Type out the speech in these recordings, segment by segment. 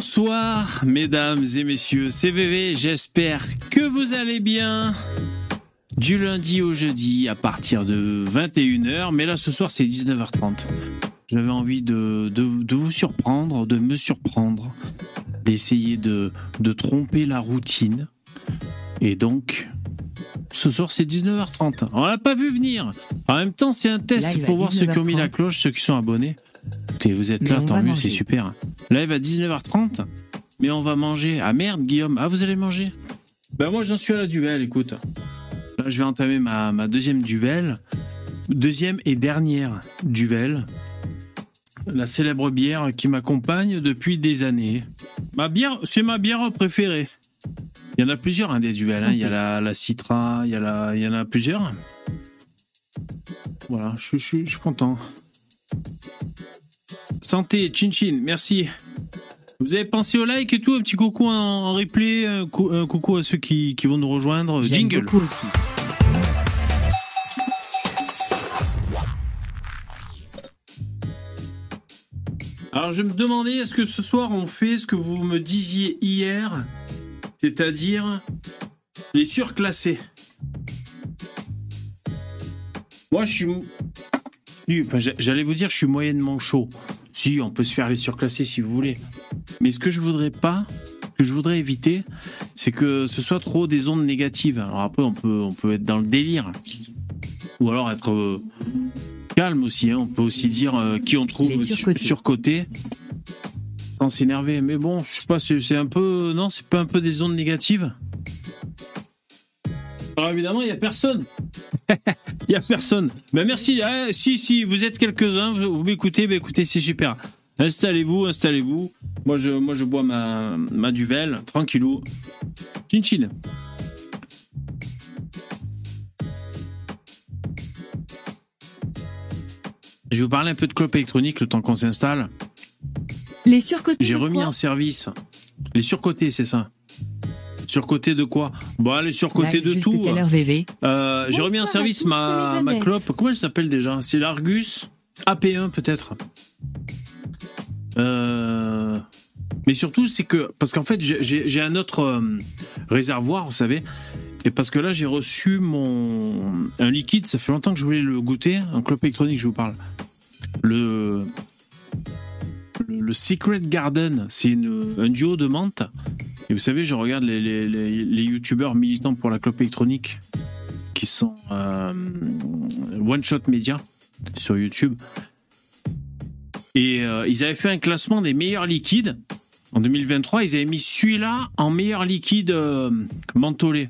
Bonsoir, mesdames et messieurs, c'est VV, j'espère que vous allez bien. Du lundi au jeudi à partir de 21h, mais là ce soir c'est 19h30. J'avais envie de, de, de, vous surprendre, de me surprendre, d'essayer de, de tromper la routine. Et donc, ce soir c'est 19h30. On l'a pas vu venir. En même temps, c'est un test pour voir ceux qui ont mis la cloche, ceux qui sont abonnés. Écoutez, vous êtes là, tant mieux, c'est super. Live à 19h30, mais on va manger. Ah merde, Guillaume, ah vous allez manger Ben moi j'en suis à la duvel, écoute. Là, je vais entamer ma, ma deuxième duvel. Deuxième et dernière duvel. La célèbre bière qui m'accompagne depuis des années. Ma bière, c'est ma bière préférée. Il y en a plusieurs, hein, des duels. Hein. Il y a la, la Citra, il y, a la, il y en a plusieurs. Voilà, je, je, je suis content. Santé, Chin Chin, merci. Vous avez pensé au like et tout, un petit coucou en, en replay, un, cou, un, coucou à ceux qui, qui vont nous rejoindre. Jingle. Aussi. Alors je me demandais, est-ce que ce soir on fait ce que vous me disiez hier, c'est-à-dire les surclassés? Moi je suis... Enfin, J'allais vous dire, je suis moyennement chaud. Si, on peut se faire les surclassés si vous voulez. Mais ce que je voudrais pas, que je voudrais éviter, c'est que ce soit trop des ondes négatives. Alors après, on peut, on peut être dans le délire. Ou alors être euh, calme aussi. Hein. On peut aussi dire euh, qui on trouve surcoté sur sans s'énerver. Mais bon, je sais pas, c'est un peu. Non, c'est pas un peu des ondes négatives? Alors évidemment, il y a personne. Il y a personne. Ben merci. Ah, si, si, vous êtes quelques-uns, vous, vous m'écoutez, ben écoutez, c'est super. Installez-vous, installez-vous. Moi je, moi, je bois ma, ma duvel, tranquillou. Chin chin. Je vais vous parler un peu de clope électronique le temps qu'on s'installe. Les surcotés. J'ai remis en service. Les surcotés, c'est ça. Surcoté de quoi? Bon, les surcotés de tout. Euh, J'ai remis en service ma, ma clope. Comment elle s'appelle déjà? C'est l'Argus AP1 peut-être. Euh... Mais surtout, c'est que parce qu'en fait, j'ai un autre euh, réservoir, vous savez. Et parce que là, j'ai reçu mon un liquide. Ça fait longtemps que je voulais le goûter. Un clope électronique, je vous parle. Le le, Secret Garden, c'est un duo de menthe. Et vous savez, je regarde les, les, les, les youtubeurs militants pour la clope électronique qui sont euh, One Shot Media sur YouTube. Et euh, ils avaient fait un classement des meilleurs liquides. En 2023, ils avaient mis celui-là en meilleur liquide euh, mentholé.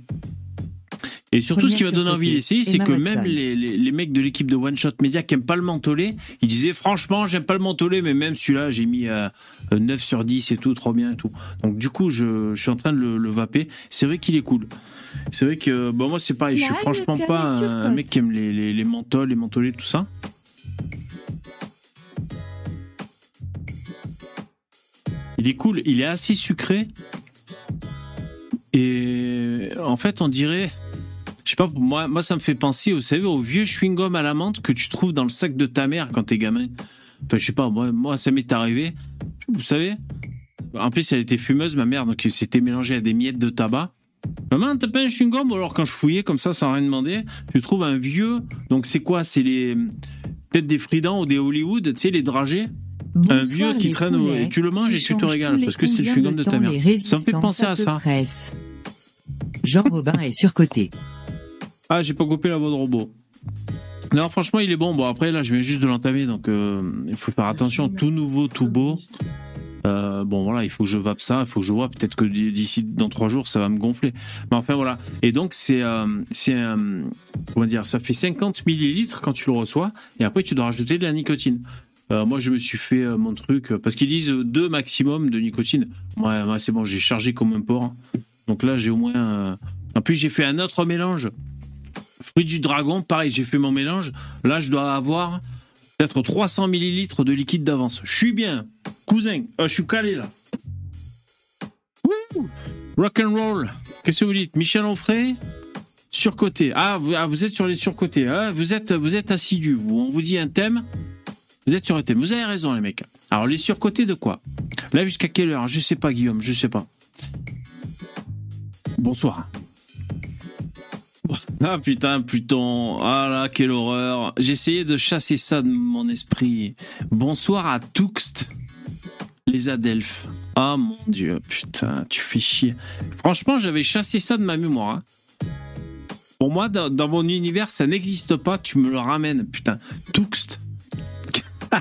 Et surtout, ce qui va donner envie d'essayer, c'est que même les, les, les, mecs de l'équipe de One Shot Media qui aiment pas le mentholé, ils disaient franchement, j'aime pas le mentholé, mais même celui-là, j'ai mis euh, 9 sur 10 et tout, trop bien et tout. Donc du coup, je, je suis en train de le, le vaper. C'est vrai qu'il est cool. C'est vrai que bon, moi, c'est pareil. Je suis franchement pas un, un, mec qui aime les, les, les menthols, les mentholés, tout ça. Il est cool. Il est assez sucré. Et en fait, on dirait je sais pas, moi, moi, ça me fait penser, vous savez, au vieux chewing-gum à la menthe que tu trouves dans le sac de ta mère quand t'es gamin. Enfin, je sais pas, moi, moi ça m'est arrivé. Vous savez En plus, elle était fumeuse, ma mère, donc c'était mélangé à des miettes de tabac. Maman, t'as pas un chewing-gum? Ou alors, quand je fouillais comme ça, sans rien demander, tu trouves un vieux. Donc, c'est quoi? C'est les. Peut-être des Fridans ou des Hollywood, tu sais, les dragées Bonsoir un vieux qui traîne et tu le manges et tu te régales parce que c'est le chewing-gum de, de ta mère. Ça me fait penser à ça. Presse. Jean Robin est surcoté. Ah, j'ai pas coupé la voix de robot. Non, franchement, il est bon. Bon, après, là, je viens juste de l'entamer, donc euh, il faut faire attention. Tout nouveau, tout beau. Euh, bon, voilà, il faut que je vape ça. Il faut que je vois. Peut-être que d'ici dans trois jours, ça va me gonfler. Mais enfin, voilà. Et donc, c'est, euh, euh, comment dire, ça fait 50 millilitres quand tu le reçois, et après, tu dois rajouter de la nicotine. Moi, je me suis fait mon truc parce qu'ils disent deux maximum de nicotine. Ouais, ouais c'est bon, j'ai chargé comme un porc. Donc là, j'ai au moins. En plus, j'ai fait un autre mélange Fruit du dragon, pareil, j'ai fait mon mélange. Là, je dois avoir peut-être 300 millilitres de liquide d'avance. Je suis bien, cousin. Oh, je suis calé là. Rock and roll. Qu'est-ce que vous dites Michel Onfray Surcoté. Ah vous, ah, vous êtes sur les surcotés. Ah, vous êtes, vous êtes. On vous dit un thème. Vous êtes sur un thème. Vous avez raison, les mecs. Alors, les surcotés de quoi Live jusqu'à quelle heure Je sais pas, Guillaume, je sais pas. Bonsoir. Ah putain, Pluton. Ah là, quelle horreur. Essayé de chasser ça de mon esprit. Bonsoir à Tuxt, les Adelphes. Ah mon dieu, putain, tu fais chier. Franchement, j'avais chassé ça de ma mémoire. hein. Pour moi, dans, mon univers, ça n'existe pas. Tu me le ramènes, putain. Tuxt.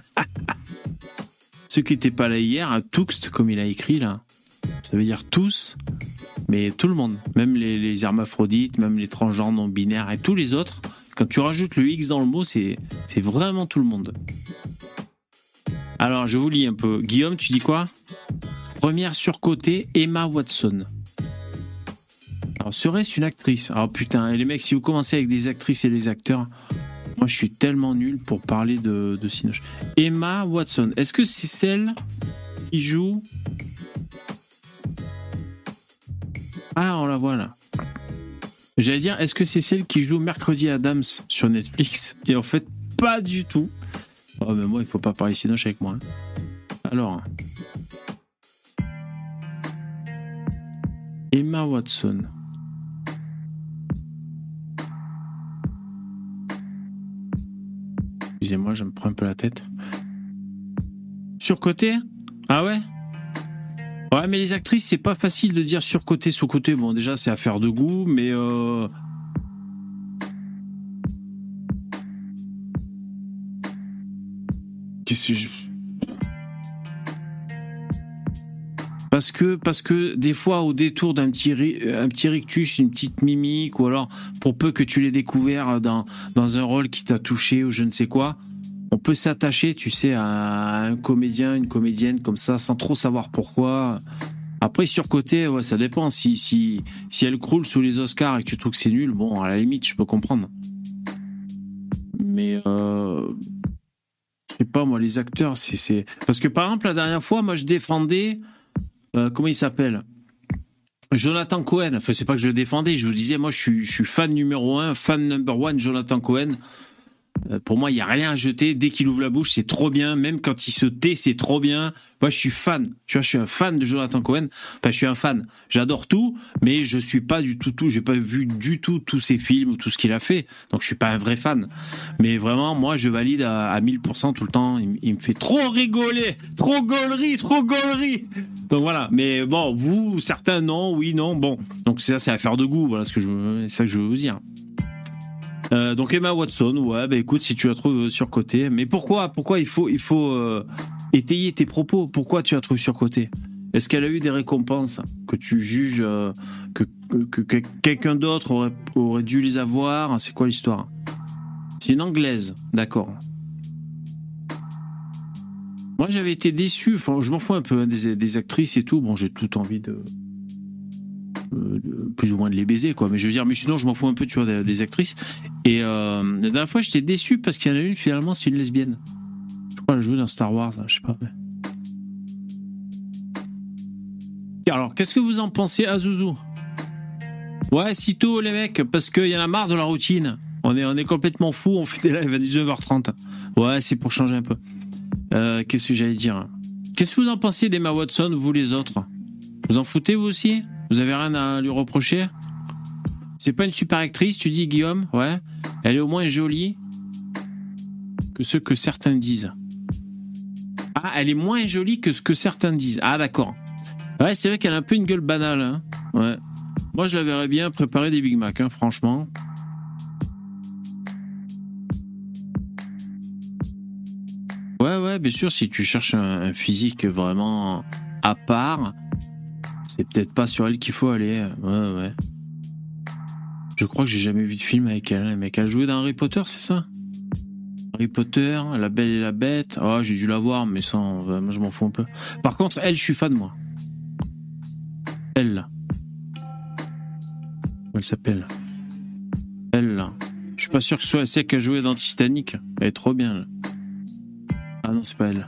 Ceux qui n'étaient pas là hier, hein, Tuxt, comme il a écrit là, ça veut dire tous, mais tout le monde, même les, hermaphrodites, même les transgenres non binaires et tous les autres. Quand tu rajoutes le X dans le mot, c'est vraiment tout le monde. Alors, je vous lis un peu. Guillaume, tu dis quoi? Première surcotée, Emma Watson. Alors, serait-ce une actrice? Alors, putain, et les mecs, si vous commencez avec des actrices et des acteurs, moi, je suis tellement nul pour parler de, de. Emma Watson, est-ce que c'est celle qui joue Ah, on la voit là. J'allais dire, est-ce que c'est celle qui joue Mercredi Adams sur Netflix? Et en fait, pas du tout. Oh, mais moi, il faut pas parler Cinoche avec moi. hein. Alors. Emma Watson. Excusez-moi, je me prends un peu la tête. Surcoté? Ah ouais? Ouais, mais les actrices, c'est pas facile de dire surcoté, sous-côté. Bon, déjà, c'est affaire de goût, mais. Euh... Qu'est-ce que je. Parce que, parce que des fois, au détour d'un petit, ri- un petit rictus, une petite mimique, ou alors pour peu que tu l'aies découvert dans un rôle qui t'a touché ou je ne sais quoi, on peut s'attacher, tu sais, à un comédien, une comédienne comme ça, sans trop savoir pourquoi. Après, surcoté, ouais, ça dépend. Si, si, si elle croule sous les Oscars et que tu trouves que c'est nul, bon, à la limite, je peux comprendre. Mais, euh, je sais pas, moi, les acteurs, c'est. Parce que par exemple, la dernière fois, moi, je défendais. euh, comment il s'appelle? Jonathan Cohen. Enfin, c'est pas que je le défendais, je vous disais, moi, je suis, je suis fan numéro un, fan number one, Jonathan Cohen. Euh, Pour moi, il n'y a rien à jeter. Dès qu'il ouvre la bouche, c'est trop bien. Même quand il se tait, c'est trop bien. Moi, je suis fan. Tu vois, je suis un fan de Jonathan Cohen. Enfin, je suis un fan. J'adore tout, mais je suis pas du tout tout. J'ai pas vu du tout tous ses films ou tout ce qu'il a fait. Donc, je suis pas un vrai fan. Mais vraiment, moi, je valide à, à 1000% tout le temps. Il, me fait trop rigoler, trop gaulerie, trop gaulerie. Donc voilà. Mais bon, vous, certains non, oui, non. Bon, donc ça, c'est affaire de goût. Voilà ce que je, ça que je veux vous dire. Euh, donc Emma Watson, ouais, bah écoute, si tu la trouves surcotée, mais pourquoi, pourquoi il faut, il faut euh, étayer tes propos? Pourquoi tu la trouves surcotée? Est-ce qu'elle a eu des récompenses que tu juges euh, que, que, que quelqu'un d'autre aurait, aurait dû les avoir? C'est quoi l'histoire? C'est une anglaise, d'accord. Moi, j'avais été déçu. Enfin, je m'en fous un peu hein, des, des actrices et tout. Bon, j'ai tout envie euh, de- plus ou moins de les baiser, quoi. Mais je veux dire, mais sinon, je m'en fous un peu, tu vois, des, des actrices. Et euh, la dernière fois, j'étais déçu parce qu'il y en a une, finalement, c'est une lesbienne. Je crois qu'elle jouait dans Star Wars, hein, je sais pas. mais- Alors, qu'est-ce que vous en pensez, Azuzu Ouais, sitôt, les mecs, parce qu'il y en a marre de la routine. On est, on est complètement fou, on fait des lives à 19h30. Ouais, c'est pour changer un peu. Euh, qu'est-ce que j'allais dire? Qu'est-ce que vous en pensez d'Emma Watson, vous les autres? Vous en foutez, vous aussi? Vous avez rien à lui reprocher? C'est pas une super actrice, tu dis, Guillaume? Ouais. Elle est au moins jolie que ce que certains disent. Ah, elle est moins jolie que ce que certains disent. Ah, d'accord. Ouais, c'est vrai qu'elle a un peu une gueule banale. Hein ouais. Moi, je la verrais bien préparer des Big Mac, hein, franchement. Ouais, ouais, bien sûr, si tu cherches un, un physique vraiment à part, c'est peut-être pas sur elle qu'il faut aller. Ouais, ouais. Je crois que j'ai jamais vu de film avec elle. Mais qu'elle jouait dans Harry Potter, c'est ça? Harry Potter, La Belle et la Bête. Ah, j'ai dû la voir, mais sans. euh, Moi, je m'en fous un peu. Par contre, elle, je suis fan, moi. Elle, elle s'appelle? Elle. Je suis pas sûr que ce soit celle qui a joué dans Titanic. Elle est trop bien, là. Ah non, c'est pas elle.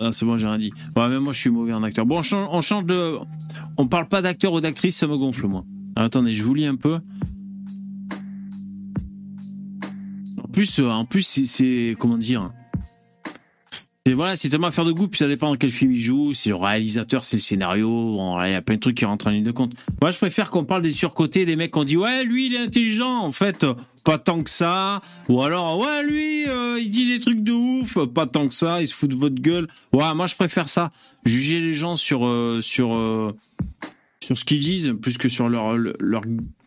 Ah, c'est bon, j'ai rien dit. Ouais, mais moi, je suis mauvais en acteur. Bon, on change, on change de. On parle pas d'acteur ou d'actrice, ça me gonfle, moi. Alors, attendez, je vous lis un peu. En plus, euh, en plus, c'est comment dire Voilà, c'est tellement affaire de goût, puis ça dépend dans quel film il joue, c'est le réalisateur, c'est le scénario, bon, il y a plein de trucs qui rentrent en ligne de compte. Moi, je préfère qu'on parle des surcotés, des mecs qu'on dit, ouais, lui, il est intelligent, en fait, pas tant que ça, ou alors, ouais, lui, euh, il dit des trucs de ouf, pas tant que ça, il se fout de votre gueule. Ouais, moi, je préfère ça. Juger les gens sur, euh, sur, euh, sur ce qu'ils disent, plus que sur leur, leur,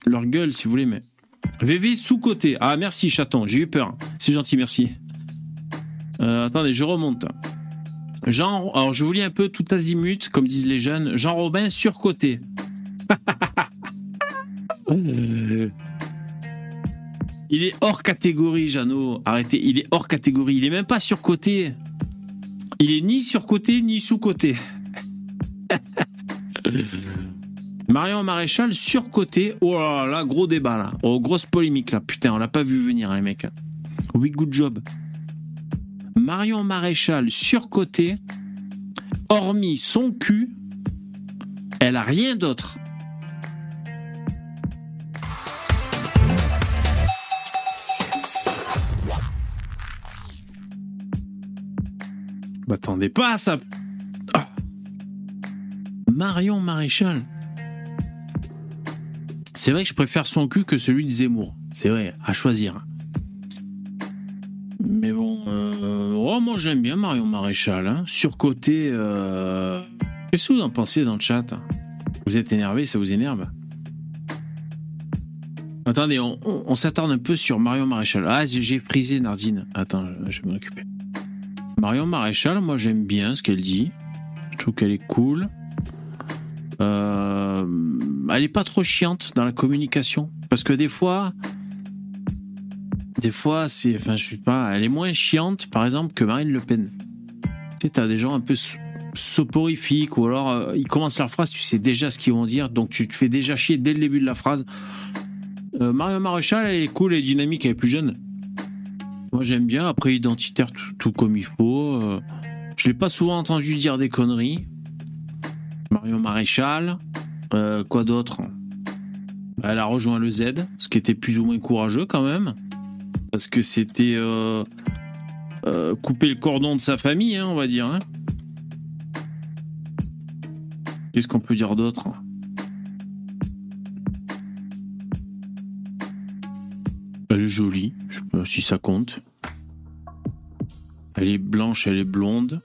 leur gueule, si vous voulez, mais. VV sous-côté. Ah, merci, chaton, j'ai eu peur. C'est gentil, merci. Euh, attendez, je remonte. Jean, alors je vous lis un peu tout azimut, comme disent les jeunes. Jean Robin surcoté. il est hors catégorie, Jeannot. Arrêtez, il est hors catégorie. Il est même pas surcoté. Il est ni surcoté ni sous-coté. Marion Maréchal surcoté. Oh là là, gros débat là. Oh, grosse polémique là. Putain, on l'a pas vu venir, les mecs. Oui, good job. Marion Maréchal surcoté, hormis son cul, elle a rien d'autre. M'attendez pas à ça. Ah. Marion Maréchal. C'est vrai que je préfère son cul que celui de Zemmour. C'est vrai, à choisir. Oh, moi j'aime bien Marion Maréchal. Hein. Surcoté. Euh... Qu'est-ce que vous en pensez dans le chat? Vous êtes énervé, ça vous énerve? Attendez, on, s'attarde un peu sur Marion Maréchal. Ah, j'ai prisé Nardine. Attends, je vais m'en occuper. Marion Maréchal, moi j'aime bien ce qu'elle dit. Je trouve qu'elle est cool. Euh, elle est pas trop chiante dans la communication. Parce que des fois, des fois, c'est, enfin, je sais pas, elle est moins chiante, par exemple, que Marine Le Pen. Tu sais, t'as des gens un peu soporifiques, ou alors euh, ils commencent leur phrase, tu sais déjà ce qu'ils vont dire, donc tu te fais déjà chier dès le début de la phrase. Euh, Marion Maréchal, elle est cool, elle est dynamique, elle est plus jeune. Moi, j'aime bien. Après, identitaire, tout, comme il faut. Euh, je l'ai pas souvent entendu dire des conneries. Marion Maréchal. Quoi d'autre? Elle a rejoint le Z, ce qui était plus ou moins courageux quand même. Parce que c'était euh, euh, couper le cordon de sa famille, hein, on va dire. Hein. Qu'est-ce qu'on peut dire d'autre? Elle est jolie, je sais pas si ça compte. Elle est blanche, elle est blonde.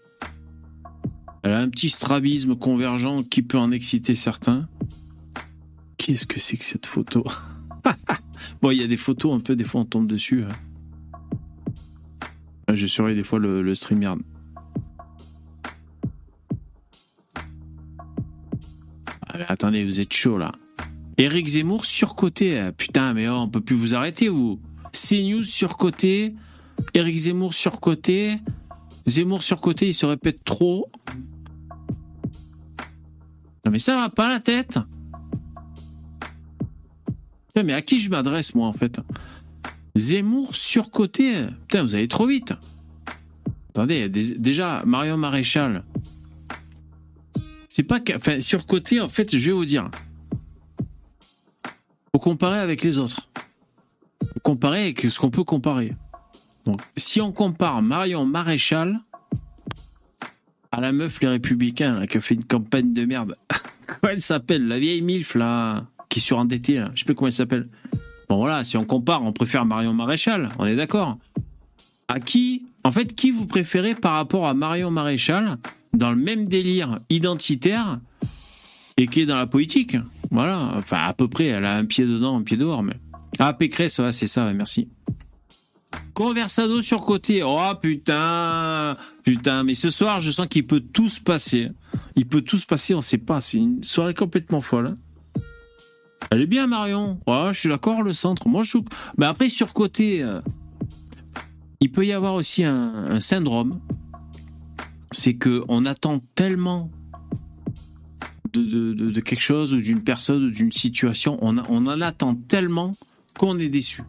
Elle a un petit strabisme convergent qui peut en exciter certains. Qu'est-ce que c'est que cette photo? Bon, il y a des photos un peu, des fois on tombe dessus. hein. Je surveille des fois le, le StreamYard. Ah, attendez, vous êtes chaud là. Éric Zemmour surcoté. Ah, Putain, mais oh, on peut plus vous arrêter, vous. CNews surcoté. Éric Zemmour surcoté. Zemmour surcoté, il se répète trop. Non, mais ça va pas la tête. Mais à qui je m'adresse, moi, en fait Zemmour surcoté. Putain, vous allez trop vite. Attendez, dé- déjà, Marion Maréchal. C'est pas. Enfin, surcoté, en fait, je vais vous dire. Faut comparer avec les autres. Comparer avec ce qu'on peut comparer. Donc, si on compare Marion Maréchal à la meuf Les Républicains là, qui a fait une campagne de merde, comment elle s'appelle La vieille MILF là, qui est surendettée là, je sais plus comment elle s'appelle. Bon voilà, si on compare, on préfère Marion Maréchal, on est d'accord. À qui, en fait, qui vous préférez par rapport à Marion Maréchal dans le même délire identitaire et qui est dans la politique? Voilà, enfin à peu près, elle a un pied dedans, un pied dehors, mais. Ah, Pécresse, ouais, c'est ça, merci. Conversado sur côté. Oh putain, putain, mais ce soir, je sens qu'il peut tout se passer. Il peut tout se passer, on sait pas. C'est une soirée complètement folle. hein. Elle est bien, Marion. Je suis d'accord, le centre. Moi, je. Mais après, sur côté, euh, il peut y avoir aussi un, syndrome. C'est que on attend tellement de, quelque chose d'une personne d'une situation. On, en attend tellement qu'on est déçu.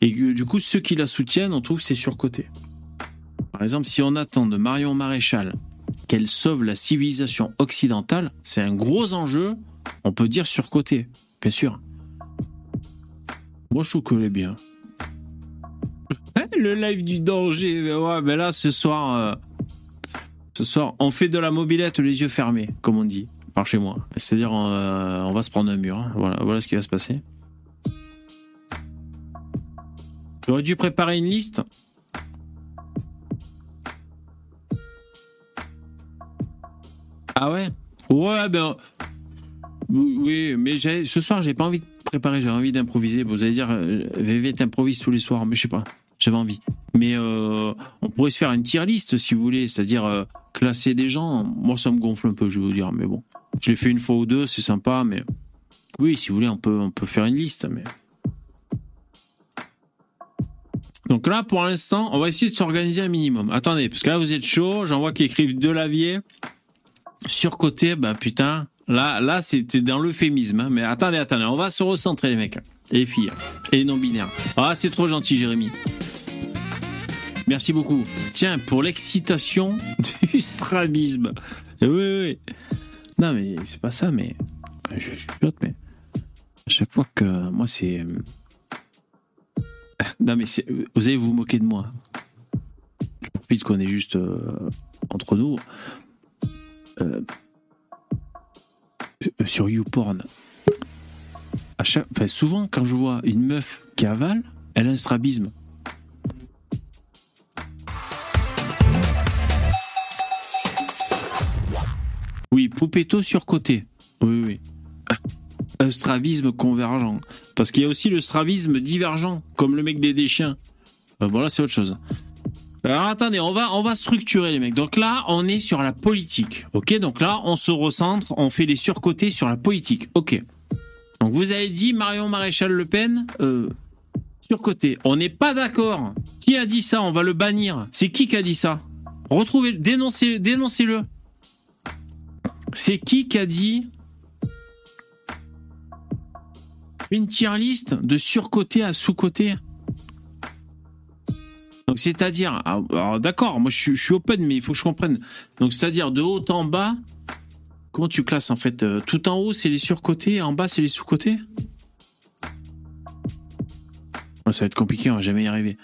Et du coup, ceux qui la soutiennent, on trouve que c'est surcoté. Par exemple, si on attend de Marion Maréchal qu'elle sauve la civilisation occidentale, c'est un gros enjeu, on peut dire surcoté, bien sûr. Moi, je trouve qu'elle est bien. Elle Le live du danger. Ouais, mais là, ce soir, euh, ce soir, on fait de la mobilette les yeux fermés, comme on dit, par chez moi. C'est-à-dire, euh, on va se prendre un mur. hein. Voilà, voilà ce qui va se passer. J'aurais dû préparer une liste. Ah ouais? Ouais, ben. Oui, mais ce soir, j'ai pas envie de préparer, j'ai envie d'improviser. Vous allez dire, euh, VV t'improvise tous les soirs, mais je sais pas, j'avais envie. Mais euh, on pourrait se faire une tier list si vous voulez, c'est-à-dire euh, classer des gens. Moi, ça me gonfle un peu, je vais vous dire, mais bon. Je l'ai fait une fois ou deux, c'est sympa, mais. Oui, si vous voulez, on peut, on peut faire une liste, mais. Donc là, pour l'instant, on va essayer de s'organiser un minimum. Attendez, parce que là, vous êtes chaud. J'en vois qui écrivent de Lavier. Surcoté, bah putain. Là, là, c'était dans l'euphémisme. hein. Mais attendez, attendez, on va se recentrer, les mecs. Et les filles. Et les non-binaires. Ah, c'est trop gentil, Jérémy. Merci beaucoup. Tiens, pour l'excitation du strabisme. Oui, oui, oui. Non, mais c'est pas ça, mais. Je chuchote, mais. À chaque fois que. Moi, c'est. Non, mais vous allez vous moquer de moi. Je profite qu'on est juste euh, entre nous. Euh, sur YouPorn. Souvent, quand je vois une meuf qui avale, elle a un strabisme. Oui, Poupetto surcoté. Oui, oui. Un strabisme convergent. Parce qu'il y a aussi le strabisme divergent, comme le mec des, des chiens. Euh, bon, là, c'est autre chose. Alors attendez, on va, on va structurer les mecs. Donc là, on est sur la politique. Ok, donc là, on se recentre, on fait les surcotés sur la politique. Ok? Donc vous avez dit Marion Maréchal Le Pen, euh, surcoté. On n'est pas d'accord. Qui a dit ça? On va le bannir. C'est qui qui a dit ça? Retrouvez, dénoncez, dénoncez-le. C'est qui qui a dit une tier list de surcoté à sous-coté? Donc c'est-à-dire, ah, d'accord, moi je, suis- open, mais il faut que je comprenne. Donc c'est-à-dire de haut en bas, comment tu classes en fait Euh, Tout en haut c'est les surcotés, en bas c'est les sous-cotés? Oh, Ça va être compliqué, on va jamais y arriver.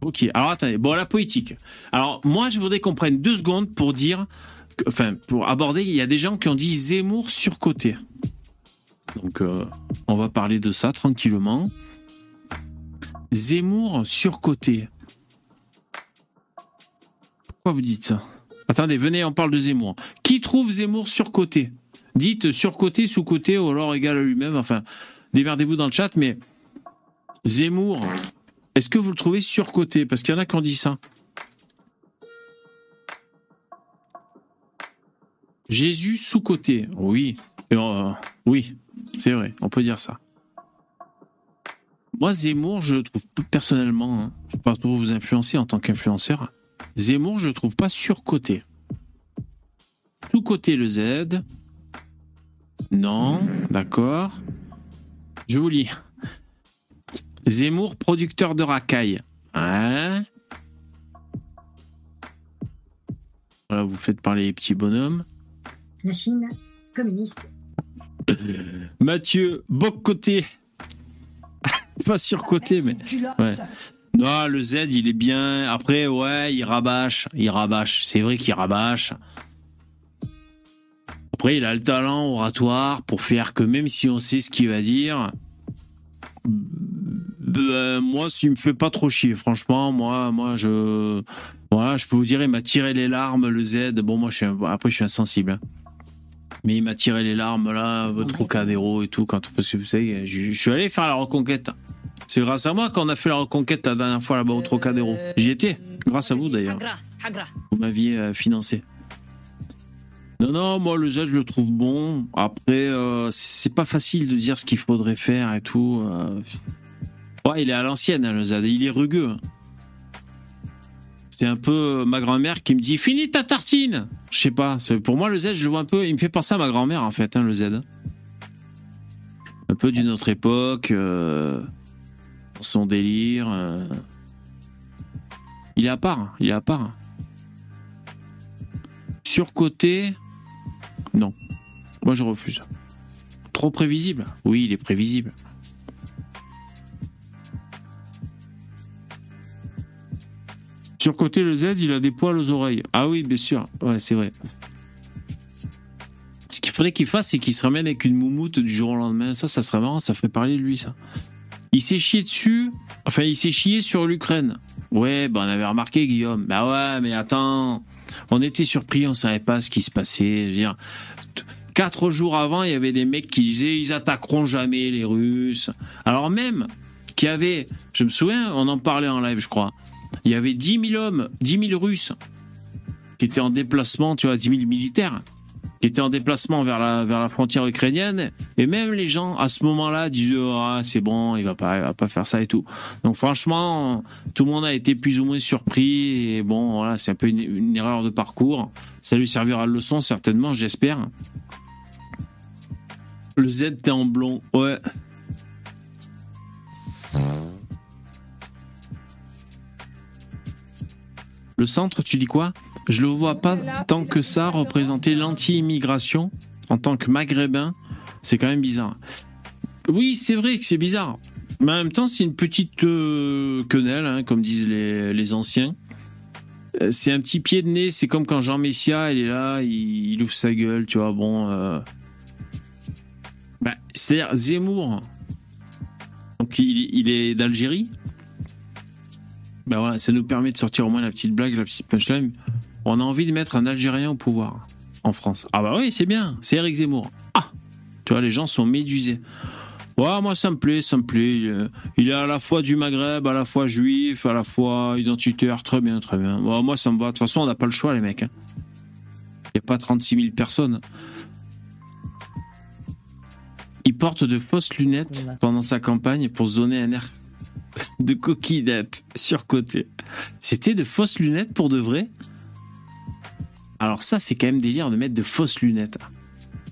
Ok, alors attendez, bon la politique. Alors moi je voudrais qu'on prenne deux secondes pour dire, enfin pour aborder, il y a des gens qui ont dit Zemmour surcoté. Donc euh, on va parler de ça tranquillement. Zemmour surcoté. Pourquoi vous dites ça Attendez, venez, on parle de Zemmour. Qui trouve Zemmour surcoté Dites surcoté, sous-coté, ou alors égal à lui-même. Enfin, démerdez-vous dans le chat, mais Zemmour, est-ce que vous le trouvez surcoté Parce qu'il y en a qui ont dit ça. Jésus sous-coté, oui. Euh, oui, c'est vrai, on peut dire ça. Moi, Zemmour, je le trouve personnellement, hein, je ne pas pour vous influencer en tant qu'influenceur, Zemmour, je le trouve pas surcoté. Sous-coté le Z. Non, d'accord. Je vous lis. Zemmour, producteur de racailles. Hein? Voilà, vous faites parler les petits bonhommes. La Chine communiste. Mathieu, Boc-côté. pas surcoté, mais. Non, le Z, il est bien. Après, ouais, il rabâche. Il rabâche. C'est vrai qu'il rabâche. Après, il a le talent oratoire pour faire que même si on sait ce qu'il va dire, ben, moi, s'il me fait pas trop chier, franchement, moi, moi, je, voilà, je peux vous dire, il m'a tiré les larmes, le Z. Bon, moi, je suis, un- après, je suis insensible. hein. Mais il m'a tiré les larmes, là, votre Trocadéro et tout, quand, parce que vous savez, je, je suis allé faire la reconquête. C'est grâce à moi qu'on a fait la reconquête la dernière fois là-bas au Trocadéro. J'y étais, grâce à vous d'ailleurs. Vous m'aviez euh, financé. Non, non, moi le Z, je le trouve bon. Après, euh, c'est pas facile de dire ce qu'il faudrait faire et tout. euh. Ouais, il est à l'ancienne, hein, le Z. Il est rugueux. C'est un peu euh, ma grand-mère qui me dit Finis ta tartine Je sais pas. Pour moi, le Z, je le vois un peu. Il me fait penser à ma grand-mère, en fait, hein, le Z. Un peu d'une autre époque. euh, son délire. euh. Il est à part. Il est à part. Surcoté. Non. Moi, je refuse. Trop prévisible. Oui, il est prévisible. Sur côté, le Z, il a des poils aux oreilles. Ah oui, bien sûr. Ouais, c'est vrai. Ce qu'il faudrait qu'il fasse, c'est qu'il se ramène avec une moumoute du jour au lendemain. Ça, ça serait marrant, ça ferait parler de lui, ça. Il s'est chié dessus, enfin, il s'est chié sur l'Ukraine. Ouais, bah, on avait remarqué, Guillaume. Bah ouais, mais attends, on était surpris, on savait pas ce qui se passait. Je veux dire, quatre jours avant, il y avait des mecs qui disaient ils attaqueront jamais les Russes. Alors même qu'il y avait, je me souviens, on en parlait en live, je crois. Il y avait 10 000 hommes, 10 000 Russes qui étaient en déplacement, tu vois, 10 000 militaires qui étaient en déplacement vers la, vers la frontière ukrainienne. Et même les gens, à ce moment-là, disaient, ah, c'est bon, il va pas, il va pas faire ça et tout. Donc franchement, tout le monde a été plus ou moins surpris. Et bon, voilà, c'est un peu une, une erreur de parcours. Ça lui servira de leçon, certainement, j'espère. Le Z, t'es en blond. Ouais. Le centre, tu dis quoi? Je le vois pas tant que ça représenter l'anti-immigration en tant que maghrébin. C'est quand même bizarre. Oui, c'est vrai que c'est bizarre. Mais en même temps, c'est une petite euh, quenelle, hein, comme disent les, les anciens. Euh, C'est un petit pied de nez. C'est comme quand Jean Messia, il est là, il, ouvre sa gueule, tu vois. Bon. euh, bah, C'est-à-dire Zemmour. Donc il, il est d'Algérie. Ben voilà, ça nous permet de sortir au moins la petite blague, la petite punchline. On a envie de mettre un Algérien au pouvoir en France. Ah bah oui, c'est bien, c'est Eric Zemmour. Ah Tu vois, les gens sont médusés. Ouais, moi ça me plaît, ça me plaît. Il est, il est à la fois du Maghreb, à la fois juif, à la fois identitaire. Très bien, très bien. Ouais, moi ça me va. De toute façon, on n'a pas le choix, les mecs. hein. Il n'y a pas 36 000 personnes. Il porte de fausses lunettes pendant sa campagne pour se donner un air de coquillette surcoté. C'était de fausses lunettes pour de vrai? Alors ça, c'est quand même délire de mettre de fausses lunettes.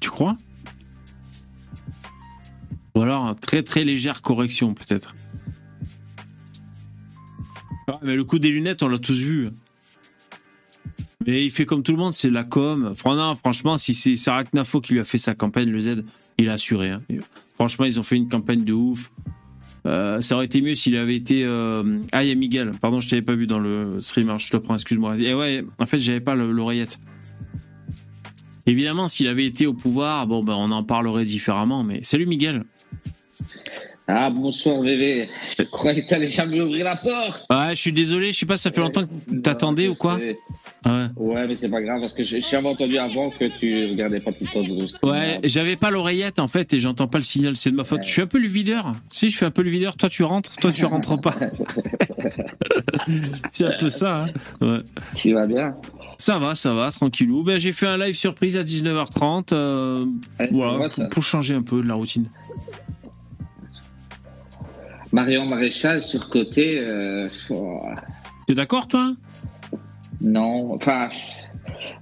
Tu crois? Ou alors, très très légère correction peut-être. Ah, mais le coup des lunettes, on l'a tous vu. Mais il fait comme tout le monde, c'est la com. Franchement, si c'est Sarah Knafo qui lui a fait sa campagne, le Z, il a assuré. hein. Franchement, ils ont fait une campagne de ouf. Euh, ça aurait été mieux s'il avait été. euh, Ah, il y a Miguel. Pardon, je t'avais pas vu dans le streamer. Je te prends, excuse-moi. Et ouais, en fait, j'avais pas le- l'oreillette. Évidemment, s'il avait été au pouvoir, bon, ben, on en parlerait différemment. Mais salut, Miguel. Ah, bonsoir, bébé. Je croyais que t'allais jamais ouvrir la porte. Ouais, je suis désolé. Je sais pas, ça fait longtemps que t'attendais ou quoi sais. Ouais. Ouais, mais c'est pas grave parce que j'ai j'avais entendu avant que tu regardais pas tout le temps de. Ouais, j'avais pas l'oreillette en fait et j'entends pas le signal, c'est de ma faute. Je suis un peu le videur. Si, je fais un peu le videur. Toi, tu rentres, toi, tu rentres pas. c'est un peu ça. hein. Ouais. Tu vas bien? Ça va, ça va, tranquillou. Ben, j'ai fait un live surprise à 19h30. euh, voilà, pour, pour changer un peu de la routine. Marion Maréchal, surcoté. Euh... oh, T'es d'accord, toi? Non, enfin.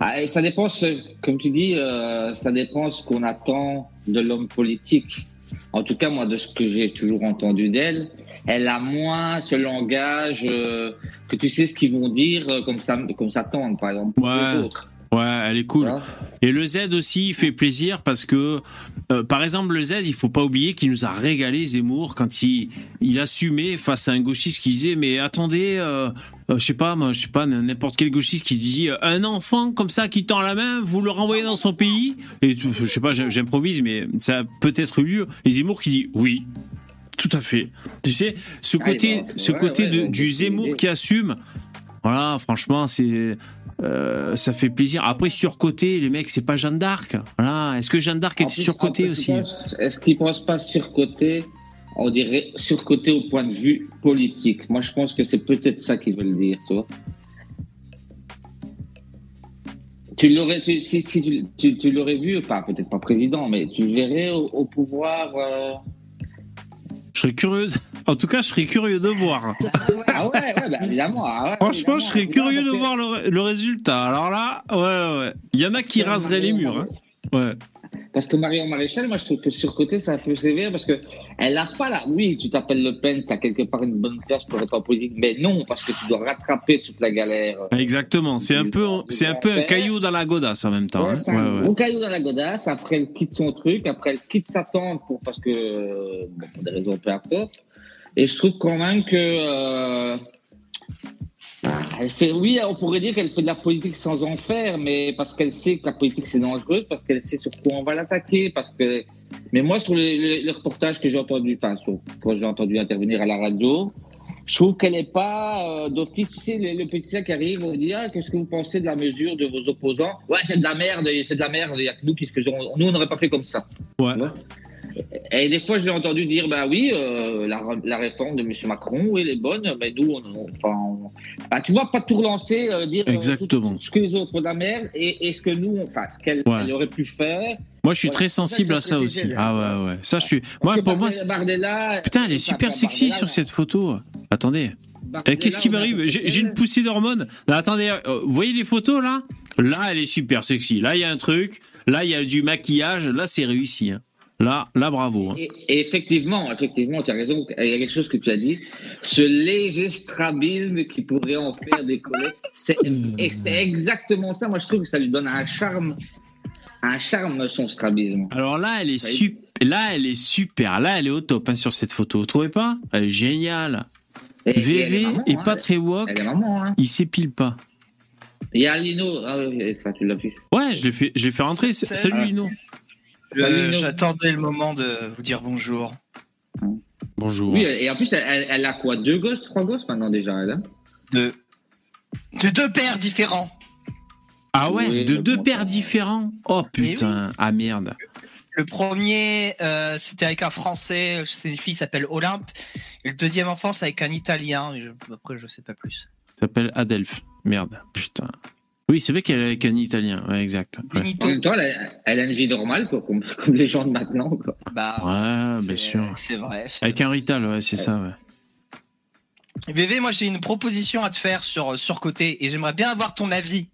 ah, ça dépend, ce- comme tu dis, euh, ça dépend ce qu'on attend de l'homme politique. En tout cas, moi, de ce que j'ai toujours entendu d'elle, elle a moins ce langage euh, que tu sais ce qu'ils vont dire euh, comme ça, comme par exemple, Ouais. les autres. Ouais, elle est cool. Voilà. Et le Z aussi, il fait plaisir parce que, euh, par exemple, le Z, il faut pas oublier qu'il nous a régalé Zemmour quand il, il assumait face à un gauchiste qui disait, mais attendez, euh, euh, je sais pas, moi, je sais pas, n'importe quel gauchiste qui dit, un enfant comme ça qui tend la main, vous le renvoyez dans son pays Et je sais pas, j'im- j'improvise, mais ça a peut-être eu lieu. Et Zemmour qui dit, oui, tout à fait. Tu sais, ce Ah, côté, bon, ce ouais, côté ouais, de, du Zemmour qui assume, voilà, franchement, c'est. euh, ça fait plaisir. Après, surcoté, les mecs, c'est pas Jeanne d'Arc. Voilà. Est-ce que Jeanne d'Arc plus- surcotée aussi? Est-ce qu'ils pensent pas surcoté? On dirait surcoté au point de vue politique. Moi, je pense que c'est peut-être ça qu'ils veulent dire, tu vois. Tu l'aurais, tu- si, si tu, tu- tu l'aurais vu, enfin peut-être pas président, mais tu le verrais au, au pouvoir. euh, Je serais curieux. En tout cas, je serais curieux de voir. Ah ouais, ouais, bah, évidemment. ah ouais, Franchement, évidemment, je serais curieux de voir le, le résultat. Alors là, ouais, ouais. Il y en a qui raseraient les murs. hein. Ouais. Parce que Marion Maréchal, moi, je trouve que surcoté, c'est un peu sévère parce que elle a pas là. Oui, tu t'appelles Le Pen, tu as quelque part une bonne place pour être en politique, mais non, parce que tu dois rattraper toute la galère. Exactement. C'est un peu, c'est un peu un caillou dans la godasse en même temps. Ouais, hein. c'est un ouais. gros caillou dans la godasse. Après, elle quitte son truc. Après, elle quitte sa tente pour, parce que, bon, pour des raisons peu importe. Et je trouve quand même que, euh, Elle fait, oui, on pourrait dire qu'elle fait de la politique sans en faire, mais parce qu'elle sait que la politique c'est dangereux, parce qu'elle sait sur quoi on va l'attaquer, parce que. Mais moi, sur les, les- les reportages que j'ai entendu, enfin, sur quand j'ai entendu intervenir à la radio, je trouve qu'elle n'est pas euh, d'office. Tu sais, le, le petit qui arrive, on dit ah, qu'est-ce que vous pensez de la mesure de vos opposants? Ouais, c'est de la merde, c'est de la merde. Il y a que nous qui le faisons. Nous, on n'aurait pas fait comme ça. Ouais. Et des fois, je l'ai entendu dire, bah oui, euh, la, la réforme de M. Macron, oui, elle est bonne, mais nous, on, enfin, on- bah, tu vois, pas tout relancer, euh, dire euh, Exactement. tout- ce que les autres la merde et, et ce que nous, enfin, ce qu'elle Ouais. aurait pu faire. Moi, je suis très sensible à ça aussi. Ah ouais, ouais. Ça, je suis. Moi, pour moi, Bardella- putain, elle est super sexy Bardella, sur cette photo. Attendez. Eh, Qu'est-ce qui m'arrive J'ai une poussée d'hormones. Attendez, vous voyez les photos là? Là, elle est super sexy. Là, il y a un truc. Là, il y a du maquillage. Là, c'est réussi. hein. Là, là, bravo. hein. Et, et effectivement, effectivement, tu as raison. Il y a quelque chose que tu as dit. Ce léger strabisme qui pourrait en faire décoller. C'est, et c'est exactement ça. Moi, je trouve que ça lui donne un charme, un charme, son strabisme. Alors là, elle est super. Là, elle est super. Là, elle est au top hein, sur cette photo. Vous trouvez pas? Elle est géniale. Et- et VV maman, et hein. pas très woke. Elle est maman, hein. Il s'épile pas. Il y a Lino. Ah oui, tu l'as vu. Ouais, je l'ai fait, je l'ai fait rentrer. C'est- Salut Ah. Lino. J'attendais le moment de vous dire bonjour. Bonjour. Oui, et en plus, elle, a quoi Deux gosses, trois gosses maintenant déjà, elle hein? De, de deux pères différents. Ah ouais, Oui, de deux pères différents. Oh putain, ah merde. Le premier, euh, c'était avec un Français, c'est une fille qui s'appelle Olympe. Et le deuxième enfant, c'est avec un Italien. Et je- après, je sais pas plus. S'appelle Adelph. Merde, putain. Oui, c'est vrai qu'elle est avec un Italien. Ouais, exact. Ouais. En même temps, elle a, elle a une vie normale, quoi, comme, comme les gens de maintenant. Quoi. Bah, Ouais, bien c'est- sûr. C'est vrai. Avec un Rital, ouais, c'est ça. Ouais. VV, moi j'ai une proposition à te faire sur surcoté et j'aimerais bien avoir ton avis.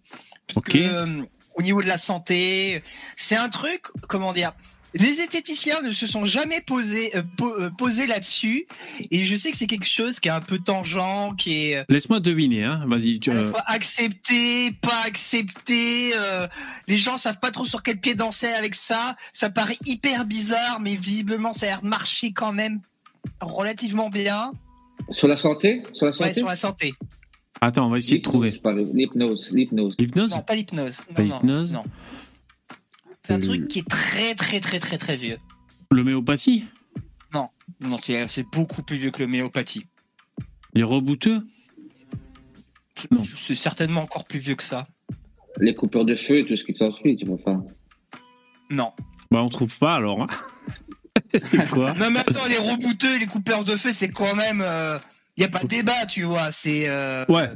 Parce que, euh, au niveau de la santé, c'est un truc, comment dire, les esthéticiens ne se sont jamais posés euh, po- euh, posés là-dessus et je sais que c'est quelque chose qui est un peu tangent, qui est euh, Laisse-moi deviner, hein. Vas-y. Tu, à la fois accepté, pas accepté. euh, les gens savent pas trop sur quel pied danser avec ça. Ça paraît hyper bizarre, mais visiblement ça a l'air de marcher quand même relativement bien. Sur la santé? Sur la Ouais, santé? sur la santé. Attends, on va essayer de trouver. L'hypnose, pas L'hypnose, l'hypnose. L'hypnose? Non, pas l'hypnose. Pas Non, non, l'hypnose? Non. C'est un Euh, truc qui est très très très très très vieux. L'homéopathie Non, c'est c'est beaucoup plus vieux que l'homéopathie. Les rebouteux Non. C'est certainement encore plus vieux que ça. Les coupeurs de feu et tout ce qui s'ensuit, tu vois. Enfin, Non. Bah, on trouve pas alors. hein. c'est quoi Non mais attends, les rebouteux et les coupeurs de feu, c'est quand même... Il y a pas de débat, tu vois. C'est... euh, Ouais.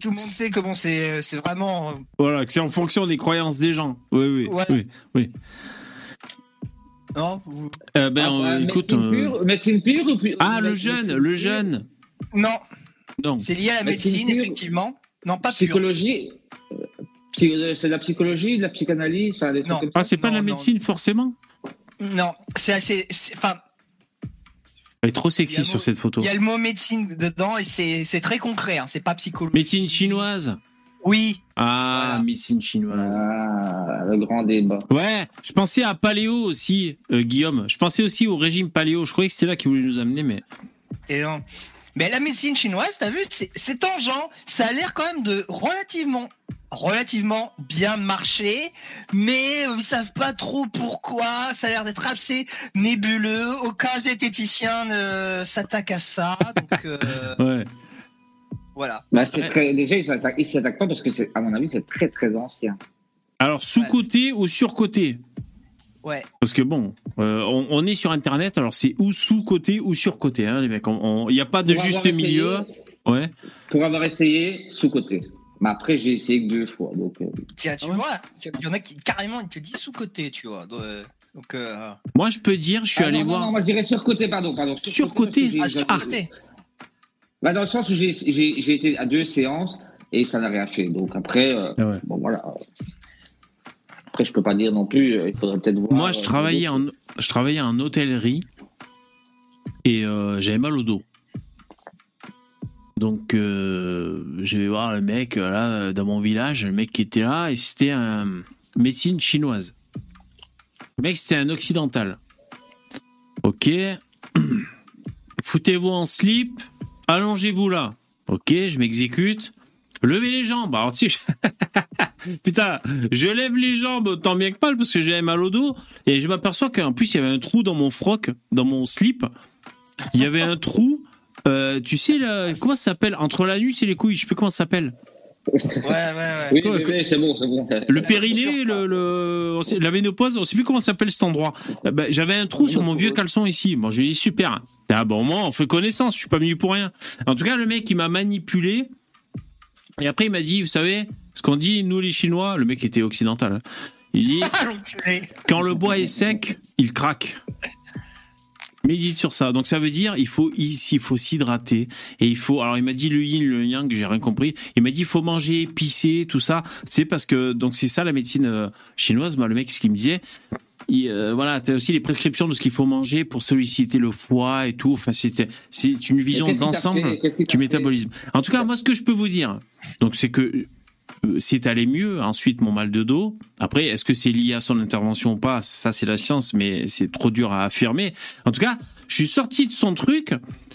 Tout le monde sait que bon, c'est c'est vraiment... euh, Voilà, que c'est en fonction des croyances des gens. Oui, oui. Ouais. oui, oui. Non vous- Euh, ben, ah, on- bah, écoute. médecine, euh, pure, médecine pure ou puis- Ah, le jeune, le jeune. Non, Non. c'est lié à la Médecine effectivement. Non, pas pure. Psychologie euh, psy- euh, C'est de la psychologie, de la psychanalyse enfin, des trucs Non. comme Ah, c'est pas de la non. médecine forcément? Non, c'est assez... c'est- Enfin, Elle est trop sexy sur mot- cette photo. il y a le mot médecine dedans et c'est c'est très concret, hein, c'est pas psychologique. Médecine chinoise Oui, Ah, Voilà. médecine chinoise. Ah, le grand débat. Ouais, je pensais à paléo aussi, euh, Guillaume. Je pensais aussi au régime paléo. Je croyais que c'était là qu'il voulait nous amener, mais. Et non. Mais la médecine chinoise, t'as vu, c'est c'est tangent. Ça a l'air quand même de relativement, relativement bien marcher, mais ils savent pas trop pourquoi. Ça a l'air d'être assez nébuleux. Aucun zététicien ne s'attaque à ça. Donc euh, Ouais. voilà. Bah, c'est Ouais. très... Déjà, ils s'attaquent ils s'attaquent pas parce que, c'est- à mon avis, c'est très très ancien. Alors, sous-côté ou sur-côté Ouais. Parce que bon, euh, on, on est sur Internet, alors c'est ou sous-côté ou sur-côté, hein, les mecs. Il n'y a pas de Pour juste essayé- milieu. Ouais. Pour avoir essayé, sous-côté. Mais après, j'ai essayé que deux fois. Donc, euh, Tiens, tu Ah ouais. vois, il y en a qui carrément, ils te disent sous côté, tu vois. Donc, euh, euh, Moi, je peux dire, je suis ah, allé non, voir. Non, moi, je dirais sur-côté, pardon. pardon Sur-côté parce que j'ai- ah, sur ah. côté. Bah, dans le sens où j'ai j'ai- j'ai été à deux séances et ça n'a rien fait. Donc après, euh, Ah ouais. bon voilà. Après, je peux pas dire non plus. euh, Il faudrait peut-être voir. Moi, je euh, travaillais en, je travaillais en hôtellerie et euh, j'avais mal au dos. Donc, euh, je vais voir le mec là dans mon village, le mec qui était là, et c'était un médecine chinoise. Le mec, c'était un occidental. Ok. Foutez-vous en slip, allongez-vous là. Ok, je m'exécute. Levez les jambes. Alors, tu je- putain, je lève les jambes tant bien que mal parce que j'avais mal au dos. Et je m'aperçois qu'en plus, il y avait un trou dans mon froc, dans mon slip. Il y avait un trou. Euh, tu sais, là, comment ça s'appelle? Entre l'anus et les couilles, je sais plus comment ça s'appelle. Ouais, ouais, ouais. Oui, oui, oui, c'est bon, c'est bon. Le périnée, le, le- sait- la ménopause, on sait plus comment ça s'appelle cet endroit. Euh, ben, J'avais un trou sur mon vieux caleçon ici. Bon, je lui ai dit super. Ah bon, moi, on fait connaissance. Je suis pas venu pour rien. En tout cas, le mec, il m'a manipulé. Et après, il m'a dit, vous savez, ce qu'on dit, nous les Chinois, le mec était occidental. hein. Il dit, Ah, quand le bois est sec, il craque. Médite sur ça. Donc ça veut dire il faut ici il faut s'hydrater et il faut alors il m'a dit le yin le yang j'ai rien compris. Il m'a dit il faut manger épicé tout ça. C'est parce que donc c'est ça la médecine euh, chinoise. Moi le mec ce qu'il me disait il, euh, voilà, tu as aussi les prescriptions de ce qu'il faut manger pour solliciter le foie et tout. Enfin, c'était, c'est une vision d'ensemble du métabolisme. En tout cas, moi, ce que je peux vous dire, donc, c'est que c'est allé mieux. Ensuite, mon mal de dos. Après, est-ce que c'est lié à son intervention ou pas? Ça, c'est la science, mais c'est trop dur à affirmer. En tout cas, je suis sorti de son truc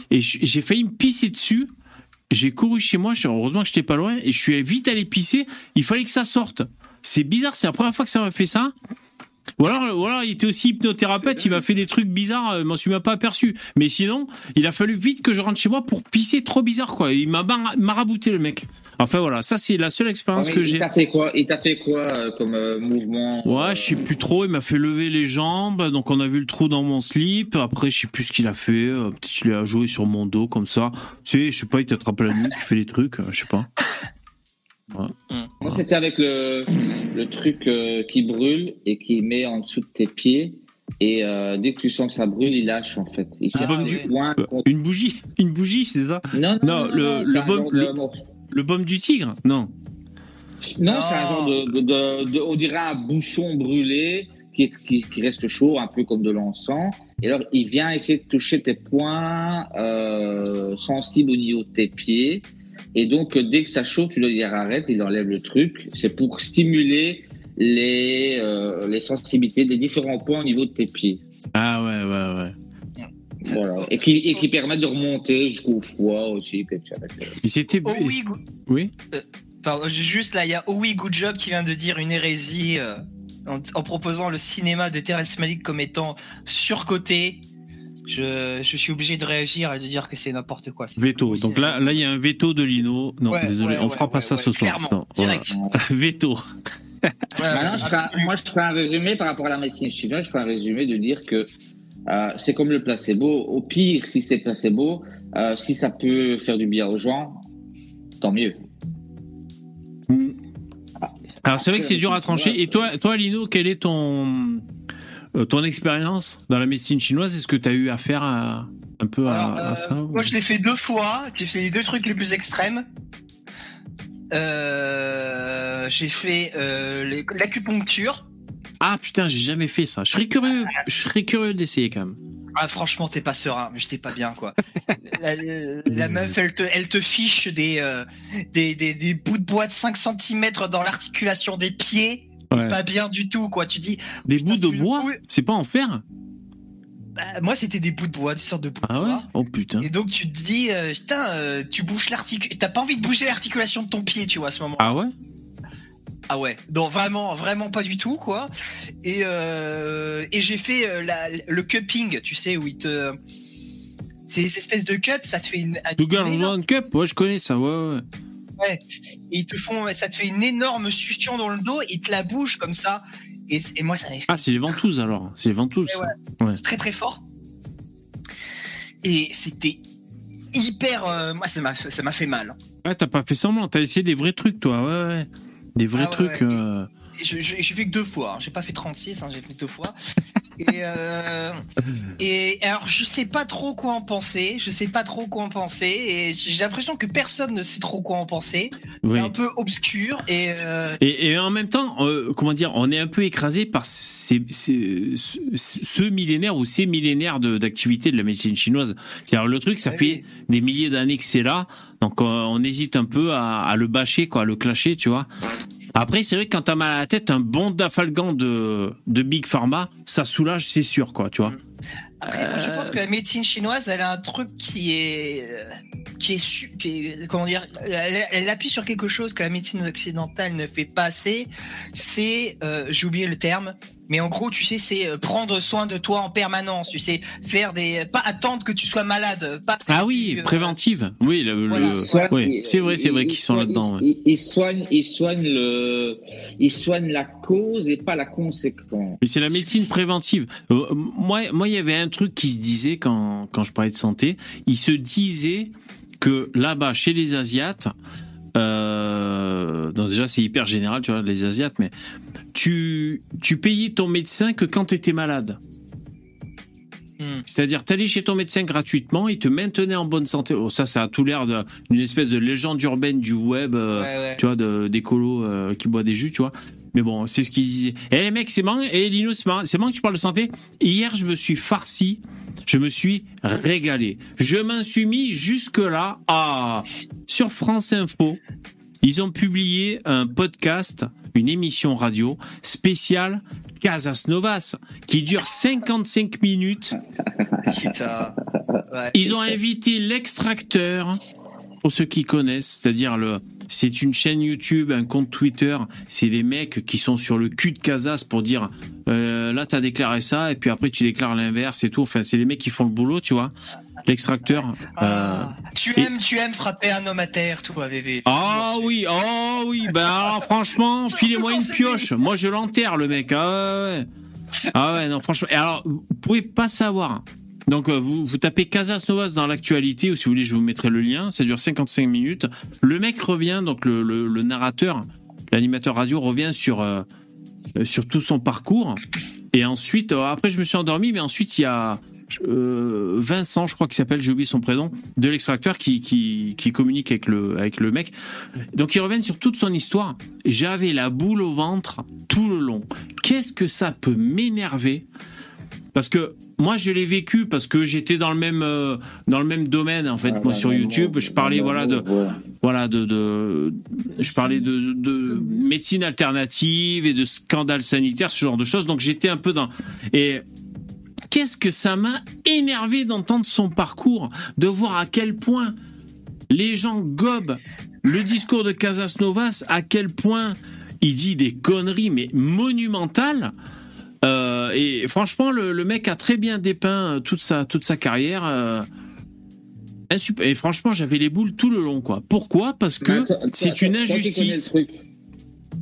et j'ai failli me pisser dessus. J'ai couru chez moi. Heureusement que j'étais pas loin et je suis vite allé pisser. Il fallait que ça sorte. C'est bizarre. C'est la première fois que ça m'a fait ça. Ou alors, ou alors, il était aussi hypnothérapeute, il m'a fait des trucs bizarres, euh, je m'en suis même pas aperçu. Mais sinon, il a fallu vite que je rentre chez moi pour pisser trop bizarre, quoi. Il m'a mar- marabouté, le mec. Enfin, voilà, ça, c'est la seule expérience que il j'ai. t'a fait quoi? Il t'a fait quoi euh, comme euh, mouvement? Ouais, je sais plus trop, il m'a fait lever les jambes, donc on a vu le trou dans mon slip. Après, je sais plus ce qu'il a fait, euh, peut-être qu'il a joué sur mon dos comme ça. Tu sais, je sais pas, il t'attrape la nuque, il fait des trucs, je sais pas. Moi, c'était avec le, le truc euh, qui brûle et qui met en dessous de tes pieds. Et euh, dès que tu sens que ça brûle, il lâche en fait. Il Ah, points Euh, Une bougie, une bougie, c'est ça? Non, non, non, le- non, le baume- genre de- le- Le baume du tigre? Non. Non, Non. c'est un genre de, de, de- de- on dirait un bouchon brûlé qui, est- qui, qui reste chaud, un peu comme de l'encens. Et alors, il vient essayer de toucher tes points euh, sensibles au niveau de tes pieds. Et donc, euh, dès que ça chauffe, tu dois dire arrête, il enlève le truc. C'est pour stimuler les, euh, les sensibilités des différents points au niveau de tes pieds. Ah ouais, ouais, ouais. Voilà. Et qui, et qui permettent de remonter jusqu'au foie aussi. euh, Et c'était. Oh oui, go- Oui pardon, juste là, il y a Oh oui, good job qui vient de dire une hérésie euh, en, en proposant le cinéma de Terrence Malick comme étant surcoté. Je, je suis obligé de réagir et de dire que c'est n'importe quoi. Veto. Donc là, là, il y a un veto de Lino. Non, Ouais, désolé, ouais, on ouais, fera pas ouais, ça ouais, ce soir. voilà. veto. Ouais, Maintenant, je fais un- absolument. moi, je fais un résumé par rapport à la médecine chinoise. Je fais un résumé de dire que euh, c'est comme le placebo. Au pire, si c'est placebo, euh, si ça peut faire du bien aux gens, tant mieux. Alors c'est vrai que c'est dur à trancher. Et toi, toi, Lino, quelle est ton euh, ton expérience dans la médecine chinoise Est-ce que tu as eu affaire à un peu à, Alors, à euh, ça ou- Moi, je l'ai fait deux fois. J'ai fait les deux trucs les plus extrêmes. Euh, j'ai fait euh, l'acupuncture. Ah putain, j'ai jamais fait ça. Je serais curieux. Je serais curieux d'essayer quand même. Ah, franchement, t'es pas serein, mais j'étais pas bien, quoi. la, meuf, elle te, elle te fiche des, euh, des, des, des bouts de bois de 5 cm dans l'articulation des pieds. Ouais. Pas bien du tout, quoi. Tu dis, Des putain, bouts de bois. C'est pas en fer? Bah, moi, c'était des bouts de bois, des sortes de bouts Ah de ouais? bois. Oh putain. Et donc, tu te dis, euh, putain, euh, tu bouges l'articulation. T'as pas envie de bouger l'articulation de ton pied, tu vois, à ce moment. Ah ouais? Ah ouais, non vraiment, vraiment pas du tout quoi. Et euh, et j'ai fait la, le cupping, tu sais où il te, c'est ces espèces de cups, ça te fait une, énorme- One Cup? Ouais, je connais ça. Ouais, ouais. Ouais, et ils te font, ça te fait une énorme succion dans le dos, ils te la bougent comme ça. Et, et moi ça fait Ah, c'est les ventouses alors. C'est les ventouses. Ouais, très très fort. Et c'était hyper, euh, moi ça m'a ça m'a fait mal. Ouais, t'as pas fait semblant. T'as essayé des vrais trucs, toi. Ouais, ouais. Des vrais Ah trucs. euh, J'ai fait que deux fois. hein. J'ai pas fait 36, hein, j'ai fait deux fois. Et, euh, et alors, je sais pas trop quoi en penser. Je sais pas trop quoi en penser. Et j'ai l'impression que personne ne sait trop quoi en penser. oui. C'est un peu obscur. Et euh, Et, et en même temps, euh, comment dire, on est un peu écrasé par ces, ces- ce, ce millénaire ou ces millénaires d'activité de, la médecine chinoise. C'est-à-dire le truc, ça Ah fait oui. des milliers d'années que c'est là, donc on hésite un peu à, à le bâcher, quoi, à le clasher, tu vois. Après, c'est vrai que quand t'as mal à la tête, un bon dafalgan de, de Big Pharma, ça soulage, c'est sûr, quoi, tu vois. Après, je pense que la médecine chinoise, elle a un truc qui est, euh, qui est, qui comment dire, elle, elle appuie sur quelque chose que la médecine occidentale ne fait pas assez. C'est, euh, j'ai oublié le terme, mais en gros, tu sais, c'est euh, prendre soin de toi en permanence. Tu sais, faire des, pas attendre que tu sois malade, pas. Ah oui, euh, préventive. Oui, le- Voilà. le- Ils soignent- oui, c'est vrai, c'est vrai ils- qu'ils ils sont là-dedans. ouais. Ils, ils soignent, ils soignent le, ils soignent la cause et pas la conséquence. Mais c'est la médecine préventive. Euh, moi, moi, il y avait un truc qui se disait quand, quand je parlais de santé. Il se disait que là-bas, chez les Asiates, euh, donc déjà c'est hyper général, tu vois, les Asiates, mais tu, tu payais ton médecin que quand tu étais malade. Hmm. C'est-à-dire, t'allais chez ton médecin gratuitement, il te maintenait en bonne santé. Oh, ça, ça a tout l'air d'une espèce de légende urbaine du web. euh, Ouais, ouais. tu vois, colos euh, qui boivent des jus, tu vois. Mais bon, c'est ce qu'il disait. Et les mecs, c'est marrant. Et Lino, c'est marrant. C'est marrant que tu parles de santé. Hier, je me suis farci. Je me suis régalé. Je m'en suis mis jusque-là. Ah, sur France Info, ils ont publié un podcast, une émission radio spéciale Casas Novas, qui dure 55 minutes. Ils ont invité l'extracteur, pour ceux qui connaissent, c'est-à-dire le. C'est une chaîne YouTube, un compte Twitter. C'est des mecs qui sont sur le cul de Casas pour dire euh, là t'as déclaré ça et puis après tu déclares l'inverse et tout. Enfin c'est des mecs qui font le boulot, tu vois. L'extracteur. euh, Ah, tu et- aimes, tu aimes frapper un homme à terre, toi, VV. Ah oui, oh oui, ben alors, franchement, filez-moi une pioche. Moi je l'enterre le mec. Ah ouais. Ah ouais, non franchement. Et alors vous pouvez pas savoir. Donc euh, vous, tapez Casas Novas dans l'actualité ou si vous voulez je vous mettrai le lien. Ça dure 55 minutes. Le mec revient donc le, narrateur, l'animateur radio revient sur euh, euh, sur tout son parcours. Et ensuite après je me suis endormi, mais ensuite il y a Vincent, je crois qu'il s'appelle, j'ai oublié son prénom, de l'extracteur qui, qui, qui communique avec le, avec le mec. Donc ils reviennent sur toute son histoire. J'avais la boule au ventre tout le long. Qu'est-ce que ça peut m'énerver Parce que moi je l'ai vécu parce que j'étais dans le même euh, dans le même domaine en fait. moi sur YouTube, je parlais voilà de voilà de, de je parlais de, de médecine alternative et de scandales sanitaires ce genre de choses donc j'étais un peu dans et qu'est-ce que ça m'a énervé d'entendre son parcours de voir à quel point les gens gobent le discours de Casas Novas à quel point il dit des conneries mais monumentales Euh, et franchement le, le mec a très bien dépeint euh, toute sa toute sa carrière euh, et franchement j'avais les boules tout le long quoi. Pourquoi? Parce que c'est une toi- toi qui connais le injustice. truc,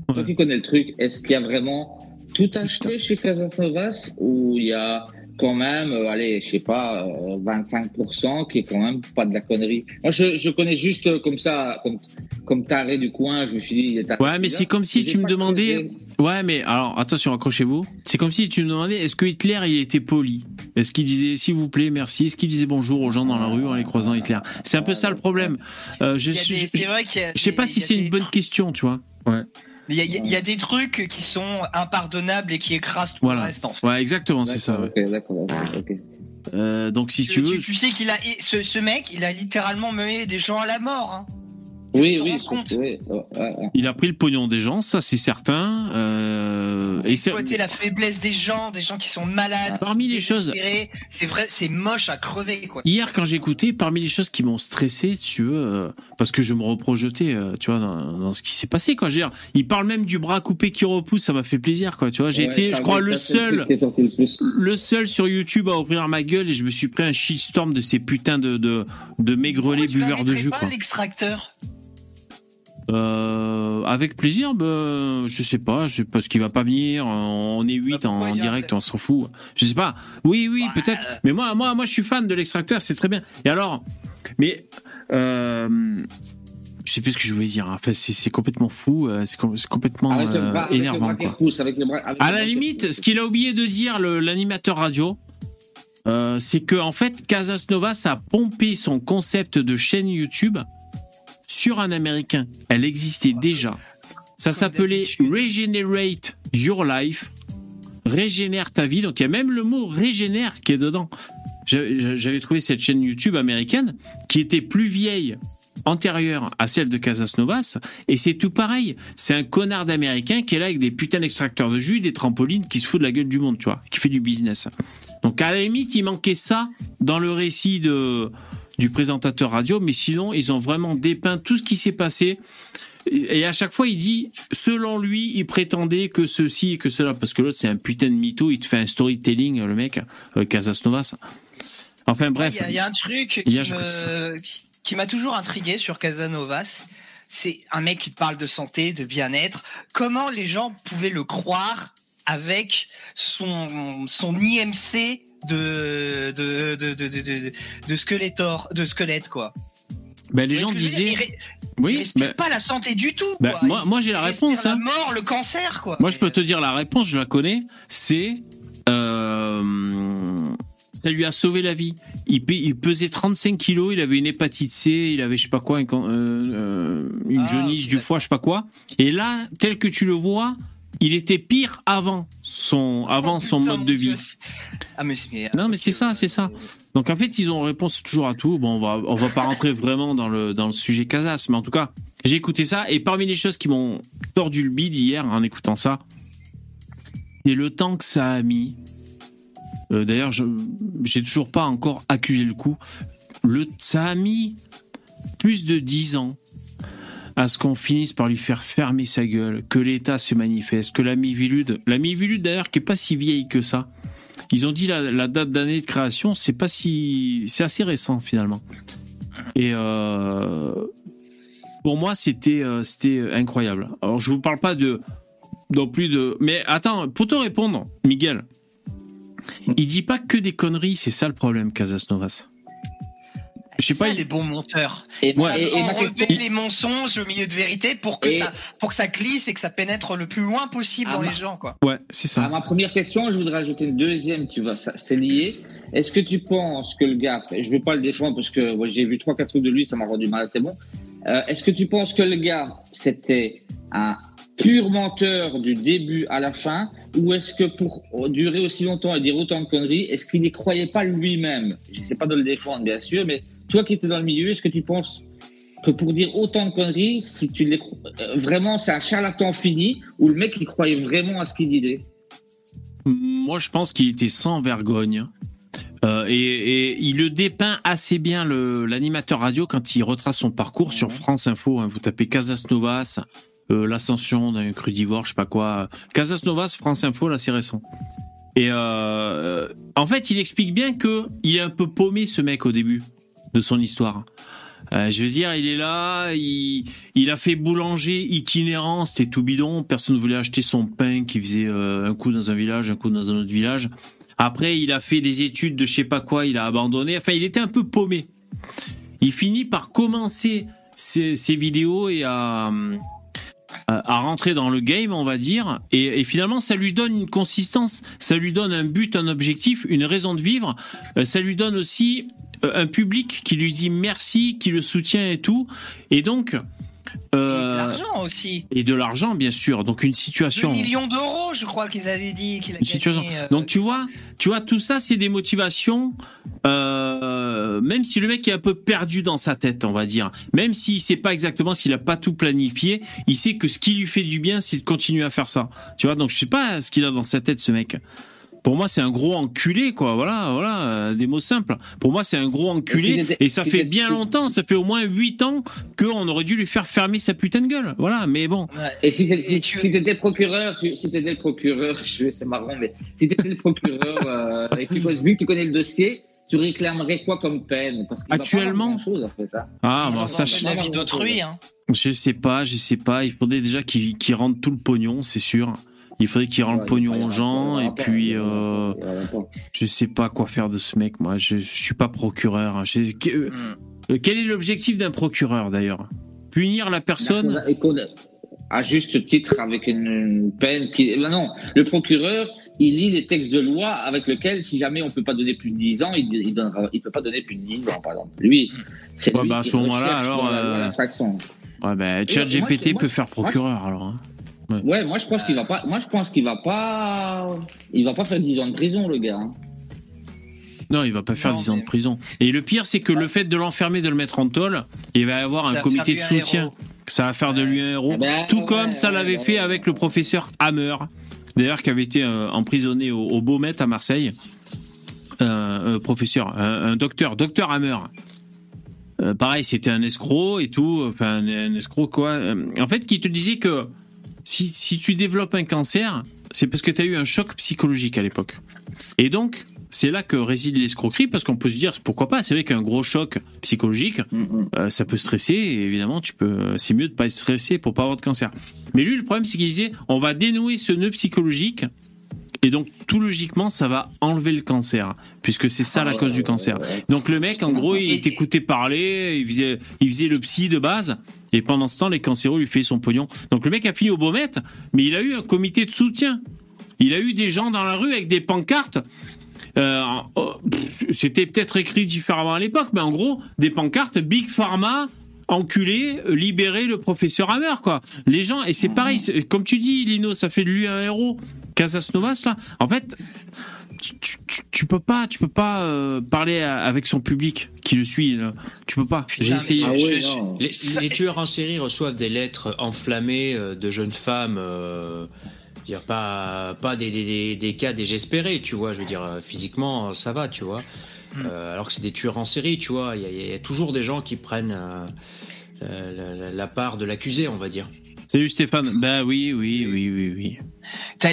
Toi Ouais. qui connais le truc, est-ce qu'il y a vraiment tout acheté chez Casas Novas ou il y a quand même, euh, allez, je sais pas, euh, 25% qui est quand même pas de la connerie. Moi, je, je connais juste euh, comme ça, comme, comme taré du coin, je me suis dit, il est Ouais, mais c'est comme si tu me demandais. Ouais, mais alors attention, accrochez-vous. C'est comme si tu me demandais est-ce que Hitler il était poli? Est-ce qu'il disait s'il vous plaît, merci? Est-ce qu'il disait bonjour aux gens dans la rue en les croisant Hitler? C'est un peu ça le problème. Euh, je suis. des- je- C'est vrai qu'il y a. je sais pas si c'est des- une bonne question, tu vois. Ouais. Il y, a, y y des trucs qui sont impardonnables et qui écrasent tout Voilà. le reste. En fait. Ouais, exactement, c'est ça. ouais. Euh, donc si tu veux. tu, sais qu'il a ce, ce mec, il a littéralement mené des gens à la mort. hein. Oui, oui, oui, ouais. Il a pris le pognon des gens, ça c'est certain. Euh, et c'est- Exploiter la faiblesse des gens, des gens qui sont malades. Parmi les choses- c'est vrai, c'est moche à crever quoi. Hier, quand j'écoutais, parmi les choses qui m'ont stressé, tu veux, euh, parce que je me reprojetais, euh, tu vois, dans, dans ce qui s'est passé, quoi. Je veux dire, il parle même du bras coupé qui repousse, ça m'a fait plaisir, quoi. Tu vois, j'ai Ouais, été, je crois, le seul, le seul sur YouTube à ouvrir ma gueule et je me suis pris un shitstorm de ces putains de de, de maigrelets buveurs de jus, pas, quoi. l'extracteur? Euh, avec plaisir, ben, je sais pas, je sais pas ce qu'il va pas venir. On est 8 Bah, pourquoi en direct, on s'en fout. Je sais pas. Oui, oui, peut-être. Mais moi, moi, moi, je suis fan de l'extracteur, c'est très bien. Et alors, mais euh, je sais plus ce que je voulais dire. hein. Enfin, c'est complètement fou, euh, c'est com- c'est complètement Avec euh, bras, énervant. qui Quoi. avec bras- À la qui limite, ce qu'il a oublié de dire, l'animateur radio, euh, c'est que en fait, Casas Novas a pompé son concept de chaîne YouTube sur un américain. Elle existait déjà. Ça s'appelait. Regenerate Your Life. Régénère ta vie. Donc il y a même le mot régénère qui est dedans. J'avais j'avais trouvé cette chaîne YouTube américaine qui était plus vieille antérieure à celle de Casas Novas et c'est tout pareil c'est un connard d'américain qui est là avec des putains d'extracteurs de jus des trampolines qui se fout de la gueule du monde tu vois qui fait du business Donc à la limite, il manquait ça dans le récit de, du présentateur radio, mais sinon, ils ont vraiment dépeint tout ce qui s'est passé. Et à chaque fois, il dit, selon lui, il prétendait que ceci et que cela, parce que l'autre, c'est un putain de mytho, il te fait un storytelling, le mec, euh, Casas Novas. Enfin bref. Il y, a- il y a un truc qui me- m'a toujours intrigué sur Casanovas. C'est un mec qui te parle de santé, de bien-être. Comment les gens pouvaient le croire avec son, son IMC de, de, de, de, de, de, de squelette, quoi. Ben, les gens disaient, oui, ben, pas la santé du tout, quoi. moi, moi j'ai la réponse. La Hein. mort, le cancer, quoi. Moi, je peux te dire la réponse, je la connais. C'est. euh, ça lui a sauvé la vie. Il, il pesait 35 kilos, il avait une hépatite C, il avait je sais pas quoi, euh, euh, une Ah, jaunisse du foie, je sais pas quoi. Et là, tel que tu le vois, il était pire avant son, avant Oh, son putain, mode de vie. Ah, mais, mais- Non, mais c'est ça, c'est ça. Donc en fait, ils ont réponse toujours à tout. Bon, on va, on va pas rentrer vraiment dans le, dans le sujet Casas, mais en tout cas, j'ai écouté ça. Et parmi les choses qui m'ont tordu le bide hier en écoutant ça, c'est le temps que ça a mis. Euh, D'ailleurs, je j'ai toujours pas encore accusé le coup. Le, ça a mis plus de 10 ans à ce qu'on finisse par lui faire fermer sa gueule, que l'État se manifeste, que la Mivilude, la Mivilude d'ailleurs qui est pas si vieille que ça, ils ont dit la, la date d'année de création, c'est pas si, c'est assez récent finalement. Et euh, pour moi, c'était euh, c'était incroyable. Alors je vous parle pas de non plus de, mais attends, pour te répondre, Miguel, il dit pas que des conneries, c'est ça le problème, Casas Novas. Je sais C'est pas, ça, il- les bons monteurs. Et, Ouais. et- et enlever les mensonges au milieu de vérité pour que Et- ça pour que ça glisse et que ça pénètre le plus loin possible Ah, dans ma- les gens quoi. ouais, c'est À ça. ma première question, je voudrais ajouter une deuxième, tu vois, ça- c'est lié. Est-ce que tu penses que le gars, je veux pas le défendre parce que j'ai vu trois, quatre trucs de lui, ça m'a rendu mal, c'est bon. Euh, Est-ce que tu penses que le gars, c'était un pur menteur du début à la fin, ou est-ce que pour durer aussi longtemps et dire autant de conneries, est-ce qu'il n'y croyait pas lui-même? Je sais pas de le défendre, bien sûr, mais toi qui étais dans le milieu, est-ce que tu penses que pour dire autant de conneries, si tu les euh, vraiment, c'est un charlatan fini, ou le mec il croyait vraiment à ce qu'il disait? Moi, je pense qu'il était sans vergogne. Euh, et, et il le dépeint assez bien l'animateur radio quand il retrace son parcours sur France Info. hein. vous tapez Casas Novas, euh, l'ascension d'un crudivore, je sais pas quoi. Casas Novas, France Info, là c'est récent. Et en fait, il explique bien que il est un peu paumé ce mec au début de son histoire. Euh, je veux dire, il est là, il, a fait boulanger itinérant, c'était tout bidon, personne ne voulait acheter son pain qui faisait euh, un coup dans un village, un coup dans un autre village. Après, il a fait des études de je sais pas quoi, il a abandonné. Enfin, il était un peu paumé. Il finit par commencer ses, vidéos et à, à, rentrer dans le game, on va dire. Et, finalement, ça lui donne une consistance, ça lui donne un but, un objectif, une raison de vivre. Euh, ça lui donne aussi un public qui lui dit merci, qui le soutient et tout. Et donc, Et de euh, l'argent aussi. et de l'argent, bien sûr. Donc une 2 situation. millions d'euros, je crois qu'ils avaient dit qu'il a Une situation. euh, Donc tu vois, tu vois, tout ça, c'est des motivations. Euh, même si le mec est un peu perdu dans sa tête, on va dire. Même s'il sait pas exactement, s'il a pas tout planifié, il sait que ce qui lui fait du bien, c'est de continuer à faire ça. Tu vois, donc je sais pas ce qu'il a dans sa tête, ce mec. Pour moi, c'est un gros enculé, quoi. Voilà, voilà, euh, des mots simples. Pour moi, c'est un gros enculé. Et ça fait bien longtemps, ça fait au moins 8 ans qu'on aurait dû lui faire fermer sa putain de gueule. Voilà, mais bon. Et si t'étais si, si procureur, tu, si t'étais le procureur, c'est marrant, mais si t'étais le procureur, euh, et que tu, vu que tu connais le dossier, tu réclamerais quoi comme peine? Parce qu'il va pas Actuellement? en fait, hein. Ah, bon, ont ça, je- la vie d'autrui. Hein. Je sais pas, je sais pas. Il faudrait déjà qu'il qu'il rentre tout le pognon, c'est sûr. Il faudrait qu'il rende Ouais, le pognon aux gens. Et puis, euh, je sais pas quoi faire de ce mec, moi. Je, je suis pas procureur. Je- que- Hmm. euh, quel est l'objectif d'un procureur, d'ailleurs? Punir la personne? À juste titre avec une, peine qui. ben non, le procureur, il lit les textes de loi avec lesquels, si jamais on peut pas donner plus de 10 ans, il, il donnera, il peut pas donner plus de 10 ans, par exemple. Lui, c'est Ouais, lui bah, à ce moment-là, alors, euh. Ouais, ben, je- moi, peut faire procureur, alors. hein. Ouais, moi je pense qu'il va pas. Moi je pense qu'il va pas. Il va pas faire 10 ans de prison, le gars. hein. Non, il va pas faire Non, 10 ans mais- de prison. Et le pire, c'est que le fait de l'enfermer, de le mettre en tôle, il va y avoir Ça un comité de soutien. héros. Ça va faire de lui un héros. Ah ben, Tout ouais, comme ça ouais, l'avait ouais, fait ouais. avec le professeur Hammer, d'ailleurs, qui avait été euh, emprisonné au, au Beaumet à Marseille. un, un professeur, un, un docteur, docteur Hammer. Euh, pareil, c'était un escroc et tout, enfin un, un escroc quoi. Euh, En fait, qui te disait que si, si tu développes un cancer, c'est parce que tu as eu un choc psychologique à l'époque. Et donc, c'est là que réside l'escroquerie, parce qu'on peut se dire pourquoi pas. C'est vrai qu'un gros choc psychologique, Mhm. euh, ça peut stresser. Et évidemment, tu peux. C'est mieux de pas être stressé pour pas avoir de cancer. Mais lui, le problème, c'est qu'il disait on va dénouer ce nœud psychologique. Et donc, tout logiquement, ça va enlever le cancer, puisque c'est ça la cause du cancer. Donc, le mec, en gros, il t'écoutait parler, il faisait, il faisait le psy de base, et pendant ce temps, les cancéreux lui faisaient son pognon. Donc, le mec a fini au Beaumet, mais il a eu un comité de soutien. Il a eu des gens dans la rue avec des pancartes. Euh, oh, C'était peut-être écrit différemment à l'époque, mais en gros, des pancartes Big Pharma, enculé, libérer le professeur Hammer, quoi. Les gens, et c'est pareil, comme tu dis, Lino, ça fait de lui un héros. Casas Novas, là, en fait, tu, tu- tu- tu peux pas, tu peux pas euh, parler à- avec son public qui le suit. là. Tu peux pas. J'ai essayé. Ah ouais. Les, Ça- les tueurs en série reçoivent des lettres enflammées euh, de jeunes femmes, euh, dire pas pas des, des, des, des cas désespérés, tu vois. Je veux dire physiquement ça va, tu vois. Euh, alors que c'est des tueurs en série, tu vois. Il y, a- il y a toujours des gens qui prennent euh, la, la- la part de l'accusé, on va dire. Salut Stéphane. Bah oui, oui, oui, oui, oui.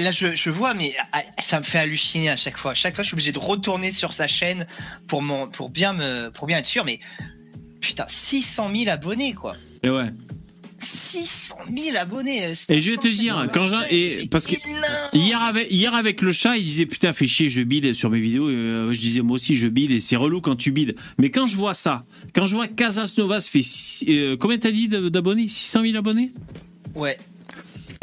Là, je, je vois, mais ah, ça me fait halluciner à chaque fois. Chaque fois, je suis obligé de retourner sur sa chaîne pour, mon, pour, bien, me, pour bien être sûr. Mais putain, 600 000 abonnés, quoi. Et ouais. 600 000 abonnés. Et je vais te dire, quand et- parce que Hier avec, hier avec le chat, il disait putain fais chier, je bide sur mes vidéos. Euh, je disais moi aussi je bide et c'est relou quand tu bides. Mais quand je vois ça, quand je vois Casas Novas fait six- euh, combien t'as dit d'abonnés? 600 000 abonnés? Ouais.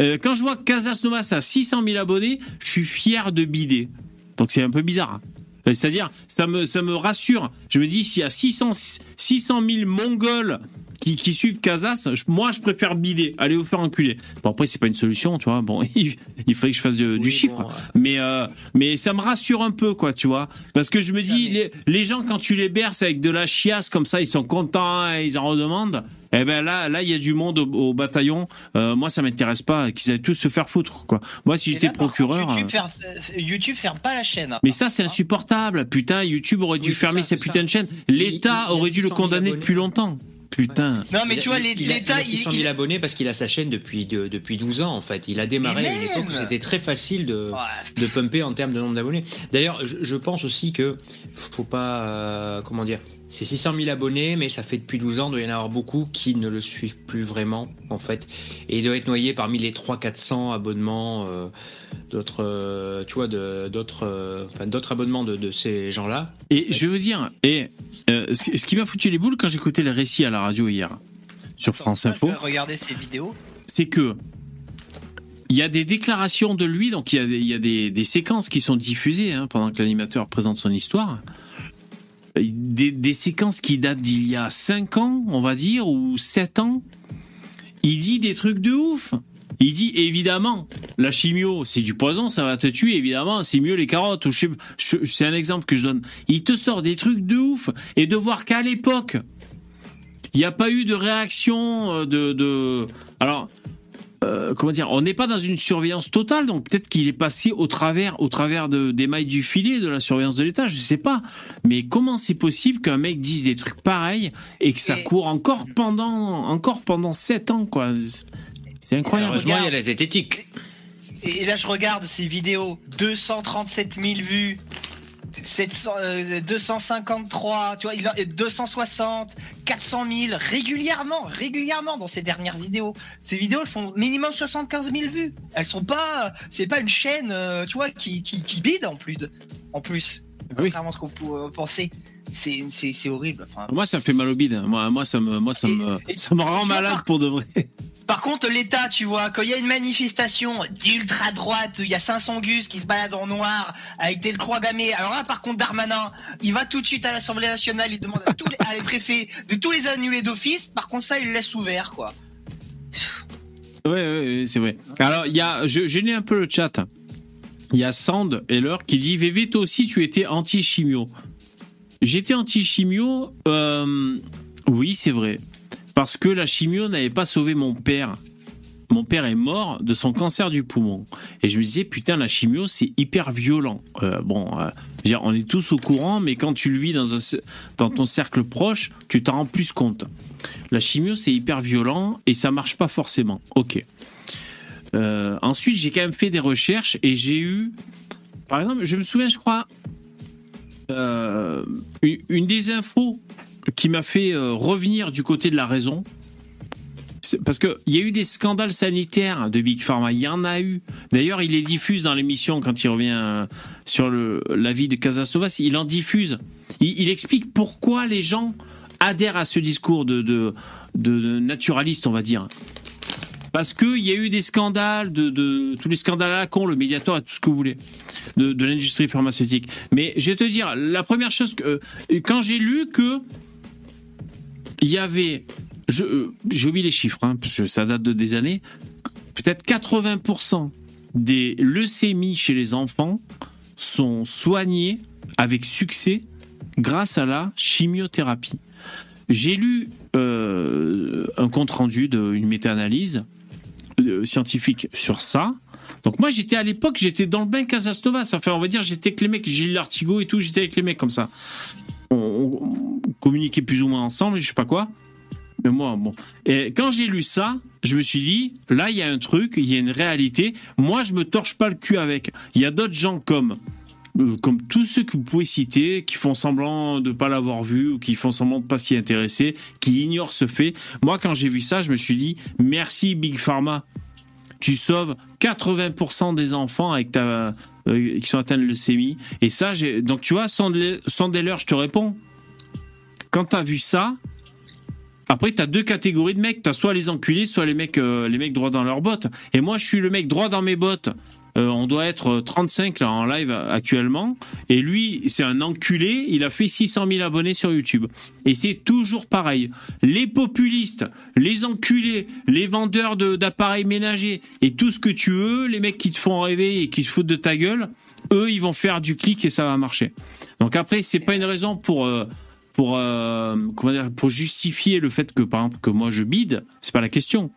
Euh, Quand je vois Casas Novas à 600 000 abonnés, je suis fier de bider. Donc c'est un peu bizarre. Euh, C'est-à-dire, ça me, ça me rassure. Je me dis, s'il y a 600, 600 000 Mongols qui, qui suivent Casas, moi, je préfère bider. Allez vous faire enculer. Bon, après, c'est pas une solution, tu vois. Bon, il, il fallait que je fasse de- du chiffre. bon, Mais, euh, mais ça me rassure un peu, quoi, tu vois. Parce que je me dis, les, les gens, quand tu les berces avec de la chiasse comme ça, ils sont contents, et ils en redemandent. Eh ben là, là, il y a du monde au, au bataillon. Euh, moi, ça m'intéresse pas qu'ils aillent tous se faire foutre, quoi. Moi, si j'étais contre, procureur. YouTube, euh, ferme, YouTube ferme pas la chaîne. mais ça, c'est insupportable. Putain, YouTube aurait dû Oui, fermer ça, sa c'est putain ça. de chaîne. L'État aurait dû le 600 000 condamner depuis longtemps. Putain. Non, mais Il a- tu vois, l'État, il a 600 000 il- abonnés parce qu'il a sa chaîne depuis, de- depuis 12 ans en fait. Il a démarré à une époque où c'était très facile de, Ouais. de pumper en termes de nombre d'abonnés. D'ailleurs, je, je pense aussi que faut pas euh, comment dire, c'est 600 000 abonnés, mais ça fait depuis 12 ans, il doit y en avoir beaucoup qui ne le suivent plus vraiment en fait, et il doit être noyé parmi les 300-400 abonnements euh, d'autres, euh, tu vois, de- d'autres, euh, enfin d'autres abonnements de, de ces gens-là. Et je vais vous dire, et euh, ce qui m'a foutu les boules quand j'écoutais les récits à la radio hier sur France Info, ces vidéos. c'est que il y a des déclarations de lui, donc il y a, des- il y a des, des séquences qui sont diffusées hein, pendant que l'animateur présente son histoire. Des, des séquences qui datent d'il y a 5 ans, on va dire, ou 7 ans. Il dit des trucs de ouf. Il dit évidemment, la chimio, c'est du poison, ça va te tuer, évidemment, c'est mieux les carottes. Ou je je- c'est un exemple que je donne. Il te sort des trucs de ouf. Et de voir qu'à l'époque, il n'y a pas eu de réaction euh, de. de... Alors, euh, comment dire, on n'est pas dans une surveillance totale, donc peut-être qu'il est passé au travers, au travers de, des mailles du filet de la surveillance de l'État, je sais pas. Mais comment c'est possible qu'un mec dise des trucs pareils et que ça Et- court encore pendant, encore pendant 7 ans, quoi? C'est incroyable. Heureusement, il y a la zététique. Et là, je regarde ces vidéos. 237 000 vues. 700, euh, 253, tu vois, il a- 260, 400 000 régulièrement, régulièrement dans ces dernières vidéos. Ces vidéos, elles font minimum 75 000 vues. Elles sont pas, c'est pas une chaîne, euh, tu vois, qui, qui, qui bide en plus, de, en plus. Ah oui. Contrairement à ce qu'on peut penser. C'est, horrible. Enfin, Moi, ça me fait mal au bide. Moi, moi, ça me, moi, ça me, Et- ça me rend malade pour de vrai. Par contre, l'État, tu vois, quand il y a une manifestation d'ultra droite, il y a 500 gus qui se baladent en noir avec des croix gammées. Alors là, par contre, Darmanin, il va tout de suite à l'Assemblée nationale, il demande à tous les, préfets de tous les annuler d'office. Par contre, ça, il le laisse ouvert, quoi. Ouais, ouais, c'est vrai. Alors, il y a, je, je un peu le chat. Il y a Sand et l'heure qui dit VV, toi aussi, tu étais anti-chimio. J'étais anti-chimio, euh, oui, c'est vrai. Parce que la chimio n'avait pas sauvé mon père. Mon père est mort de son cancer du poumon. Et je me disais, putain, la chimio, c'est hyper violent. Euh, bon, euh, on est tous au courant, mais quand tu le vis dans, ton cercle proche, tu t'en rends plus compte. La chimio, c'est hyper violent et ça marche pas forcément. Ok. Euh, ensuite, j'ai quand même fait des recherches et j'ai eu, par exemple, je me souviens, je crois, une des infos qui m'a fait euh, revenir du côté de la raison. Parce qu'il y a eu des scandales sanitaires de Big Pharma, il y en a eu. D'ailleurs, il les diffuse dans l'émission quand il revient euh, sur le, la vie de Casasnovas, il en diffuse. Il, explique pourquoi les gens adhèrent à ce discours de, naturaliste, on va dire. Parce qu'il y a eu des scandales, tous les scandales à la con, le médiator et tout ce que vous voulez, de, de l'industrie pharmaceutique. Mais je vais te dire, la première chose que. euh, Quand j'ai lu que. Il y avait. euh, J'ai oublié les chiffres, hein, parce que ça date de des années. Peut-être 80% des leucémies chez les enfants sont soignées avec succès grâce à la chimiothérapie. J'ai lu euh, un compte rendu d'une méta-analyse euh, scientifique sur ça. Donc moi j'étais à l'époque j'étais dans le bain Casastova, ça on va dire j'étais avec les mecs Gilles Lartigot et tout, j'étais avec les mecs comme ça. On, plus ou moins ensemble, je sais pas quoi. Mais moi bon. Et quand j'ai lu ça, je me suis dit là il y a un truc, il y a une réalité. Moi je me torche pas le cul avec. Il y a d'autres gens comme euh, comme tous ceux que vous pouvez citer, qui font semblant de pas l'avoir vu ou qui font semblant de pas s'y intéresser, qui ignorent ce fait. Moi, quand j'ai vu ça, je me suis dit merci Big Pharma. Tu sauves 80% des enfants avec ta, euh, qui sont atteints de leucémie. Et ça, donc tu vois, Sandler, Sandler, je te réponds. Quand t'as vu ça, après, t'as deux catégories de mecs. T'as soit les enculés, soit les mecs, euh, les mecs droits dans leurs bottes. Et moi, je suis le mec droit dans mes bottes. Euh, on doit être euh, 35 là en live euh, actuellement. Et lui, c'est un enculé. Il a fait 600 000 abonnés sur YouTube. Et c'est toujours pareil. Les populistes, les enculés, les vendeurs de- d'appareils ménagers et tout ce que tu veux, les mecs qui te font rêver et qui se foutent de ta gueule, eux, ils vont faire du clic et ça va marcher. Donc après, c'est pas une raison pour euh, pour euh, comment dire pour justifier le fait que par exemple que moi je bide. C'est pas la question.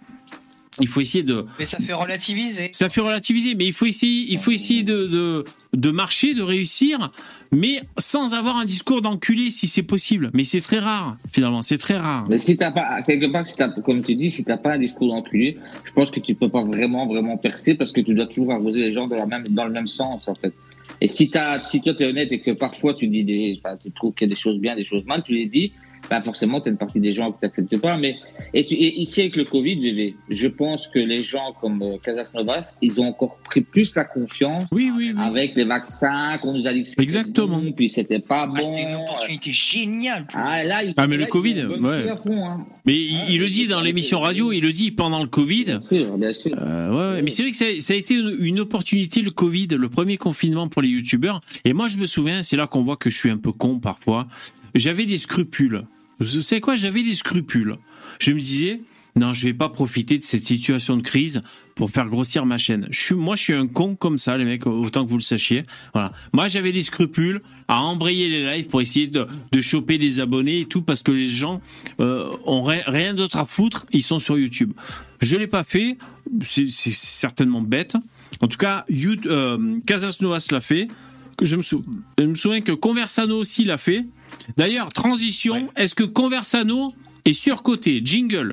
Il faut essayer de Mais ça fait relativiser. ça fait relativiser, mais il faut essayer, il faut essayer de, de, de marcher, de réussir, mais sans avoir un discours d'enculé si c'est possible. Mais c'est très rare, finalement, c'est très rare. Mais si t'as pas, quelque part, si t'as, comme tu dis, si t'as pas un discours d'enculé, je pense que tu peux pas vraiment, vraiment percer parce que tu dois toujours arroser les gens dans, la même, dans le même sens, en fait. Et si t'as, si toi t'es honnête et que parfois tu dis des, enfin, tu trouves qu'il y a des choses bien, des choses mal, tu les dis, ben forcément t'as une partie des gens que t'acceptes pas. Mais, et, tu- et ici avec le Covid, VV, je pense que les gens comme euh, Casas Novas, ils ont encore pris plus la confiance Oui, oui, oui. avec les vaccins qu'on nous a dit que c'était Exactement. bon, puis c'était pas bon. Ah, C'était une opportunité géniale. Ah, là, Ah, mais le là, Covid, ouais. fond, hein. Mais il, il le dit dans l'émission radio, il le dit pendant le Covid. Bien sûr, bien sûr. Euh, ouais, ouais. mais c'est vrai que ça, ça a été une, une opportunité le Covid, le premier confinement pour les youtubeurs. Et moi, je me souviens, c'est là qu'on voit que je suis un peu con parfois. J'avais des scrupules. Vous savez quoi? J'avais des scrupules. Je me disais, non, je vais pas profiter de cette situation de crise pour faire grossir ma chaîne. Je suis, moi, je suis un con comme ça, les mecs, autant que vous le sachiez. Voilà. Moi, j'avais des scrupules à embrayer les lives pour essayer de, de choper des abonnés et tout, parce que les gens euh, ont ri- rien d'autre à foutre, ils sont sur YouTube. Je l'ai pas fait, c'est certainement bête. En tout cas, euh, Casas Novas l'a fait. Je me souviens que Conversano aussi l'a fait. D'ailleurs, transition, est-ce que Conversano est surcoté Jingle.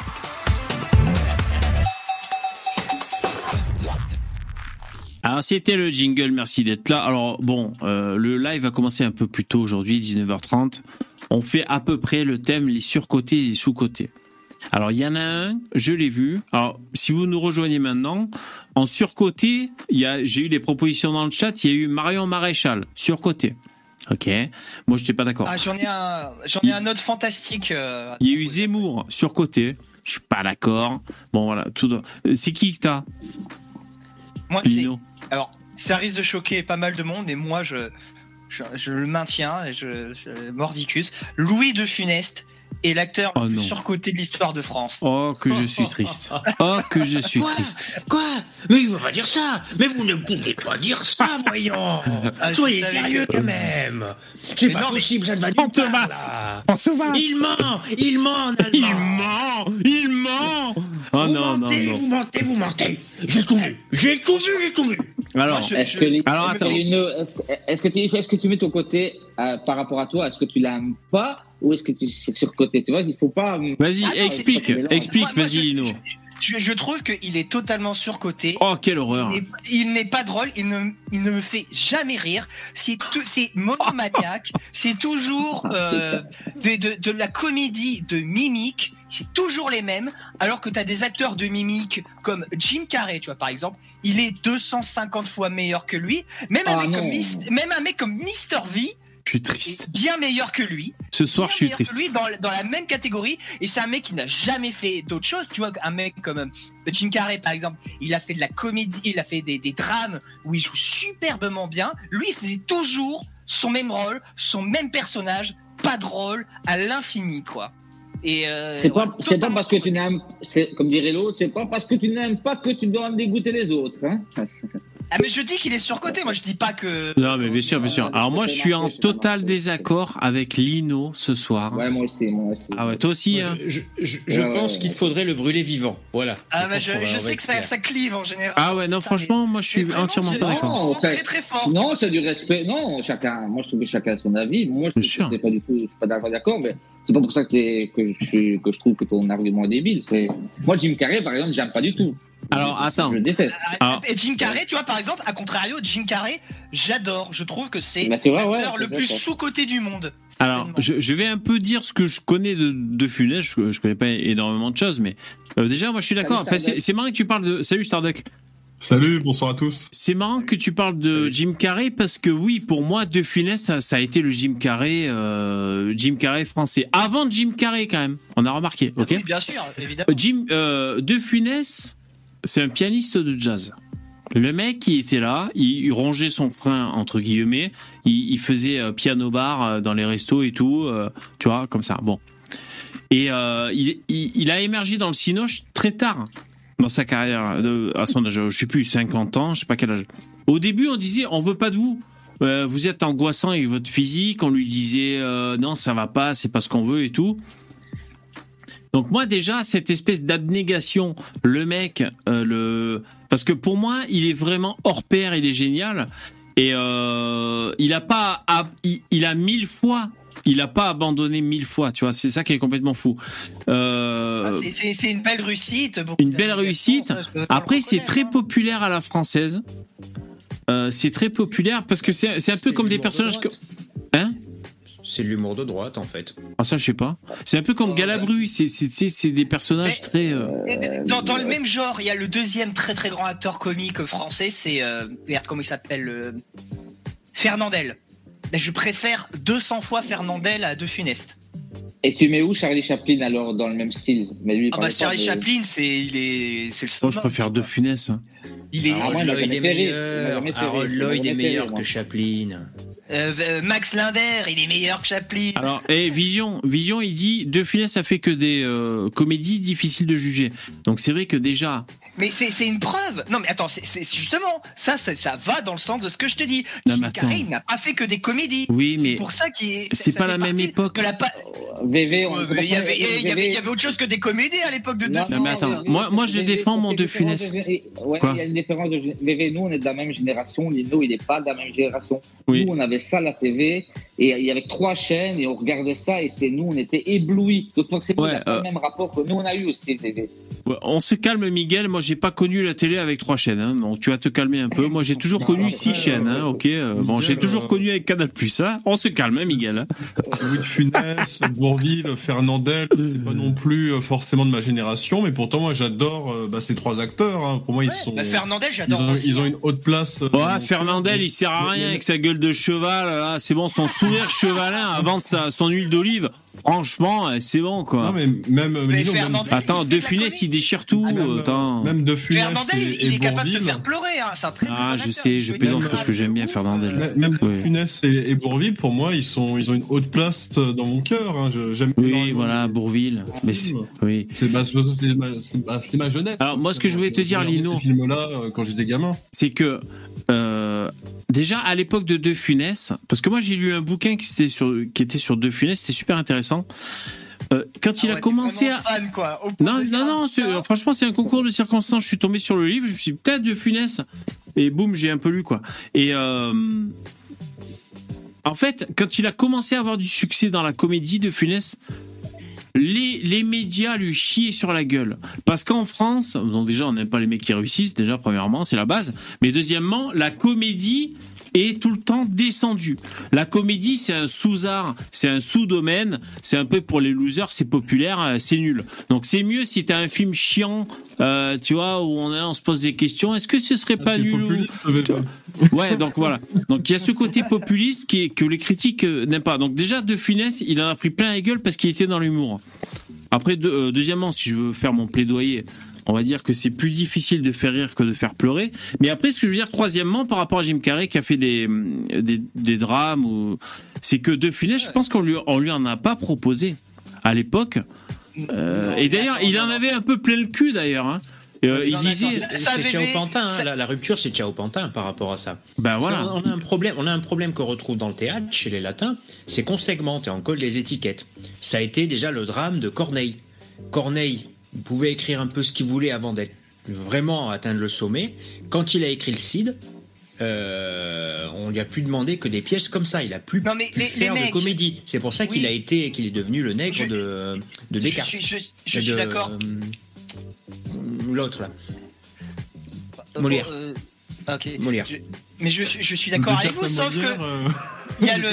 Alors c'était le jingle, merci d'être là. Alors bon, euh, le live a commencé un peu plus tôt aujourd'hui, 19h30. On fait à peu près le thème les surcotés et les sous-cotés. Alors il y en a un, je l'ai vu. Alors si vous nous rejoignez maintenant, en surcoté, j'ai eu des propositions dans le chat. Il y a eu Marion Maréchal, surcoté. Ok. Moi je n'étais pas d'accord. Ah, j'en ai un, j'en ai un autre fantastique. euh, Il y a eu Zemmour, surcoté. Je suis pas d'accord. Bon voilà. Tout. C'est qui que t'as Moi, c'est, alors, ça risque de choquer pas mal de monde, et moi, je, je, je le maintiens, et je, je- mordicus. Louis de Funeste, est l'acteur Oh le plus non. surcoté de l'histoire de France. Oh, que je suis triste. Oh, que je suis Quoi triste. Quoi Mais il va pas dire ça Mais vous ne pouvez pas dire ça, voyons Ah, Soyez sérieux quand même C'est pas non, mais- possible, ça ne va se masse. Il ment Il ment en Il ment Il ment Oh Vous non, non, mentez, non. vous mentez, vous mentez J'ai tout vu J'ai tout vu, j'ai tout vu Alors, Moi, je- Est-ce que, les- Alors, est-ce que attends. Lino- est-ce- est-ce que tu est-ce que tu mets ton côté euh, par rapport à toi Est-ce que tu l'aimes pas ou est-ce que tu c'est surcoté Tu vois, il faut pas. vas-y, Ah non, explique, explique, vas-y, je- Lino. Je, je trouve qu'il est totalement surcoté. Oh, quelle horreur. Il n'est- pas drôle, il ne, il ne me fait jamais rire. C'est tout- c'est monomaniaque, c'est toujours euh, de, de, de la comédie de mimique, c'est toujours les mêmes, alors que tu as des acteurs de mimique comme Jim Carrey, tu vois, par exemple, il est 250 fois meilleur que lui. Même, un, Ah mec comme Mis- même un mec comme Mr. V Je suis triste. bien meilleur que lui. Ce soir, je suis meilleur que triste. lui dans, dans la même catégorie et c'est un mec qui n'a jamais fait d'autre chose tu vois un mec comme euh, Jim Carrey par exemple il a fait de la comédie il a fait des, des drames où il joue superbement bien lui il faisait toujours son même rôle son même personnage pas drôle à l'infini quoi et euh, C'est pas, ouais, parce que tu n'aimes, c'est comme dirait l'autre, c'est pas parce que tu n'aimes pas que tu dois en dégoûter les autres. Hein ah mais je dis qu'il est surcoté moi je dis pas que Non, mais bien sûr, bien sûr. Alors, moi, je suis en total désaccord avec Lino ce soir. ouais, moi aussi, moi aussi. Ah ouais, toi aussi Moi, hein Je, je- Ouais, pense ouais. qu'il faudrait le brûler vivant. Voilà. ah bah je, je sais que ça, ça clive en général Ah ouais, non, Ça, franchement, moi, je suis vraiment, entièrement pas d'accord. très très fort Non, c'est du respect. Non, chacun. Moi, je trouve que chacun a son avis. Moi, je c'est pas du tout. Je suis pas d'accord, d'accord, mais c'est pas pour ça que, je, suis- que je trouve que ton argument est débile. C'est moi, Jim Carrey, par exemple, j'aime pas du tout. Alors, attends. Je déteste. Alors- Et Jim Carrey, tu vois, par exemple, à contrario, Jim Carrey, j'adore. Je trouve que c'est Bah, ouais, le plus ça. sous-coté du monde. Alors, je, je vais un peu dire ce que je connais de, de Funès. Je, je connais pas énormément de choses, mais euh, déjà, moi, je suis d'accord. Salut, Enfin, c'est marrant que tu parles de. Salut Starduck. Salut, bonsoir à tous. C'est marrant que tu parles de Jim Carrey parce que oui, pour moi, De Funès, ça, ça a été le Jim Carrey, euh, Jim Carrey français. Avant Jim Carrey, quand même. On a remarqué, ok? Oui, bien sûr, évidemment. Jim euh, De Funès, c'est un pianiste de jazz. Le mec, il était là, il, rongeait son frein entre guillemets, il, faisait euh, piano bar euh, dans les restos et tout, euh, tu vois, comme ça. Bon. Et il, a émergé dans le cinoche très tard dans sa carrière, à son âge, je sais plus, 50 ans, je sais pas quel âge. Au début, on disait, on veut pas de vous. Vous êtes angoissant avec votre physique. On lui disait, non, ça va pas, c'est pas ce qu'on veut et tout. Donc moi déjà cette espèce d'abnégation, le mec, euh, le parce que pour moi il est vraiment hors pair, il est génial et euh, il a pas, il, il a mille fois, il a pas abandonné mille fois, tu vois, c'est ça qui est complètement fou. Euh, Ah, c'est- une belle réussite. une belle réussite. Après c'est très hein. populaire à la française. C'est très populaire parce que c'est un peu comme des de personnages que hein? C'est de l'humour de droite, en fait. ah ça je sais pas. C'est un peu comme Galabru, c'est c'est c'est c'est des personnages Mais- très euh, Dans, dans le même genre, il y a le deuxième très très grand acteur comique français, c'est euh, merde, comment il s'appelle euh, Fernandel. Mais Je préfère 200 fois Fernandel à De Funeste. Et tu mets où Charlie Chaplin alors dans le même style? Mais lui, Ah bah Charlie de- Chaplin, c'est il est c'est le Moi, je préfère. De Funès. hein. Il est Ah, Harold Lloyd est meilleur. Harold Lloyd est meilleur que moi. Chaplin. Euh, euh, Max Linder, il est meilleur que Chaplin. Alors, et Vision, Vision, il dit De Funès, ça fait que des euh, comédies difficiles de juger. Donc c'est vrai que déjà, Mais c'est c'est une preuve. Non mais attends, c'est justement ça, ça, ça va dans le sens de ce que je te dis. Non, Jim. Carrey n'a pas fait que des comédies. Oui, mais c'est pour ça qu'il est. c'est pas la même époque. la pa- VV, on Il y avait, il y avait, il y autre chose que des comédies à l'époque de deux. Non, mais attends, moi- moi, je défends mon De Funès. Ouais, Quoi il y a une différence de VV, nous, on est de la même génération. Lino, il n'est pas de la même génération. Oui. Nous, on avait ça à la TV et il y avait trois chaînes et on regardait ça et c'est nous, on était éblouis. Donc forcément, Ouais, pas euh, le même rapport que nous, on a eu aussi, VV. ouais, on se calme, Miguel. Moi, j'ai pas connu la télé avec trois chaînes. hein. Donc tu vas te calmer un peu. Moi, j'ai toujours connu six euh, chaînes. Hein, ok. euh, bon, j'ai toujours euh, connu avec Canal Plus. Hein. On se calme, hein, Miguel. Louis de Funès, Bourville, Fernandel, c'est pas non plus forcément de ma génération, mais pourtant moi j'adore bah, ces trois acteurs. hein. Pour moi ils sont, Bah, Fernandel, j'adore. ils ont une haute place. Ouais, Fernandel, il sert à rien avec sa gueule de cheval. C'est bon, son sourire chevalin avant de sa, son huile d'olive. franchement, euh, c'est bon quoi. Non, mais même. Mais Lino, même- Fernandel, Attends, De de Funès, il déchire tout. même, euh, attends. même de Funès Fernandel, et, il, il est capable de faire pleurer. Hein. C'est un très Ah, je sais, je plaisante parce que j'aime bien. Fernandel. Même même Ouais. Funès et, et Bourvil, pour moi, ils sont, ils ont une haute place dans mon cœur. hein. Je- J'aime Oui, voilà, Bourville. Mais c'est- oui. Bah, ma, bah, jeunesse. Alors, moi, ce que je voulais te dire, Lino- Ces films-là euh, quand j'étais gamin. c'est que euh, déjà à l'époque de De Funès, parce que moi j'ai lu un bouquin qui était sur, qui était sur De Funès, c'était super intéressant. Euh, quand il Ah a commencé à, fan, quoi. Non non non, franchement c'est un concours de circonstances. Je suis tombé sur le livre, je me suis dit, peut-être De Funès et boum j'ai un peu lu quoi. Et euh, en fait quand il a commencé à avoir du succès dans la comédie De Funès. Les, les médias lui chiaient sur la gueule. Parce qu'en France, donc déjà, on n'aime pas les mecs qui réussissent, déjà, premièrement, c'est la base. Mais deuxièmement, la comédie est tout le temps descendue. La comédie, c'est un sous-art, c'est un sous-domaine, c'est un peu pour les losers, c'est populaire, euh, c'est nul. Donc c'est mieux si t'as un film chiant, euh, tu vois, où on, se pose des questions. Est-ce que ce serait pas C'est nul populiste, Ouais, donc voilà. Donc il y a ce côté populiste qui est, que les critiques euh, n'aiment pas. Donc déjà, De Funès, il en a pris plein la gueule parce qu'il était dans l'humour. Après, de- euh, deuxièmement, si je veux faire mon plaidoyer, on va dire que c'est plus difficile de faire rire que de faire pleurer. Mais après, ce que je veux dire, troisièmement, par rapport à Jim Carrey qui a fait des, des, des drames, ou... c'est que De Funès, je pense qu'on lui, on lui en a pas proposé à l'époque. Euh, Non, et d'ailleurs, il en avait un peu plein le cul d'ailleurs. hein. Euh, il disait, C'est avait Ciao Pantin, hein, ça- la, la rupture c'est Ciao Pantin par rapport à ça. ben Parce voilà. On a un problème, on a un problème qu'on retrouve dans le théâtre chez les latins, c'est qu'on segmente et on colle les étiquettes. Ça a été déjà le drame de Corneille. Corneille pouvait écrire un peu ce qu'il voulait avant d'être vraiment atteindre le sommet. Quand il a écrit le Cid, euh, on lui a plus demandé que des pièces comme ça. Il a plus Non, mais pu les- les faire mecs- de comédie. C'est pour ça qu'il Oui. a été, qu'il est devenu le nègre Je- de, de Descartes. je, suis d'accord. euh, L'autre là. Molière. Euh, ok. Molière. Je- mais je, suis- je suis d'accord avec vous, sauf que euh, il y a le.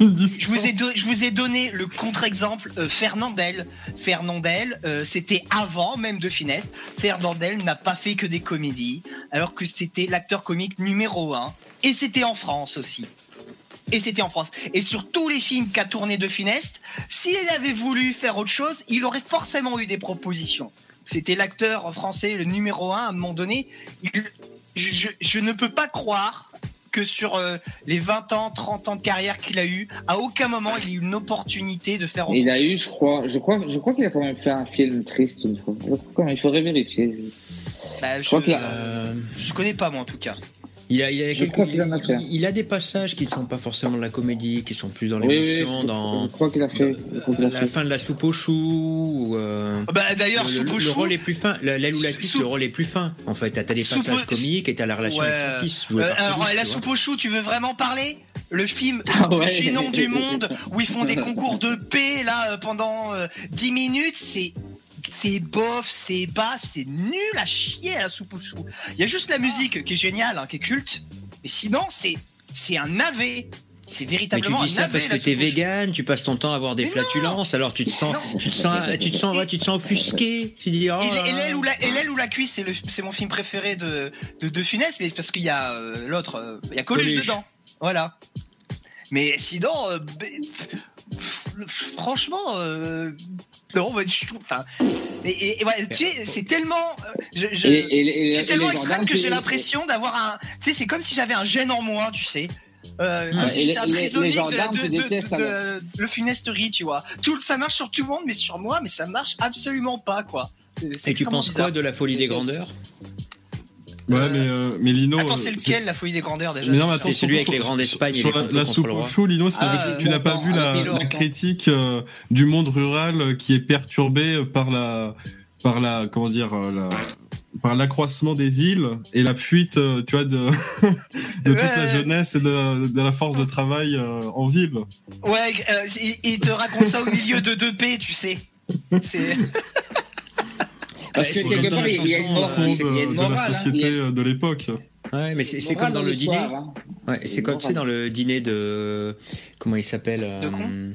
Je vous, ai do- je vous ai donné le contre-exemple euh, Fernandel. Fernandel, euh, c'était avant même de Finesse. Fernandel n'a pas fait que des comédies, alors que c'était l'acteur comique numéro un. Et c'était en France aussi. Et c'était en France. Et sur tous les films qu'a tourné De Funeste, s'il avait voulu faire autre chose, il aurait forcément eu des propositions. C'était l'acteur français le numéro un à un moment donné. Il- je, je- je ne peux pas croire que sur euh, les 20 ans, 30 ans de carrière qu'il a eu, à aucun moment il a eu une opportunité de faire autre Il a eu, je crois, je crois, je crois qu'il a quand même fait un film triste une fois. Il faudrait vérifier. Bah, je, crois qu'il a- Euh, je connais pas moi en tout cas. Il a, il, a Je quelques- crois qu'il en a fait. il- il a des passages qui ne sont pas forcément de la comédie, qui sont plus dans Oui, oui, l'émotion, dans la fin de la soupe aux choux. ou, euh, Bah, D'ailleurs, le, Soupe le- au le chou, rôle est plus fin. La- L'aile ou la le rôle est plus fin. En fait, t'as des Soupe passages comiques et t'as la relation Ouais. avec son fils. Euh, alors, Philippe, la soupe au chou, tu veux vraiment parler? Le film le Ah plus ouais. gênant du monde où ils font des concours de paix là euh, pendant euh, 10 minutes, c'est c'est bof, c'est bas, c'est nul à chier à la soupe au chou. Il y a juste la musique qui est géniale, hein, qui est culte, mais sinon c'est c'est un navet. C'est Mais tu véritablement dis ça navet. parce que t'es vegan, tu passes ton temps à avoir des Mais flatulences, alors tu te sens, Non. tu te sens, tu te sens, ouais, tu te sens offusqué. Tu dis oh. Et, l'aile ou la, ou la cuisse, c'est le- c'est mon film préféré de de, de Funès, mais c'est parce qu'il y a euh, l'autre, euh, il y a Coluche, Coluche. dedans. Voilà. Mais sinon, euh, franchement, non, bah, je trouve. Enfin, et, et- et ouais, tu sais, c'est tellement, euh, je- je- c'est tellement extrême que j'ai l'impression d'avoir un. Tu sais, c'est comme si j'avais un gène en moi, tu sais. Euh, comme si j'étais un trisomique de, gendarmes de, te de- détestent, de- de- alors. le funesterie, tu vois. Tout, ça marche sur tout le monde, mais sur moi, mais ça marche absolument pas, quoi. Et tu penses bizarre. quoi de la folie des grandeurs? Ouais, mais, euh, mais Lino. Attends, euh, c'est lequel, la folie des grandeurs, déjà Mais non, mais C'est celui avec les grandes Espagnes et Sur les la, soupe au chou, Lino, c'est Ah, tu euh, n'as pas vu la, critique euh, du monde rural euh, qui est perturbé par la, par la, comment dire, euh, la, par l'accroissement des villes et la fuite, euh, tu vois, de, de toute la jeunesse et de, de la force de travail euh, en ville. Ouais, euh, il, il te raconte ça au milieu de deux P, tu sais. C'est. Parce que c'est quelque comme dans part, la il y a une chanson, morale, euh, de, la hein, société euh, de l'époque. Ouais, mais c'est comme dans le dîner. hein. Ouais, c'est comme c'est dans le dîner de comment il s'appelle euh,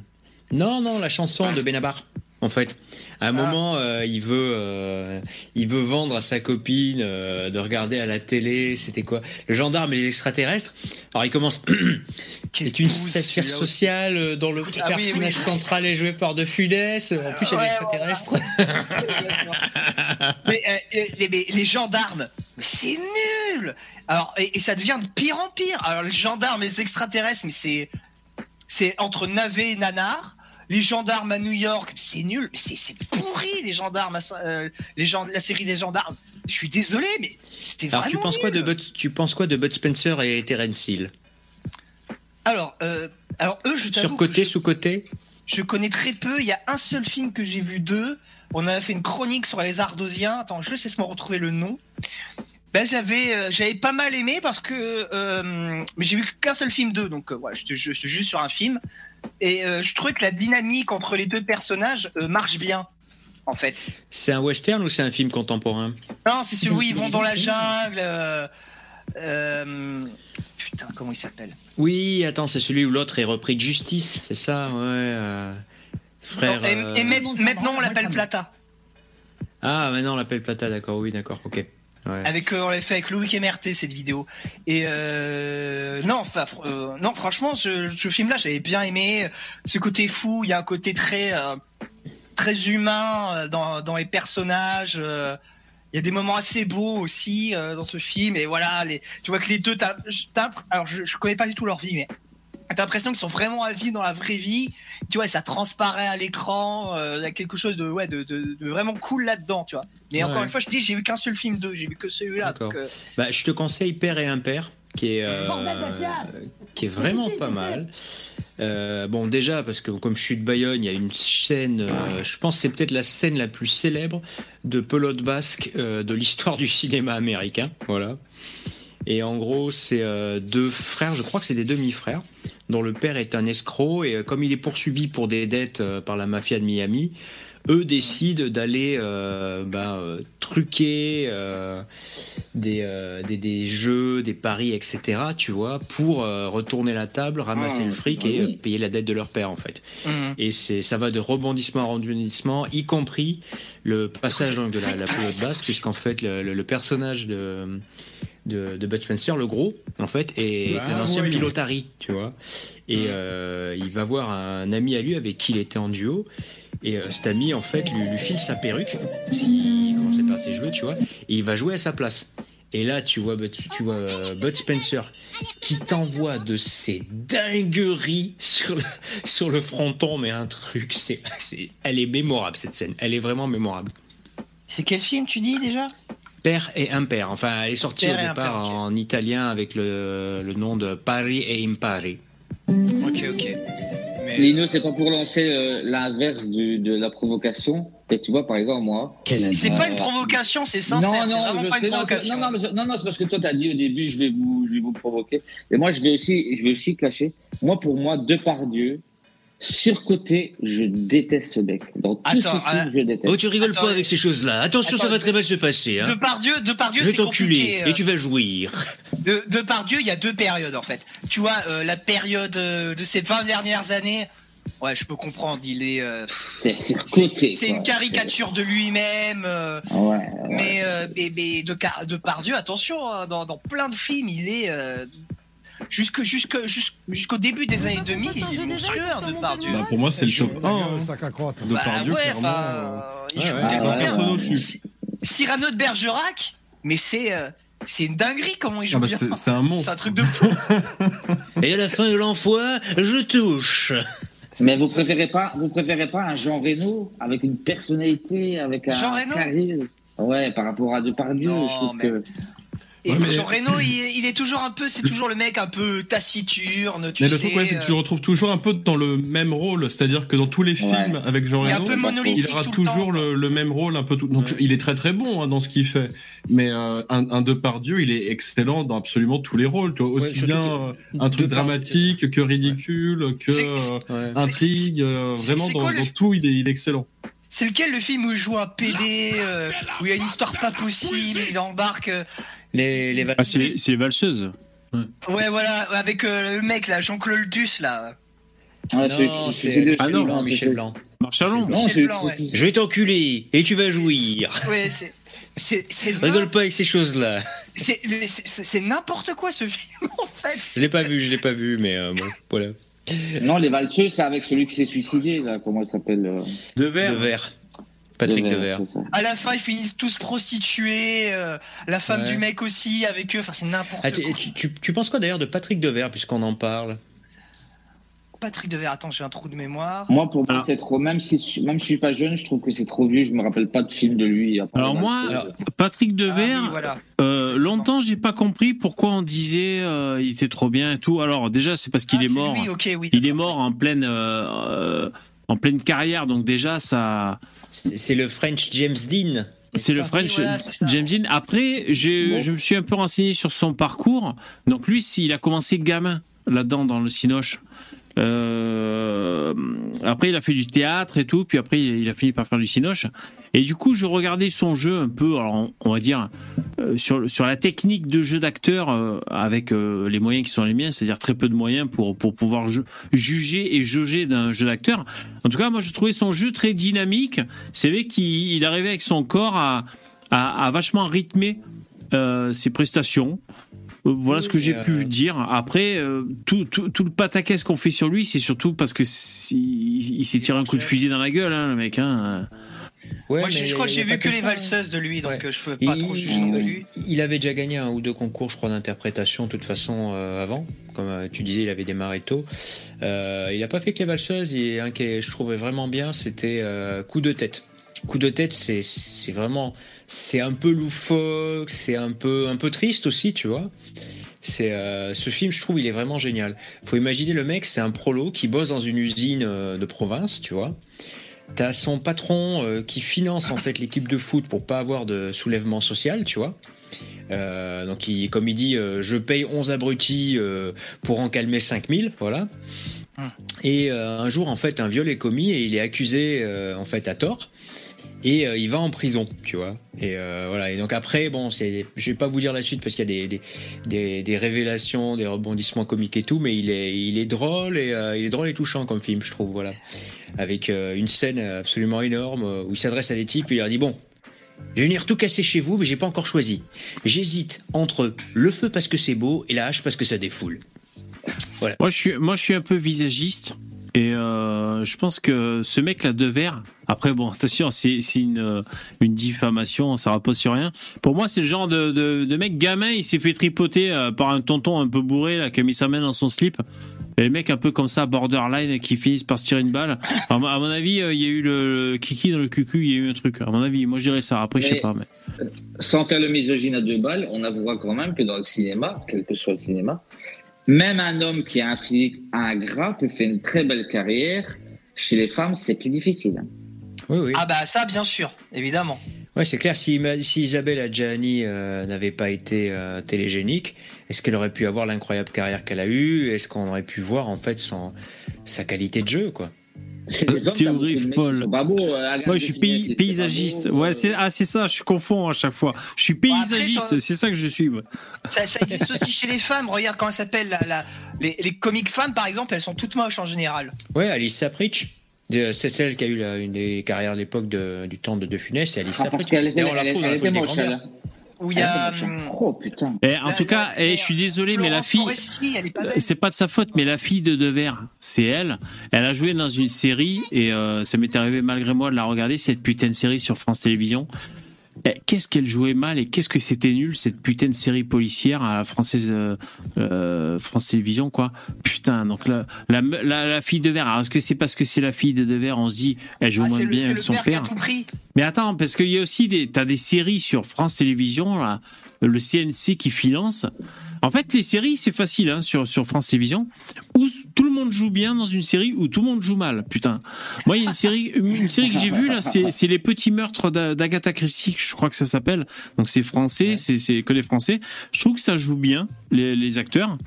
Non, non, la chanson de Benabar. En fait, à un Ah. moment, euh, il veut, euh, il veut vendre à sa copine euh, de regarder à la télé. C'était quoi? Le gendarme et les extraterrestres. Alors il commence. C'est une satire sociale euh, dont le Ah personnage oui. central est joué par De Funès. En plus, il y a mais, euh, les, mais les gendarmes, mais c'est nul Alors, et, et ça devient de pire en pire. Alors, les gendarmes et les extraterrestres, mais c'est. C'est entre navet et nanar. Les gendarmes à New York, c'est nul. Mais C'est c'est pourri, les gendarmes. à euh, les gens, la série des gendarmes. Je suis désolé, mais c'était vraiment. Alors tu penses quoi de nul. Bud, tu penses quoi de Bud Spencer et Terence Hill? Alors, euh, alors, eux, je t'avoue. Sur côté, je- sous côté Je connais très peu. Il y a un seul film que j'ai vu d'eux. On a fait une chronique sur les Ardosiens. Attends, je sais me retrouver le nom. Ben j'avais euh, j'avais pas mal aimé parce que euh, mais j'ai vu qu'un seul film d'eux donc euh, voilà je te je, je te juste sur un film et euh, je trouvais que la dynamique entre les deux personnages euh, marche bien en fait. C'est un western ou c'est un film contemporain? Non c'est celui où ils vont dans la jungle. euh, euh, putain comment il s'appelle Oui, attends, c'est celui où l'autre est repris de justice, c'est ça Ouais. euh, Frère. Non, et, euh, et maintenant on l'appelle Plata. Ah, maintenant on l'appelle Plata, d'accord, oui, d'accord, ok. Ouais. Avec on l'a fait avec Loïc MRT cette vidéo. Et euh, non, enfin euh, non, franchement, ce, ce film-là, j'avais bien aimé. Ce côté fou, il y a un côté très euh, très humain dans, dans les personnages. Il y a des moments assez beaux aussi euh, dans ce film. Et voilà, les, tu vois que les deux, t'as- alors je, je connais pas du tout leur vie, mais t'as l'impression qu'ils sont vraiment à vie dans la vraie vie. Tu vois, ça transparaît à l'écran. euh, Il y a quelque chose de ouais, de, de- de vraiment cool là-dedans, tu vois. Mais Ouais. encore une fois, je te dis, j'ai vu qu'un seul film d'eux, j'ai vu que celui-là. Donc, euh, Bah, je te conseille Père et Impair, qui est, euh, qui est vraiment pas mal. Euh, bon, déjà, parce que comme je suis de Bayonne, il y a une scène, euh, je pense que c'est peut-être la scène la plus célèbre de pelote basque de l'histoire du cinéma américain. Voilà. Et en gros, c'est deux frères, je crois que c'est des demi-frères, dont le père est un escroc, et comme il est poursuivi pour des dettes par la mafia de Miami, eux décident d'aller euh, ben, euh, truquer euh, des, des, des jeux, des paris, etc., tu vois, pour retourner la table, ramasser Ah, le fric oui. et payer la dette de leur père, en fait. Mhm. Et c'est, ça va de rebondissement en rebondissement, y compris le passage donc, de la, la pelote basse, puisqu'en fait, le, le- le personnage de, de, de Bud Spencer, le gros, en fait, est Ah, un ancien ouais. pilotari, tu vois. Et euh, il va voir un ami à lui avec qui il était en duo. Et euh, cet ami, en fait, lui, lui file sa perruque, il commence à perdre ses cheveux, tu vois, et il va jouer à sa place. Et là, tu vois, Bud, tu vois euh, Bud Spencer qui t'envoie de ces dingueries sur le, sur le fronton, mais un truc, c'est, c'est, elle est mémorable cette scène, elle est vraiment mémorable. C'est quel film tu dis déjà? Père et impair, enfin, elle est sortie Père au départ en italien avec le, le nom de Pari et Impari. Ok, ok. Mais... Lino, c'est pas pour lancer euh, l'inverse du- de la provocation. Et tu vois, par exemple, moi. C'est pas une Euh, provocation, c'est sincère. Non, c'est non, vraiment je pas sais, une provocation. non, non, mais non, non, c'est parce que toi, tu as dit au début, je vais vous, je vais vous provoquer. Et moi, je vais aussi, je vais aussi clasher. Moi, pour moi, Depardieu, surcoté, je déteste ce mec. Dans tout Attends, ce film, euh, je déteste. Oh, tu rigoles Attends, pas avec ces choses-là. Attention, ça va très mal se passer. Hein. Depardieu, Depardieu, Je vais c'est t'enculer compliqué. euh. et tu vas jouir. De, Depardieu, il y a deux périodes en fait. Tu vois, euh, la période euh, de ces 20 dernières années, ouais, je peux comprendre, il est. euh, C'est une caricature de lui-même. euh, Ouais, ouais. Mais, euh, mais, mais de, Car- Depardieu, attention, hein, dans, dans plein de films, il est. jusque, jusque, jusque- jusqu'au début des années 2000, il est monstrueux, Depardieu. Bah, pour moi, c'est le top 1. hein. De Bah Depardieu, ouais, clairement. il joue tellement bien. Cyrano de Bergerac, mais c'est euh, c'est une dinguerie comment il joue Ah bah, bien. c'est c'est un C'est monstre. un truc de fou. Et à la fin de l'envoi, je touche. Mais vous préférez pas, vous préférez pas un Jean Reno avec une personnalité, avec un Jean Reno? Ouais, par rapport à Depardieu, Non, je trouve mais- que. Et Ouais, mais- Jean Reno, il, il est toujours un peu, c'est toujours le mec un peu taciturne, tu Mais sais. le truc, ouais, c'est que tu euh, retrouves toujours un peu dans le même rôle. C'est-à-dire que dans tous les films avec Jean Il est un Reno, peu monolithique il aura tout le toujours temps. le, le même rôle, un peu tout. Donc, Ouais. il est très très bon hein, dans ce qu'il fait. Mais euh, un, un Depardieu, il est excellent dans absolument tous les rôles. Tu vois, aussi bien euh, un truc Depardieu- dramatique que ridicule, que euh, intrigue. euh, vraiment, dans, quoi le- dans tout, il est, il est excellent. C'est lequel le film où il joue un PD, euh, où il y a une histoire pas possible, il embarque. Les, les Ah, c'est c'est les valseuses. ouais, voilà, avec euh, le mec là, Jean-Claude Duss là. Ouais, Non, c'est- de Ah non, Blanc, Michel Blanc. Non, Michel Blanc, ouais. Je vais t'enculer et tu vas jouir. Ouais, c'est. Rigole pas avec ces choses-là. c'est- n'importe quoi ce film en fait. Je l'ai pas vu, je l'ai pas vu, mais euh, bon, voilà. Non, les valseux, c'est avec celui qui s'est suicidé, là. Comment il s'appelle euh, De verre. Devers. Patrick Devers. À la fin, ils finissent tous prostitués, euh, la femme Ouais. du mec aussi avec eux. Enfin, c'est n'importe Ah, tu, quoi. tu- tu- tu penses quoi d'ailleurs de Patrick Devers, puisqu'on en parle? Patrick Devers, attends, j'ai un trou de mémoire. Moi, pour moi, c'est trop. Même si, même si je suis pas jeune, je trouve que c'est trop vieux. Je me rappelle pas de film de lui. Alors moi. Patrick Ah Devers, oui, voilà. euh, longtemps j'ai pas compris pourquoi on disait euh, il était trop bien et tout. Alors déjà c'est parce qu'il Ah, est mort. lui, oui. Il est mort en pleine euh, euh, en pleine carrière, donc déjà ça C'est le French James Dean. c'est le French voilà. James Dean. Après, Bon. je me suis un peu renseigné sur son parcours. Donc lui, s'il a commencé gamin là-dedans dans le Cinoche. Euh, après, il a fait du théâtre et tout, puis après, il a fini par faire du cinoche. Et du coup, je regardais son jeu un peu, alors on, va dire, euh, sur, sur la technique de jeu d'acteur euh, avec euh, les moyens qui sont les miens, c'est-à-dire très peu de moyens pour, pour pouvoir ju- juger et jauger d'un jeu d'acteur. En tout cas, moi, je trouvais son jeu très dynamique. C'est vrai qu'il il arrivait avec son corps à, à, à vachement rythmer ses prestations. Voilà ce que j'ai euh, pu dire. Après, euh, tout, tout, tout le pataquès qu'on fait sur lui, c'est surtout parce que il, il s'est tiré un coup de fusil dans la gueule, hein, le mec. Hein. Ouais, Moi, je, crois que j'ai vu que les hein. valseuses de lui, donc Ouais. euh, je peux pas Il- trop juger de lui. Il avait déjà gagné un ou deux concours, je crois, d'interprétation, de toute façon, euh, avant. Comme euh, tu disais, il avait démarré tôt. Euh, il n'a pas fait que les valseuses. Et un qui est- je trouvais vraiment bien, c'était Coup de tête. Coup de tête, c'est vraiment, c'est un peu loufoque, c'est un peu, un peu triste aussi, tu vois. C'est euh, ce film, je trouve, il est vraiment génial. Faut imaginer le mec, c'est un prolo qui bosse dans une usine de province, tu vois. T'as son patron euh, qui finance en fait l'équipe de foot pour pas avoir de soulèvement social, tu vois. Euh, donc, il, comme il dit, euh, je paye 11 abrutis pour en calmer 5000, voilà. Hum. Et un jour, en fait, un viol est commis et il est accusé, en fait, à tort. Et euh, il va en prison, tu vois. Et euh, voilà. Et donc après, bon, c'est, je vais pas vous dire la suite parce qu'il y a des, des, des, révélations, des rebondissements comiques et tout, mais il est, il est drôle et euh, il est drôle et touchant comme film, je trouve, voilà. Avec une scène absolument énorme où il s'adresse à des types et il leur dit bon. Je vais venir tout casser chez vous, mais j'ai pas encore choisi. J'hésite entre le feu parce que c'est beau et la hache parce que ça défoule. Moi, je suis, moi, je suis un peu visagiste. Et euh, je pense que ce mec-là de verre, après, bon, attention, c'est une, euh, une diffamation, ça repose sur rien. Pour moi, c'est le genre de, de, de mec gamin, il s'est fait tripoter euh, par un tonton un peu bourré, là, qui a mis sa main dans son slip. Et les mecs un peu comme ça, borderline, qui finissent par se tirer une balle. À mon à mon avis, il y a eu le, le kiki dans le cucu, il y a eu un truc. À mon avis, moi, je dirais ça. Après, je sais Mais- pas. Mais... Sans faire le misogyne à deux balles, on avouera quand même que dans le cinéma, quel que soit le cinéma, même un homme qui a un physique ingrat peut faire une très belle carrière. Chez les femmes, c'est plus difficile. Oui, oui. Ah bah ça, bien sûr, évidemment. Ouais, c'est clair. Si Isabelle Adjani euh, n'avait pas été euh, télégénique, est-ce qu'elle aurait pu avoir l'incroyable carrière qu'elle a eue? Est-ce qu'on aurait pu voir en fait son, sa qualité de jeu, quoi? Chez les hommes, de Théorie folle. euh, Moi, je suis de pays- c'est paysagiste. beau, Ouais, euh, c'est ah, c'est ça. Je confonds à chaque fois. Je suis paysagiste. C'est ça que je suis. ouais. Ça, ça existe aussi chez les femmes. Regarde comment elle s'appelle. La, la- les, les comiques femmes, par exemple, elles sont toutes moches en général. Ouais, Alice Sapritch. de- C'est celle qui a eu la- une des carrières à l'époque de- du temps de De Funès, c'est Alice Ah, Sapritch. qu'elle était, on la elle, retrouve dans elle la Folie des elle. Où il y a. Elle était moche. hum, Oh putain. Et en la- tout cas, la- et je suis désolé, mais la fille, c'est pas de sa faute, mais la fille de Devers, c'est elle. Elle a joué dans une série et euh, ça m'est arrivé malgré moi de la regarder cette putain de série sur France Télévisions. Eh, Qu'est-ce qu'elle jouait mal et qu'est-ce que c'était nul cette putain de série policière à la française euh, euh, France Télévisions quoi. Putain donc la la, la, la fille de Devers. Alors est-ce que c'est parce que c'est la fille de Devers on se dit elle joue Ah, moins le, bien le son père qui a père. tout pris. Mais attends, parce qu'il y a aussi des, t'as des séries sur France Télévisions, là, le CNC qui finance. En fait, les séries, c'est facile, hein, sur, sur France Télévisions, où tout le monde joue bien dans une série où tout le monde joue mal. Putain. Moi, il y a une série, une série que j'ai vue, là, c'est, Les Petits Meurtres d'A- d'Agatha Christie, je crois que ça s'appelle. Donc, c'est français, c'est, c'est que les français. Je trouve que ça joue bien, les, les acteurs.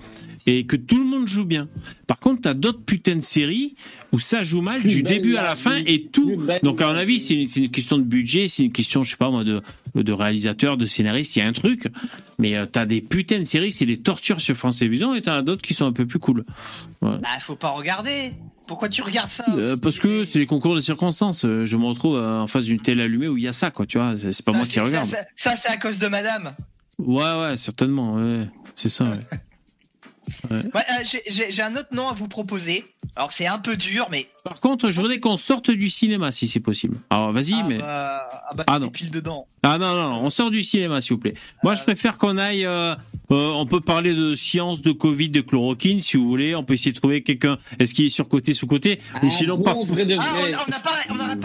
et que tout le monde joue bien. Par contre, t'as d'autres putains de séries où ça joue mal du début à la fin et tout. Donc à mon avis, c'est une, question de budget, c'est une question, je sais pas moi, de, de réalisateur, de scénariste, il y a un truc. Mais euh, t'as des putains de séries, c'est des tortures sur France Télévisions et t'en as d'autres qui sont un peu plus cool. Bah, faut pas regarder. Pourquoi tu regardes ça Euh, parce que c'est les concours de circonstances. Euh, Je me retrouve euh, en face d'une télé allumée où il y a ça, quoi. Tu vois, c'est pas Ça, moi qui regarde. Ça, ça- ça, c'est à cause de madame. Ouais, ouais, certainement. Ouais, c'est ça. ouais. Ouais, euh, j'ai- un autre nom à vous proposer. Alors, c'est un peu dur, mais. Par contre, je voudrais qu'on sorte du cinéma si c'est possible. Alors vas-y, ah, mais bah, ah, bah, Ah, non. pile dedans. ah non, non, non, on sort du cinéma s'il vous plaît. Moi, je préfère qu'on aille. euh, euh, on peut parler de science, de Covid, de chloroquine si vous voulez. On peut essayer de trouver quelqu'un. Est-ce qu'il est sur côté, sous côté, ou Ah, sinon bon, de Ah,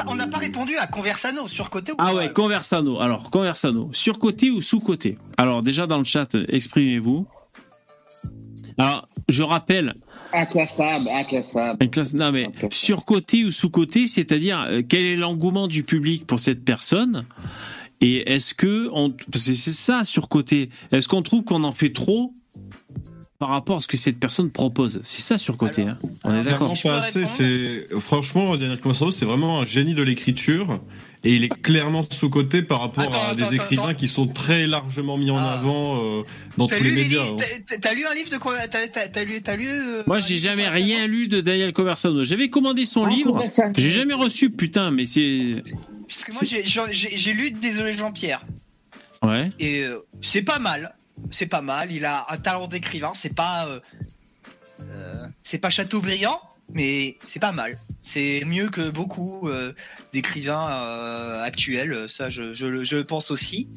on n'a pas, répondu à Conversano sur côté ou Ah ouais, Conversano. Alors, Conversano. Sur côté ou sous côté? Alors, déjà dans le chat, euh, exprimez-vous. Alors, je rappelle, Inclassable, inclassable. une classe, non mais sur côté ou sous côté, c'est-à-dire euh, quel est l'engouement du public pour cette personne et est-ce que on, c'est ça sur côté, est-ce qu'on trouve qu'on en fait trop par rapport à ce que cette personne propose? C'est ça sur côté, hein. on est d'accord. Franchement c'est vraiment un génie de l'écriture et il est clairement sous côté par rapport Attends, à attends, des attends, écrivains attends. qui sont très largement mis en Ah. avant euh, dans tous les lu, les médias. livres- hein. t'as- lu un livre de quoi T'as lu, t'as lu euh, Moi, j'ai jamais rien lu de Daniel Conversano. J'avais commandé son Ah, livre, j'ai jamais reçu, putain, mais c'est Parce que moi, j'ai- lu Désolé Jean-Pierre. ouais. Et euh, c'est pas mal. C'est pas mal. Il a un talent d'écrivain. C'est pas. euh, euh, c'est pas Chateaubriand, mais c'est pas mal. C'est mieux que beaucoup euh, d'écrivains euh, actuels. Ça, je, je, le- je le pense aussi.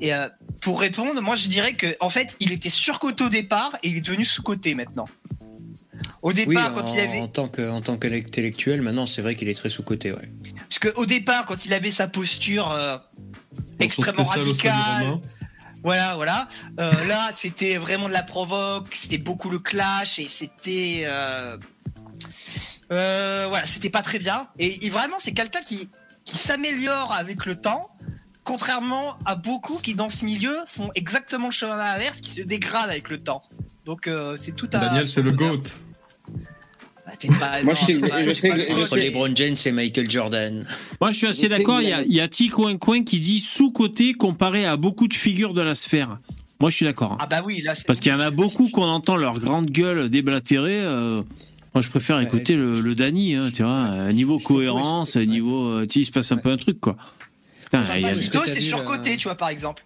Et euh, pour répondre, moi, je dirais que en fait, il était surcoté au départ et il est devenu sous-coté maintenant. Au Oui, départ, en, quand il avait. en tant que en tant qu'intellectuel, maintenant c'est vrai qu'il est très sous côté. Ouais. Parce qu'au départ, quand il avait sa posture euh, extrêmement radicale. Voilà, voilà. Euh, là, c'était vraiment de la provoque, c'était beaucoup le clash et c'était. euh, euh, voilà, c'était pas très bien. Et, et vraiment, c'est quelqu'un qui, qui s'améliore avec le temps, contrairement à beaucoup qui, dans ce milieu, font exactement le chemin inverse, qui se dégradent avec le temps. Donc, euh, c'est tout à. Daniel, c'est le GOAT. Ah, t'es pas- Moi, non, je pas- je sais pas je. Entre sais- LeBron James et Michael Jordan. Moi, je suis assez d'accord. Il y a, y a T Coin Coin qui dit sous-côté comparé à beaucoup de figures de la sphère. Moi, je suis d'accord. hein. Ah bah oui, là, c'est. Parce qu'il y en a beaucoup qu'on entend leur grande gueule déblatérer. euh, moi, je préfère écouter le, le Dany, hein, tu vois. euh, niveau cohérence, niveau, euh, tu sais, il se passe un peu un truc, quoi. Putain, c'est surcoté, euh, tu vois, par exemple.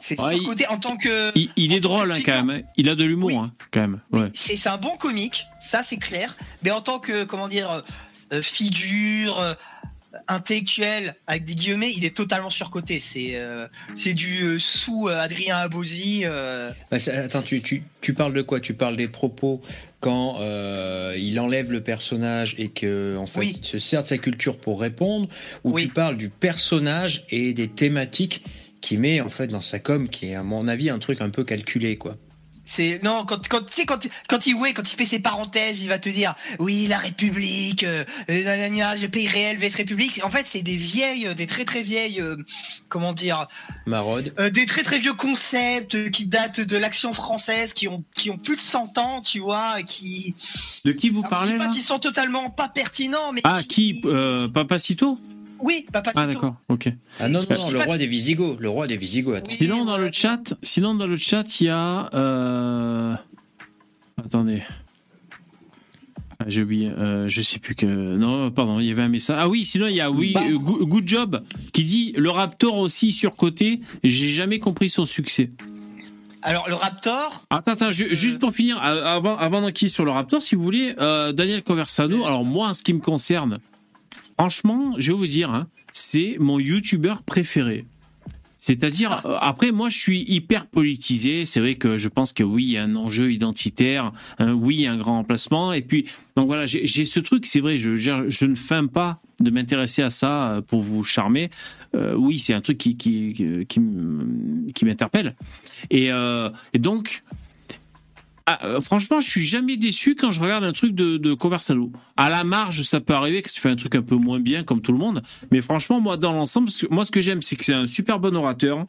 C'est Ouais, surcoté en tant que. il- il est drôle, que hein, quand même. Il a de l'humour, Oui. hein, quand même. Ouais. c'est c'est un bon comique, ça c'est clair. Mais en tant que, comment dire, euh, euh, figure euh, intellectuelle, avec des guillemets, il est totalement surcoté. C'est euh, c'est du euh, sous euh, Adrien Abosi. Bah, attends, tu, tu, tu parles de quoi? Tu parles des propos quand il enlève le personnage et que en fait Oui. il se sert de sa culture pour répondre, ou Oui. tu parles du personnage et des thématiques qu'il met en fait dans sa com, qui est à mon avis un truc un peu calculé quoi? C'est non quand quand tu sais quand quand il ouais quand il fait ses parenthèses il va te dire oui la République euh, euh, nanana, je pays réel vs République en fait c'est des vieilles des très très vieilles euh, comment dire Marode. Euh, des très très vieux concepts euh, qui datent de l'action française, qui ont qui ont plus de 100 ans, tu vois, et qui. De qui vous Alors, je parlez, dis pas là qu'ils sont totalement pas pertinents, mais. Ah, qui euh, Papacito? Oui, Papa Ah, d'accord, ok. Ah non, non, non, le pas roi que- des Visigoths, le roi des Visigoths. attends. Oui, Sinon, dans le chat, sinon, dans le chat, il y a. euh, Attendez. Ah, J'ai oublié, euh, je sais plus que. Non, pardon, il y avait un message. Ah oui, sinon il y a oui, Bah. euh, Go- Good Job qui dit le Raptor aussi surcoté. J'ai jamais compris son succès. Alors le Raptor, Attends, attends, je- juste pour finir, avant, avant d'enquiller sur le Raptor, si vous voulez, euh, Daniel Conversano. Alors moi, en ce qui me concerne, franchement, je vais vous dire, hein, c'est mon YouTuber préféré. C'est-à-dire, euh, après, moi, je suis hyper politisé. C'est vrai que je pense que oui, il y a un enjeu identitaire. hein, oui, il y a un grand emplacement. Et puis, donc voilà, j'ai ce truc, c'est vrai, je, ne feins pas de m'intéresser à ça euh, pour vous charmer. Euh, oui, c'est un truc qui, qui, qui, m'interpelle. Et donc, ah, euh, franchement, je suis jamais déçu quand je regarde un truc de, de Conversano. À la marge, ça peut arriver que tu fais un truc un peu moins bien, comme tout le monde. Mais franchement, moi, dans l'ensemble, ce que- moi, ce que j'aime, c'est que c'est un super bon orateur,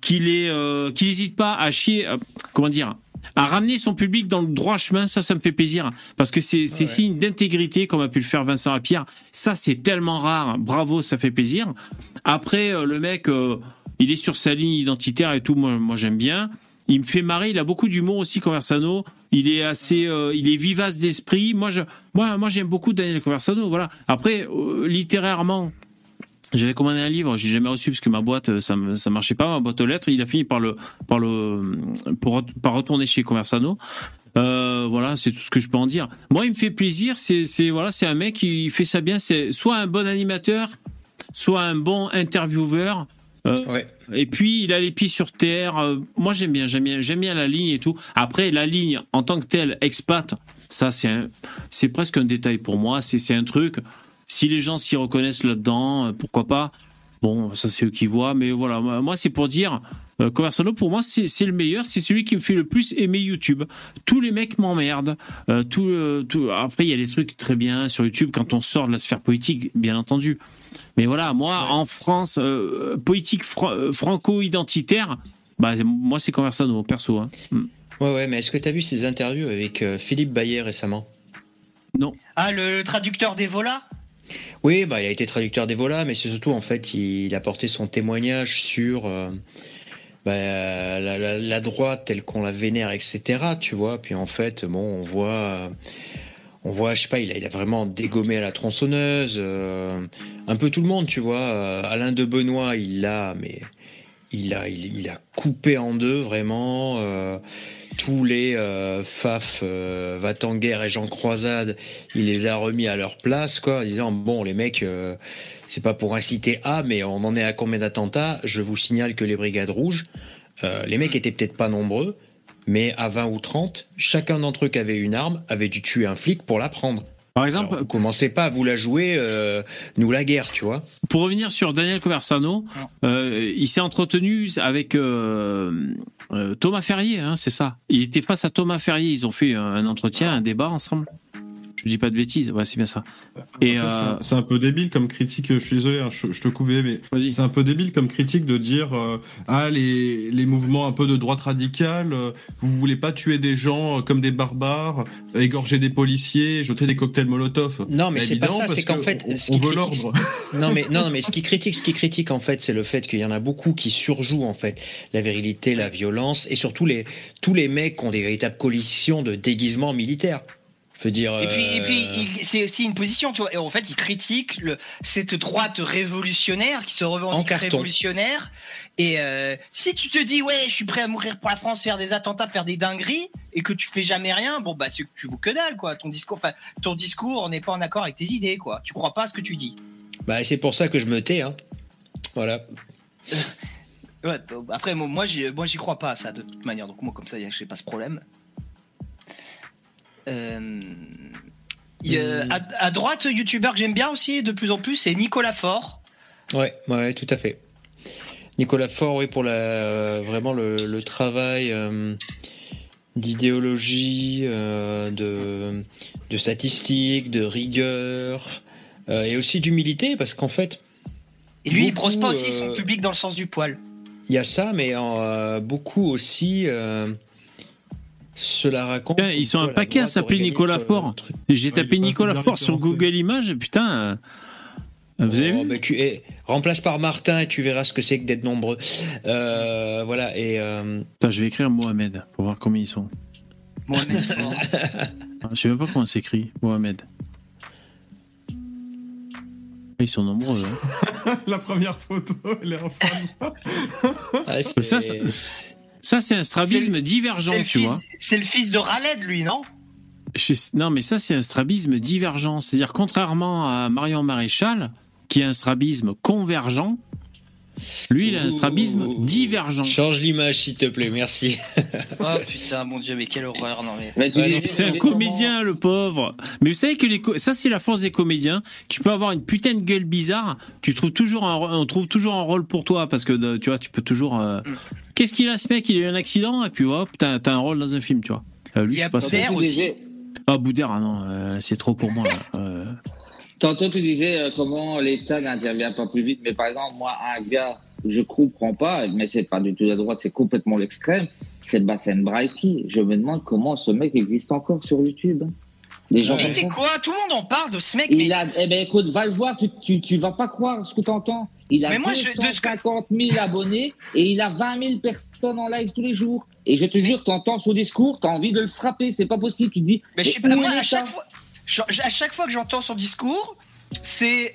qu'il est, euh, qu'il n'hésite pas à chier, euh, comment dire, à ramener son public dans le droit chemin, ça, ça me fait plaisir. Parce que c'est Ouais. signe d'intégrité, comme a pu le faire Vincent Lapierre. Ça, c'est tellement rare. Bravo, ça fait plaisir. Après, le mec, euh, il est sur sa ligne identitaire et tout. Moi, moi j'aime bien. Il me fait marrer. Il a beaucoup d'humour aussi, Conversano. Il est assez, euh, vivace d'esprit. Moi, j'aime beaucoup Daniel Conversano. Voilà. Après, euh, littérairement, j'avais commandé un livre, j'ai jamais reçu parce que ma boîte, ça, me- ça marchait pas, ma boîte aux lettres. Il a fini par le, par le, par retourner chez Conversano. Euh, voilà, c'est tout ce que je peux en dire. Moi, il me fait plaisir. C'est, c'est voilà, c'est un mec qui fait ça bien. C'est soit un bon animateur, soit un bon intervieweur. Euh, Ouais. et puis il a les pieds sur terre. Euh, moi j'aime bien, j'aime bien, j'aime bien la ligne et tout. Après la ligne en tant que telle, expat, ça c'est c'est presque un détail pour moi. C'est c'est un truc. Si les gens s'y reconnaissent là-dedans, euh, pourquoi pas? Bon, ça c'est eux qui voient, mais voilà. Moi, c'est pour dire. Euh, Conversano, pour moi, c'est le meilleur. C'est celui qui me fait le plus aimer YouTube. Tous les mecs m'emmerdent. Tout, tout- Après, il y a des trucs très bien sur YouTube quand on sort de la sphère politique, bien entendu. Mais voilà, moi, en France, euh, politique euh, franco-identitaire, bah, moi, c'est Conversano, perso. hein. Mm. Ouais, ouais, mais est-ce que tu as vu ces interviews avec euh, Philippe Baillet récemment? Ah, le, le traducteur d'Evola Oui, bah, il a été traducteur d'Evola, mais c'est surtout, en fait, il a porté son témoignage sur euh, bah, la, la- la droite telle qu'on la vénère, etc. Tu vois, puis en fait, bon, on voit. On voit, je sais pas, il a, il a vraiment dégommé à la tronçonneuse, euh, un peu tout le monde, tu vois. Euh, Alain de Benoît, il l'a, mais il a, il, a coupé en deux vraiment. euh, tous les euh, Faf, euh, Va-t-en-guerre et Jean Croisade, il les a remis à leur place, quoi, en disant bon, les mecs, euh, c'est pas pour inciter à, mais on en est à combien d'attentats? Je vous signale que les Brigades Rouges, les mecs étaient peut-être pas nombreux, mais à 20 ou 30, chacun d'entre eux qui avait une arme avait dû tuer un flic pour la prendre. Par exemple, Alors, vous commencez pas à vous la jouer, euh, nous la guerre, tu vois. pour revenir sur Daniel Conversano, euh, il s'est entretenu avec euh, euh, Thomas Ferrier, hein, c'est ça. Il était face à Thomas Ferrier. Ils ont fait un, un entretien, un débat ensemble. Je dis pas de bêtises. Ouais, c'est bien ça. Et euh, c'est- un peu débile comme critique, je suis désolé, hein, je, je te coupais, mais c'est un peu débile comme critique de dire euh, Ah, les, les mouvements un peu de droite radicale, euh, vous voulez pas tuer des gens euh, comme des barbares, égorger des policiers, jeter des cocktails Molotov. Non, mais c'est pas ça, c'est qu'en que fait, on, ce on qui veut critique, l'ordre. Non mais non, mais ce qui critique, ce qui critique en fait, c'est le fait qu'il y en a beaucoup qui surjouent en fait la virilité, la violence et surtout les tous les mecs qui ont des véritables collections de déguisements militaires. Et puis, et puis euh, c'est aussi une position, tu vois. Et en fait, il critique le, cette droite révolutionnaire qui se En revendique révolutionnaire. Et euh, si tu te dis, ouais, je suis prêt à mourir pour la France, faire des attentats, faire des dingueries, et que tu fais jamais rien, bon, bah, c'est que tu vaux que dalle, quoi. Ton discours, enfin, ton discours n'est pas en accord avec tes idées, quoi. Tu crois pas à ce que tu dis. Bah c'est pour ça que je me tais, hein. Voilà. Ouais, bah, après, moi, moi, j'y, crois pas à ça, de toute manière. Donc, moi, comme ça, j'ai pas ce problème. Euh, il y a- à, à droite, youtubeur que j'aime bien aussi, de plus en plus, c'est Nicolas Faure. Ouais, ouais, tout à fait. Nicolas Faure, oui, pour la, vraiment le, le travail euh, d'idéologie, euh, de, de statistiques, de rigueur, euh, et aussi d'humilité, parce qu'en fait, Et lui, il Beaucoup, brosse pas aussi son euh, public dans le sens du poil. il y a ça, mais euh, beaucoup aussi, euh, cela raconte. Putain, ils sont un paquet à s'appeler Nicolas truc. J'ai tapé Nicolas Faure sur. Google Images. Putain. euh, Vous avez Oh, vu bah, tu eh, remplace par Martin et tu verras ce que c'est que d'être nombreux. Euh, voilà et euh, Putain, je vais écrire Mohamed pour voir combien ils sont. Mohamed Faure. Ah, Je sais même pas comment s'écrit, Mohamed. Ils sont nombreux. hein. La première photo, elle est infâme. ah, c'est- Ça, ça- Ça, c'est un strabisme divergent, tu fils, vois. c'est le fils de Raled, lui, non? Je- Non, mais ça, c'est un strabisme divergent. C'est-à-dire, contrairement à Marion Maréchal, qui a un strabisme convergent, lui, il a un strabisme Ouh. divergent. Change l'image s'il te plaît, merci. Oh putain, mon dieu, mais quelle horreur, non mais. Ouais, C'est un comédien, le pauvre. Mais vous savez que les co- ça, c'est la force des comédiens. Tu peux avoir une putain de gueule bizarre. Tu trouves toujours un, on trouve toujours un rôle pour toi parce que euh, tu vois, tu peux toujours. euh, Qu'est-ce qu'il a ce mec? Il a eu un accident et puis hop, t'as t'as un rôle dans un film, tu vois. Euh, lui, je sais pas. Boudère. Aussi. Ah, Boudère, ah non, euh, c'est trop pour moi. là. Euh, Tantôt, tu disais euh, comment l'État n'intervient pas plus vite. Mais par exemple, moi, un gars je comprends pas, mais c'est pas du tout la droite, c'est complètement l'extrême, c'est Bassem Braiki. Je me demande comment ce mec existe encore sur YouTube. Les gens Mais fait ça. quoi? Tout le monde en parle de ce mec. mais- Il a, eh ben écoute, va le voir, tu, tu, tu vas pas croire ce que tu entends. Il a Mais moi, je- de ce que- 250 000 abonnés et il a 20 000 personnes en live tous les jours. Et je te jure, tu entends son discours, tu as envie de le frapper, c'est pas possible. Tu te dis, Mais je sais mais pas, moi, à chaque fois, je, à chaque fois que j'entends son discours, c'est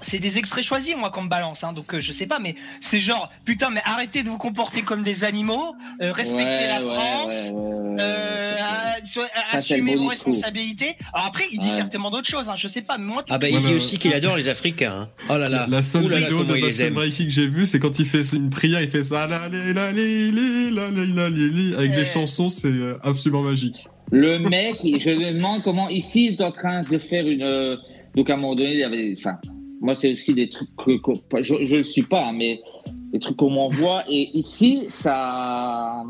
c'est des extraits choisis moi qu'on me balance donc euh, je sais pas mais c'est genre putain mais arrêtez de vous comporter comme des animaux respectez la France assumez vos responsabilités alors après il dit certainement d'autres choses hein, je sais pas mais moi ah bah il dit aussi qu'il adore les Africains oh là là la, seule vidéo là, de Bastien Breaking que j'ai vue c'est quand il fait une prière il fait ça avec des chansons c'est absolument magique le mec, je me demande comment. Ici, il est en train de faire une. euh, donc, à un moment donné, il y avait. Enfin, moi, c'est aussi des trucs que. que- je ne le suis pas, hein, mais des trucs qu'on m'envoie. Et ici, sa,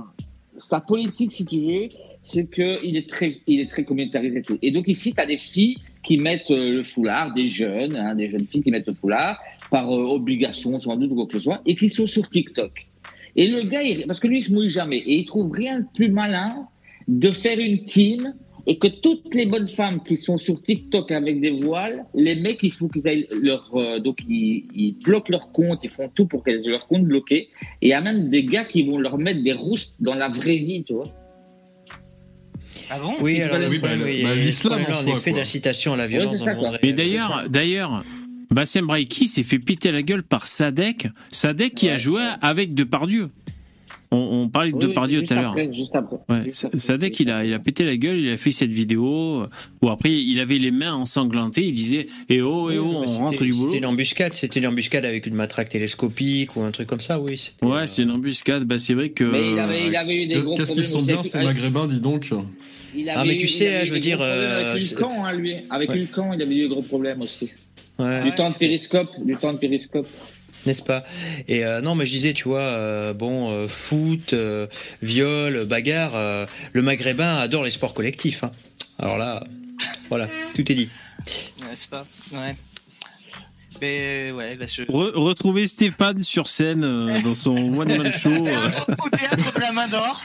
sa politique, si tu veux, c'est qu'il est très, il est très communautarisé et tout. Et donc, ici, tu as des filles qui mettent euh, le foulard, des jeunes, hein, des jeunes filles qui mettent le foulard, par euh, obligation, sans doute, ou quoi que ce soit, et qui sont sur TikTok. Et le gars, il- parce que lui, il se mouille jamais, et il trouve rien de plus malin de faire une team et que toutes les bonnes femmes qui sont sur TikTok avec des voiles, les mecs, il faut qu'ils aillent leur, euh, donc ils, ils bloquent leur compte, ils font tout pour qu'elles aient leur compte bloqué. Et il y a même des gars qui vont leur mettre des roustes dans la vraie vie, tu vois. ah bon? Oui, alors Oui, bah, oui, bah, l'islam en soi, effet d'incitation à la violence c'est dans ça, le monde quoi. réel. Mais d'ailleurs, d'ailleurs, Bassem Braiki s'est fait péter la gueule par Sadek. Sadek qui a Ouais, joué ouais. avec Depardieu. On, on parlait de Oui, Depardieu tout à l'heure. Ouais. Sadek, il a, il a pété la gueule, il a fait cette vidéo euh, où après il avait les mains ensanglantées, il disait Eh oh, eh oh, Oui, on bah, c'était- rentre du boulot. C'était une embuscade, c'était une embuscade avec une matraque télescopique ou un truc comme ça, oui. c'était, euh, Ouais, c'est une embuscade. Bah, c'est vrai que. Mais il avait, il avait eu des gros Qu'est-ce qu'ils sont bien ces maghrébins, dis donc. il Ah, avait mais eu- tu sais, eu je veux des dire, gros problèmes euh, Avec c'est- Ulcan, hein, lui. Avec Ouais. Ulcan, il avait eu des gros problèmes aussi. ouais. Du temps de périscope, du temps de périscope. N'est-ce pas? Et euh, non, mais je disais, tu vois, euh, bon, euh, foot, euh, viol, bagarre, euh, le maghrébin adore les sports collectifs. hein. Alors là, voilà, tout est dit. C'est pas ouais mais ouais bah, je... Re- retrouver Stéphane sur scène euh, dans son one-man show. au théâtre de la main d'or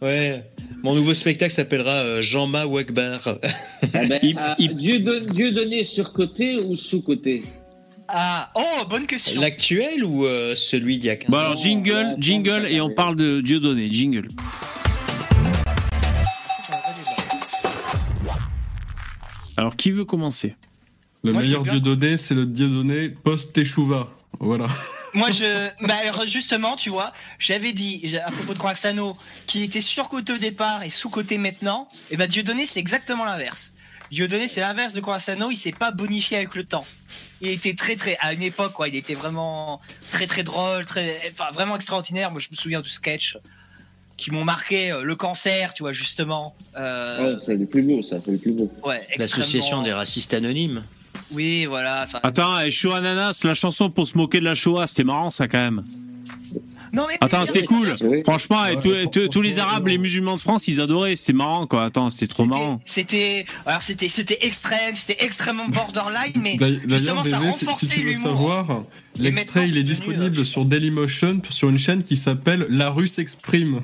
Ouais. Mon nouveau spectacle s'appellera euh, Jean-Ma Wagbar. Eh ben, Il- il- Dieu, don- Dieu donné sur côté ou sous côté ah oh bonne question L'actuel ou euh, celui d'il y a 15 Bon, ans alors, jingle, jingle, et on parle de Dieudonné. Jingle. Alors, qui veut commencer? Le Moi, meilleur veux bien. dieu donné, c'est le dieu donné post-Teshuva. Voilà. Moi, je. Bah, alors, justement, tu vois, j'avais dit à propos de Croaxano qu'il était surcoté au départ et sous-coté maintenant. Et bah, Dieudonné, c'est exactement l'inverse. Dieudonné, c'est l'inverse de Croaxano. Il s'est pas bonifié avec le temps. Il était très, très. À une époque, quoi, il était vraiment très, très drôle, très. Enfin, vraiment extraordinaire. Moi, je me souviens du sketch qui m'ont marqué. euh, le cancer, tu vois, justement. Euh, Ouais, c'est le plus beau, ça, c'est le plus beau. ouais, L'association extrêmement- des racistes anonymes. Oui, voilà. Attends, eh, Shoah Ananas, la chanson pour se moquer de la Shoah, c'était marrant ça quand même. Non, mais. Attends, c'était cool. Franchement, Ouais, tous- ouais, tous- tous les Arabes, les musulmans de France, ils adoraient. C'était marrant quoi. Attends, c'était trop marrant. C'était, alors c'était, c'était extrême, c'était extrêmement borderline, mais justement ça Bébé, si- si renforçait l'humour. l'extrait il est disponible sur Dailymotion sur une chaîne qui s'appelle La rue s'exprime.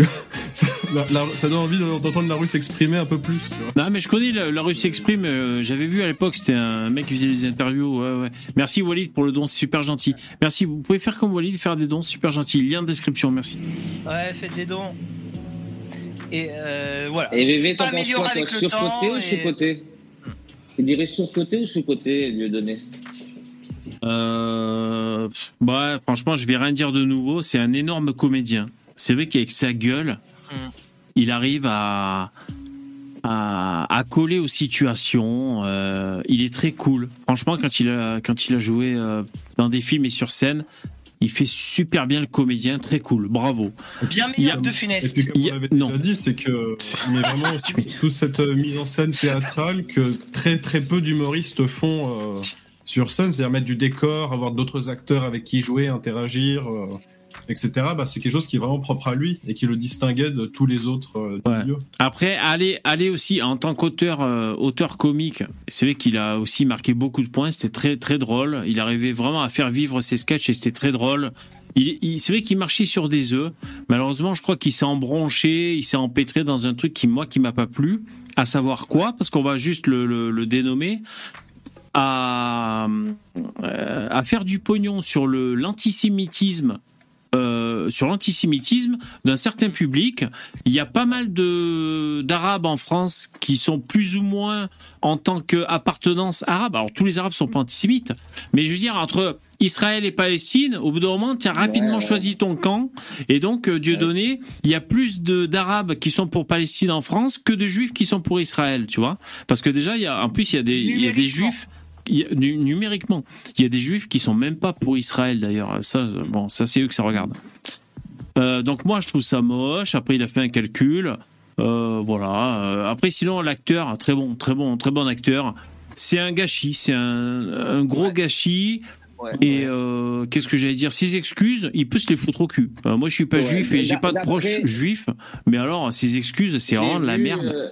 Tu vois, ça, la- la- ça donne envie d'entendre la rue s'exprimer un peu plus. tu vois. Non, mais je connais la, la rue s'exprime. euh, J'avais vu à l'époque, c'était un mec qui faisait des interviews. Ouais, ouais. Merci Walid pour le don, c'est super gentil. Merci. Vous pouvez faire comme Walid, faire des dons, super gentil. Lien de description, merci. Ouais, faites des dons. Et euh, voilà. Et VV, C'est pas t'en penses amélioré quoi, toi avec le Sur temps. côté ou et- sous côté Tu dirais sur côté ou sous côté, Dieu donné Euh, ouais, franchement, je vais rien dire de nouveau. C'est un énorme comédien. C'est vrai qu'avec sa gueule, Mm. il arrive à, à, à coller aux situations. Euh, il est très cool. Franchement, quand il a, quand il a joué euh, dans des films et sur scène, il fait super bien le comédien. Très cool. Bravo. Bien meilleur a- que de Et Funès. puis comme on a- l'avait non. déjà dit, c'est que mais vraiment toute cette euh, mise en scène théâtrale que très très peu d'humoristes font euh, sur scène, c'est-à-dire mettre du décor, avoir d'autres acteurs avec qui jouer, interagir. euh, etc. Bah, c'est quelque chose qui est vraiment propre à lui et qui le distinguait de tous les autres euh, Ouais. Après, aller, aller aussi en tant qu'auteur euh, auteur comique, c'est vrai qu'il a aussi marqué beaucoup de points. C'était très très drôle. Il arrivait vraiment à faire vivre ses sketchs et c'était très drôle. Il, il- c'est vrai qu'il marchait sur des œufs. Malheureusement, je crois qu'il s'est embronché, il s'est empêtré dans un truc qui moi qui m'a pas plu. À savoir quoi Parce qu'on va juste le, le- le dénommer. À, euh, à faire du pognon sur le l'antisémitisme euh, sur l'antisémitisme d'un certain public. Il y a pas mal de d'arabes en France qui sont plus ou moins en tant qu'appartenance arabe. Alors tous les arabes sont pas antisémites, mais je veux dire entre Israël et Palestine, au bout d'un moment, tu as rapidement ouais. choisi ton camp, et donc euh, Dieu donné, il y a plus d'arabes qui sont pour Palestine en France que de juifs qui sont pour Israël, tu vois Parce que déjà, il y a, en plus, il y a des, il y a des juifs numériquement, il y a des juifs qui sont même pas pour Israël d'ailleurs. Ça, bon, ça c'est eux que ça regarde. Euh, donc moi je trouve ça moche. Après il a fait un calcul. Euh, voilà. Euh, Après sinon l'acteur très bon, très bon, très bon acteur. C'est un gâchis, c'est un, un gros gâchis. Ouais. Et euh, qu'est-ce que j'allais dire? Ses excuses, il peut se les foutre au cul. Euh, moi je suis pas Ouais, juif et j'ai pas de proches juifs, mais alors ses excuses c'est vraiment de la merde. euh,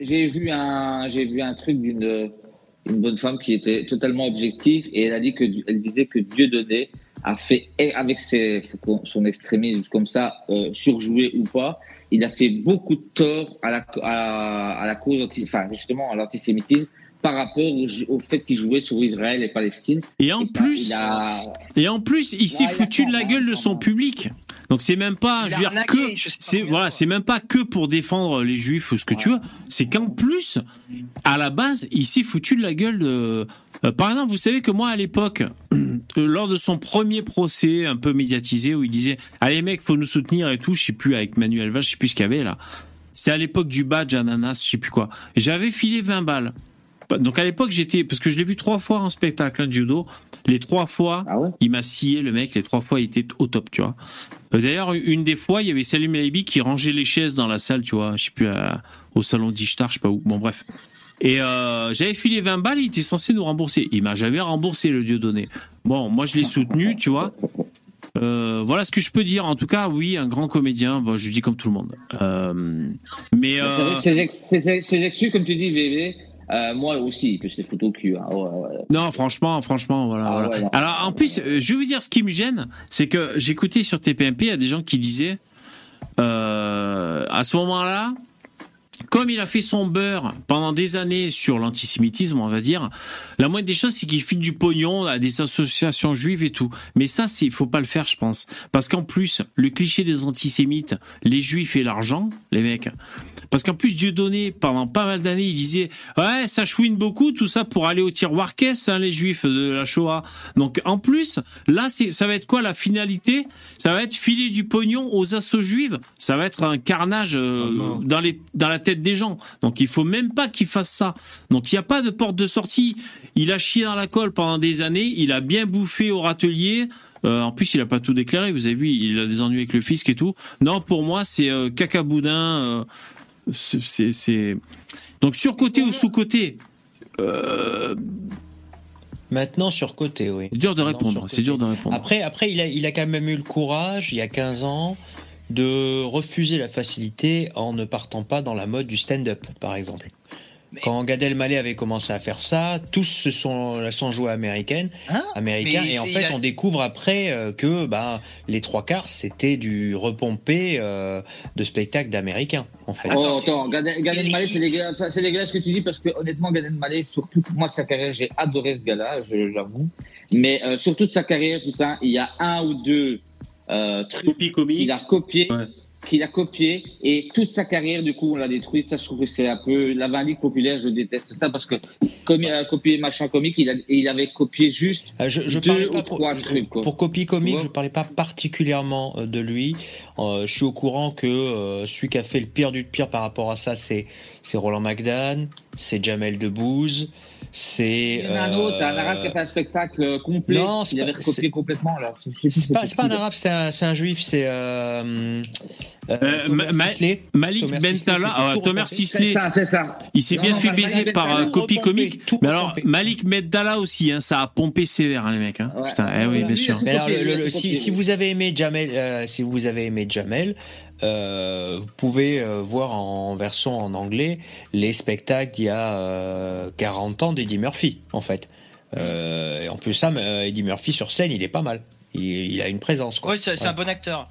j'ai vu un, j'ai vu un truc d'une une bonne femme qui était totalement objective et elle a dit que elle disait que Dieu donné a fait avec ses, son extrémisme comme ça euh, surjoué ou pas, il a fait beaucoup de tort à la à, à la cause anti- enfin justement à l'antisémitisme par rapport au, au fait qu'il jouait sur Israël et Palestine. Et en Et plus, a, Et en plus, il s'est Ouais, foutu de la gueule hein, de son public. Donc c'est même pas, je veux dire que c'est voilà, c'est même pas que pour défendre les juifs ou ce que tu veux. C'est qu'en plus, à la base, il s'est foutu de la gueule de. euh, par exemple, vous savez que moi à l'époque, euh, lors de son premier procès un peu médiatisé où il disait allez mec, faut nous soutenir et tout, je sais plus avec Manuel Valls, je sais plus ce qu'il y avait là. C'était à l'époque du badge ananas, je sais plus quoi. J'avais filé 20 balles. Donc à l'époque j'étais parce que je l'ai vu trois fois en spectacle hein, de judo. Les trois fois, ah ouais? il m'a scié le mec, les trois fois il était au top, tu vois. Euh, D'ailleurs, une des fois, il y avait Salim Laibi qui rangeait les chaises dans la salle, tu vois, je sais plus, à- au salon d'Ishtar, je sais pas où. Bon, bref. Et euh, j'avais filé 20 balles, il était censé nous rembourser. Il m'a jamais remboursé, le dieu donné. Bon, moi je l'ai soutenu, tu vois. Euh, voilà ce que je peux dire. En tout cas, oui, un grand comédien. Bon, je dis comme tout le monde. Euh, mais vrai euh, que Ces, ex- ces- ces excuses, comme tu dis, VV, euh, moi aussi, se les au cul. hein. Ouais, ouais. Non, franchement, franchement, voilà. Ah voilà. ouais, non. Alors, en plus, euh, je vais vous dire ce qui me gêne, c'est que j'écoutais sur TPMP, il y a des gens qui disaient, euh, à ce moment-là, comme il a fait son beurre pendant des années sur l'antisémitisme, on va dire, la moindre des choses, c'est qu'il file du pognon à des associations juives et tout. Mais ça, il faut pas le faire, je pense. Parce qu'en plus, le cliché des antisémites, les juifs et l'argent, les mecs. Parce qu'en plus, Dieudonné, pendant pas mal d'années, il disait, ouais, ça chouine beaucoup, tout ça pour aller au tiroir caisse, hein, les juifs de la Shoah. Donc, en plus, là, ça va être quoi la finalité? Ça va être filer du pognon aux assos juives. Ça va être un carnage, euh, Oh mince. dans les, dans la tête des gens. Donc, il faut même pas qu'il fasse ça. Donc, il n'y a pas de porte de sortie. Il a chié dans la colle pendant des années. Il a bien bouffé au râtelier. Euh, en plus, il a pas tout déclaré. Vous avez vu, il a des ennuis avec le fisc et tout. Non, pour moi, c'est euh, caca boudin. euh, c'est- donc surcoté ou sous-côté. Euh, Maintenant sur côté, oui. c'est dur de répondre. surcoté. C'est dur de répondre. Après, après il, a, il a quand même eu le courage, il y a 15 ans, de refuser la facilité en ne partant pas dans la mode du stand-up, par exemple. Quand Gad Elmaleh avait commencé à faire ça, tous se sont, la sont joués américaines, Hein? américains, Mais et en fait, a- on découvre après euh, que bah, les trois quarts, c'était du repompé euh, de spectacle d'américains, en fait. Attends, oh, attends, Gad Gad Elmaleh, c'est dégueulasse, c'est dégueulasse ce que tu dis parce que honnêtement, Gad Elmaleh, surtout moi sa carrière, j'ai adoré ce gars-là, je- j'avoue. Mais euh, sur toute sa carrière, putain, il y a un ou deux euh, trucs qu'il a copié, Ouais. Qu'il a copié, et toute sa carrière, du coup, on l'a détruite. Ça, je trouve que c'est un peu la vanité populaire. Je déteste ça parce que comme il a copié machin comique, il, a, il avait copié juste Euh, Je, je deux ou pour, trois trucs. Quoi. pour copie comique, je parlais pas particulièrement euh, de lui. Euh, je suis au courant que euh, celui qui a fait le pire du pire par rapport à ça, c'est c'est Roland McDan, c'est Jamel Debbouze, c'est. Il y en a un autre, un arabe qui a fait un spectacle complet. Non, c'est il pas- recopié complètement. Là. C'est pas, un arabe, c'est un, c'est un juif, c'est. Euh, Euh, Thomas Ma- Ma- Sisley. Malik Thomas Bentala, ah, tout Thomas Sisley, ça, c'est ça. il s'est bien non, fait Malik baiser par Bentala, euh, repompé, comique. tout Mais alors, repompé. Malik Bentala aussi, hein, ça a pompé sévère, hein, les mecs. Hein. Ouais. Putain, eh oui, bien sûr. Mais alors, le- copié, le- le- tout si, vous avez aimé Jamel, euh, si vous avez aimé Jamel, euh, vous pouvez euh, voir en version en anglais les spectacles d'il y a euh, 40 ans d'Eddie Murphy, en fait. Euh, et en plus, ça, euh, Eddie Murphy sur scène, il est pas mal. Il, il a une présence. Quoi. Ouais, c'est c'est Ouais. un bon acteur.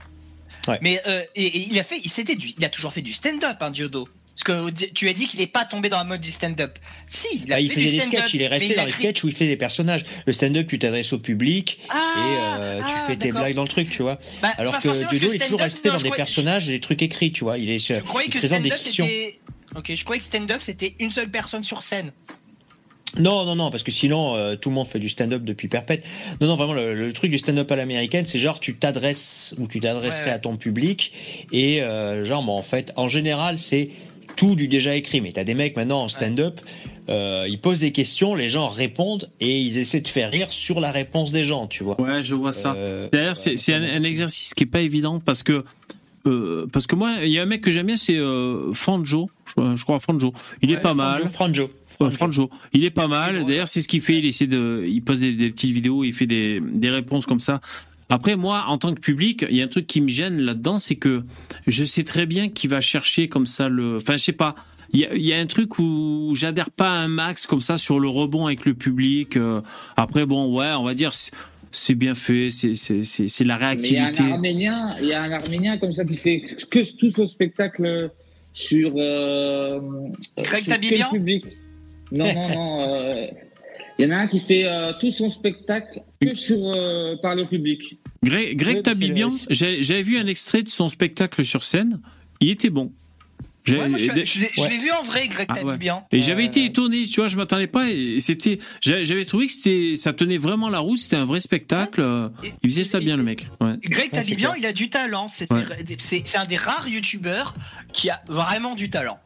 Ouais. Mais euh, et, et il a fait, il du, il a toujours fait du stand-up, hein, Diodo. Parce que tu as dit qu'il n'est pas tombé dans la mode du stand-up. Si, il a Ah, il fait faisait des stand-up. sketchs, il est resté dans les sketchs où il fait des personnages. Le stand-up, tu t'adresses au public Ah, et euh, tu ah, fais tes blagues dans le truc, tu vois. Bah, Alors que Judo est toujours resté non, dans des croyais- personnages des trucs écrits, tu vois. Il est Je croyais il que présente des fictions. Ok, je croyais que stand-up c'était une seule personne sur scène. Non, non, non, parce que sinon, euh, tout le monde fait du stand-up depuis perpète. Non, non, vraiment, le, le truc du stand-up à l'américaine, c'est genre, tu t'adresses ou tu t'adresserais Ouais, ouais. à ton public et euh, genre, bon, en fait, en général, c'est tout du déjà écrit. Mais t'as des mecs maintenant en stand-up, euh, ils posent des questions, les gens répondent et ils essaient de faire rire sur la réponse des gens, tu vois. Ouais, je vois ça. Euh, D'ailleurs, c'est un, exercice qui est pas évident parce que euh, parce que moi, il y a un mec que j'aime bien, c'est euh, Franjo. Je, je crois Franjo. Il est pas Franjo, mal. Franjo. Franjo. Il est pas mal. D'ailleurs, c'est ce qu'il fait. Il essaie de, il pose des, des petites vidéos, il fait des, des réponses comme ça. Après, moi, en tant que public, il y a un truc qui me gêne là-dedans, c'est que je sais très bien qu'il va chercher comme ça le. Enfin, je sais pas. Il y a, il y a un truc où j'adhère pas à un max comme ça sur le rebond avec le public. Euh, Après, bon, ouais, on va dire c'est- bien fait, c'est c'est c'est c'est la Mais il y a réactivité. un Arménien, il y a un Arménien comme ça qui fait que tout son spectacle sur. Euh, Greg sur Tabibian? public? Non, non, non. euh, Il y en a un qui fait euh, tout son spectacle que sur, euh, par le public. Greg, Tabibian, j'avais vu un extrait de son spectacle sur scène. Il était bon. J'ai- Ouais, moi, je, l'ai Ouais. vu en vrai, Greg Ah ouais. Tabibian. Et j'avais Euh, été étonné, tu vois, je m'attendais pas. Et c'était, j'a- j'avais trouvé que c'était, ça tenait vraiment la route. C'était un vrai spectacle. Et- Il faisait ça et- bien, le mec. Ouais. Greg Tabibian, il a du talent. C'est Ouais. c'est- c'est un des rares youtubeurs qui a vraiment du talent.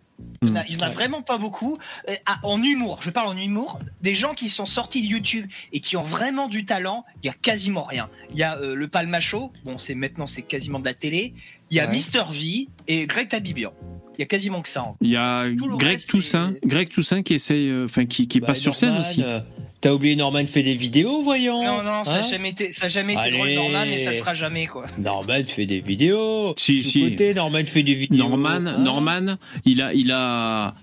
Il n'y en a, en vraiment pas beaucoup. Euh, ah, en humour, je parle en humour, des gens qui sont sortis de YouTube et qui ont vraiment du talent, il y a quasiment rien. Il y a euh, le Palmacho, bon, c'est maintenant c'est quasiment de la télé. Il y a Ouais. Mister V et Greg Tabibian. Il y a quasiment que ça. en- Il y a Greg reste, Toussaint, Greg Toussaint qui essaye, euh, enfin, qui, qui Bah, passe sur scène aussi. euh, T'as oublié Norman fait des vidéos, voyons. Non, non, ça n'a Hein jamais été, ça a jamais été drôle. Norman et ça le sera jamais quoi. Norman fait des vidéos. Si, Sous si. côté, Norman fait des vidéos. Norman, Hein Norman, il a, il a.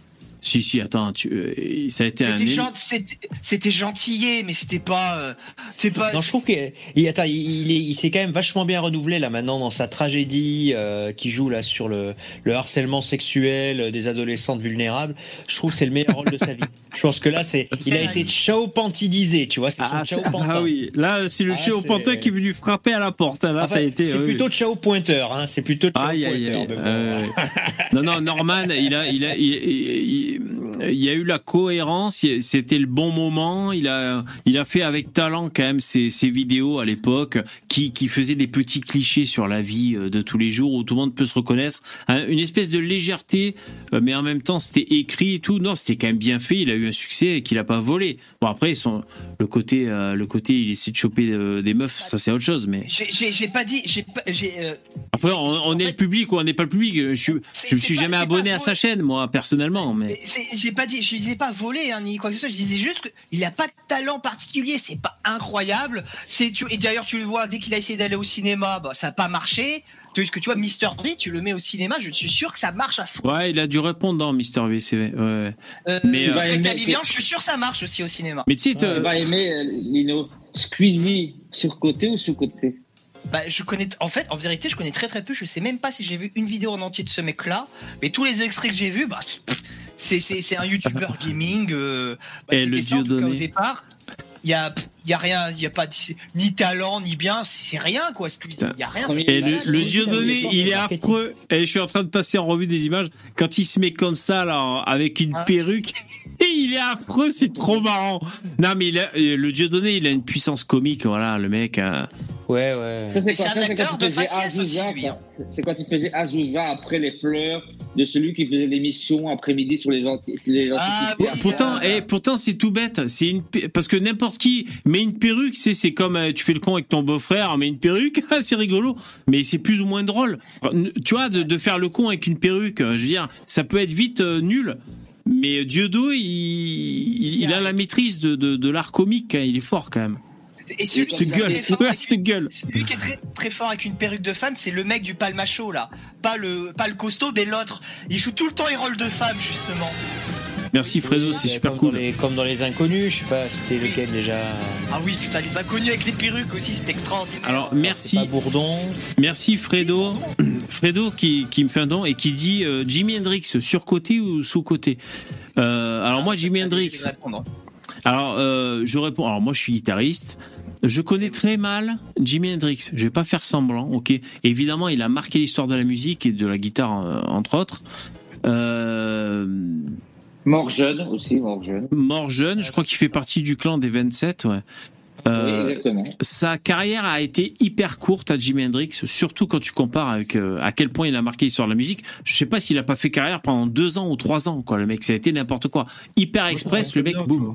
Si, si, attends, tu, euh, ça a été un. C'était gen- c'était- c'était gentillé, mais c'était pas, euh, c'est pas. Non, je trouve qu'il il, attends, il, il est- il s'est quand même vachement bien renouvelé là maintenant dans sa tragédie euh, qui joue là sur le, le harcèlement sexuel des adolescentes vulnérables. Je trouve que c'est le meilleur rôle de sa vie. Je pense que là, c'est, il a été Chao Pantilisé, tu vois, c'est son Ah, Chao c'est- Pantin. ah oui, là, c'est le Ah, c'est- pantin qui est venu frapper à la porte. Là, Enfin, ça a été. c'est oui, plutôt oui. Chao Pointeur, hein, c'est plutôt Chao Aïe, aïe, Pointeur. aïe. mais bon. Euh, non, non, Norman, il a, il a, il, il- il y a eu la cohérence. C'était le bon moment. Il a, il a fait avec talent quand même ses, ses vidéos à l'époque, qui, qui faisaient des petits clichés sur la vie euh, de tous les jours où tout le monde peut se reconnaître. Un- Une espèce de légèreté, euh, mais en même temps, c'était écrit et tout. Non, c'était quand même bien fait. Il a eu un succès qu'il a pas volé. Bon, après, son, le côté, euh, le côté, il essaie de choper des meufs, ça c'est autre chose. Mais J'ai- pas dit, j'ai euh, après, on, est fait- le public ou on n'est pas le public. Je, je, me suis jamais abonné à sa chaîne, moi, personnellement. Mais j'ai pas dit, je disais pas voler hein, ni quoi que ce soit. Je disais juste qu'il a pas de talent particulier. C'est pas incroyable. C'est tu et d'ailleurs tu le vois dès qu'il a essayé d'aller au cinéma, bah ça a pas marché. Parce que tu vois, Mister V, tu le mets au cinéma, je suis sûr que ça marche à fond. ouais, il a dû répondre dans Mister V, c'est vrai. Ouais. Euh, Mais, euh, aimer- je suis sûr que ça marche aussi au cinéma. Mais tu sais, Tu te- vas aimer, euh, Lino, Squeezie, sur côté ou sous côté Bah, je connais, en fait, en vérité, je connais très très peu. Je sais même pas si j'ai vu une vidéo en entier de ce mec-là. Mais tous les extraits que j'ai vus, bah, c'est, c'est un YouTuber gaming. Euh, bah, Et le Dieudonné. au départ. Il y a, il y a rien, il y a pas de- ni talent ni bien, c'est rien quoi. Il y a rien. Et le, Dieudonné, c'est- il est affreux. Et je suis en train de passer en revue des images. Quand il se met comme ça, là, avec une Ah. perruque, et il est affreux, c'est trop marrant. Non, mais il a- euh, le Dieudonné, il a une puissance comique, voilà, le mec. euh, Ouais, ouais. Ça, c'est un acteur tu de hein. C'est- quand tu faisais Azusa après les pleurs de celui qui faisait l'émission après-midi sur les, anti les Ah, antiquités. Pourtant, Ah. eh, pourtant c'est tout bête. C'est une parce que n'importe qui met une perruque, c'est c'est comme euh, tu fais le con avec ton beau-frère, met une perruque, ah, c'est rigolo, mais c'est plus ou moins drôle. Tu vois, de, de faire le con avec une perruque, euh, je veux dire, ça peut être vite euh, nul. Mais Dieudo, il, il, il a la maîtrise de, de, de l'art comique, hein, il est fort quand même. Et celui qui Cette est très gueule, avec gueule. Celui qui est très, très fort avec une perruque de femme, c'est le mec du palmacho là. Pas le, pas le costaud, mais l'autre. Il joue tout le temps les rôles de femme, justement. Merci Fredo, c'est super comme cool. Dans les, comme dans les inconnus, je sais pas, c'était lequel déjà Ah oui, putain, les inconnus avec les perruques aussi, c'est extraordinaire. Alors merci, pas Bourdon. merci Fredo, Fredo qui, qui me fait un don et qui dit euh, Jimi Hendrix surcoté ou sous-côté. Euh, alors moi Jimi Hendrix, Je vais répondre. Alors, euh, je réponds. Alors, moi, je suis guitariste. Je connais très mal Jimi Hendrix. Je vais pas faire semblant, ok? Évidemment, il a marqué l'histoire de la musique et de la guitare, entre autres. Euh, Mort jeune aussi, mort jeune. mort jeune, je crois qu'il fait partie du clan des 27, ouais. Euh, oui, exactement. sa carrière a été hyper courte à Jimi Hendrix, surtout quand tu compares avec euh, à quel point il a marqué l'histoire de la musique. Je sais pas s'il a pas fait carrière pendant deux ans ou trois ans, quoi. Le mec, ça a été n'importe quoi. Hyper express, le mec, boum.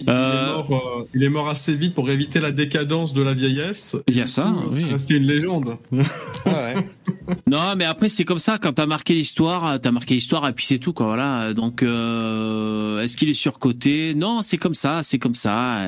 Il, Euh, est mort, euh, il est mort assez vite pour éviter la décadence de la vieillesse. Il y a ça, oui. C'est une légende. Ah ouais. Non, mais après c'est comme ça. Quand t'as marqué l'histoire, t'as marqué l'histoire et puis c'est tout quoi. Voilà. Donc euh, est-ce qu'il est surcoté? Non, c'est comme ça, c'est comme ça.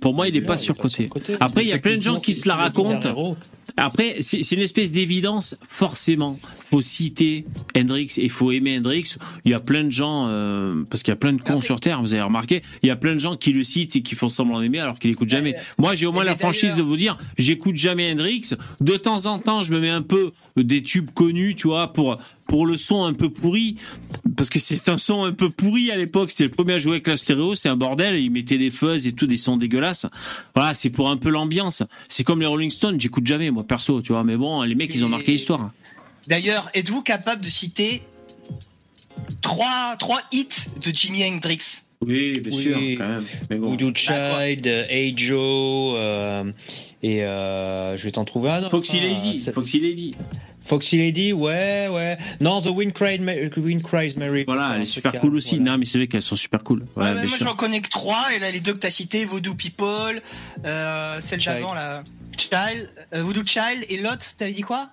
Pour moi, il est pas surcoté. Après, il y a plein de gens qui se la racontent. Après, c'est une espèce d'évidence. Forcément, faut citer Hendrix et faut aimer Hendrix. Il y a plein de gens euh, parce qu'il y a plein de cons sur terre. Vous avez remarqué, il y a plein de gens qui le citent et qui font semblant d'aimer alors qu'ils n'écoutent jamais. Moi, j'ai au moins la franchise de vous dire, j'écoute jamais Hendrix. De temps en temps, je me mets un peu des tubes connus, tu vois, pour pour le son un peu pourri, parce que c'est un son un peu pourri à l'époque. C'était le premier à jouer avec la stéréo, c'est un bordel. Ils mettaient des fuzz et tout, des sons dégueulasses. Voilà, c'est pour un peu l'ambiance. C'est comme les Rolling Stones, j'écoute jamais moi perso, tu vois. Mais bon, les mecs, ils ont marqué l'histoire. D'ailleurs, êtes-vous capable de citer trois, trois hits de Jimi Hendrix? Oui, bien Oui. sûr, quand même. Mais bon. Voodoo Child, Hey Joe, euh, et euh, je vais t'en trouver un. autre. Foxy Ah, Lady, c'est- Foxy Lady. Foxy Lady, ouais, ouais. Non, The Wind Cries, Ma- Wind Cries Mary. Voilà, elle est super cool aussi. voilà. Non, mais c'est vrai qu'elles sont super cool. Ouais, Ouais, moi j'en connais que trois, et là les deux que t'as cités, Voodoo People, euh, celle d'avant là, Child, euh, Voodoo Child, et l'autre, t'avais dit quoi?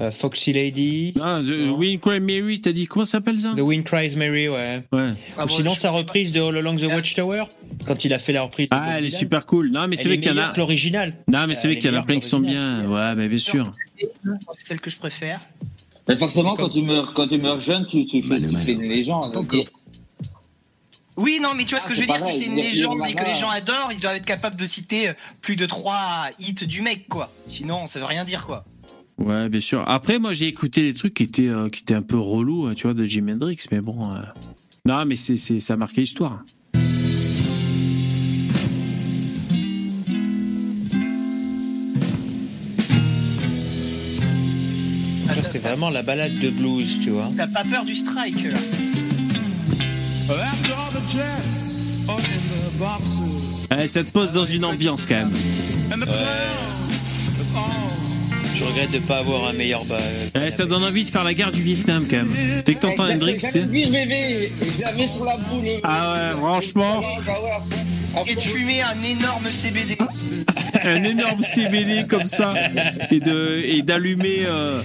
Euh, Foxy Lady, Ah, The Non. Wind Cry Mary, t'as dit comment ça s'appelle ça? The Wind Cries Mary, ouais. Ouais. Ah Ou bon, sinon, je- sa reprise de All Along the. Watchtower, quand il a fait la reprise. de Ah, elle est super cool. Non, mais c'est vrai qu'il y en a. que l'original. Non, mais c'est vrai qu'il y en a plein qui sont bien. Ouais, mais bien sûr. C'est celle que je préfère. Mais forcément, quand, comme- tu meurs, quand tu meurs jeune, tu, tu, fais, tu fais une légende. Encore. Oui, non, mais tu vois ce Ah, que je veux dire, si c'est une légende et que les gens adorent, ils doivent être capables de citer euh, plus de trois hits du mec, quoi. Sinon, ça veut rien dire, quoi. Ouais, bien sûr. Après, moi, j'ai écouté des trucs qui étaient, euh, qui étaient un peu relous, hein, tu vois, de Jimi Hendrix, mais bon. euh, Non, mais c'est, c'est, ça a marqué l'histoire. Ça, c'est vraiment la balade de blues, tu vois. T'as pas peur du strike, là? After all the jets are in the boxes Eh, ça te pose dans une ambiance quand même. and Je regrette de pas avoir un meilleur bas. Ça donne envie de faire la guerre du Vietnam quand même. Dès que t'entends Hendrix, tu bébé, je l'avais sur la boule. Ah ouais, franchement. Et de fumer un énorme CBD. un énorme CBD comme ça et de et d'allumer euh,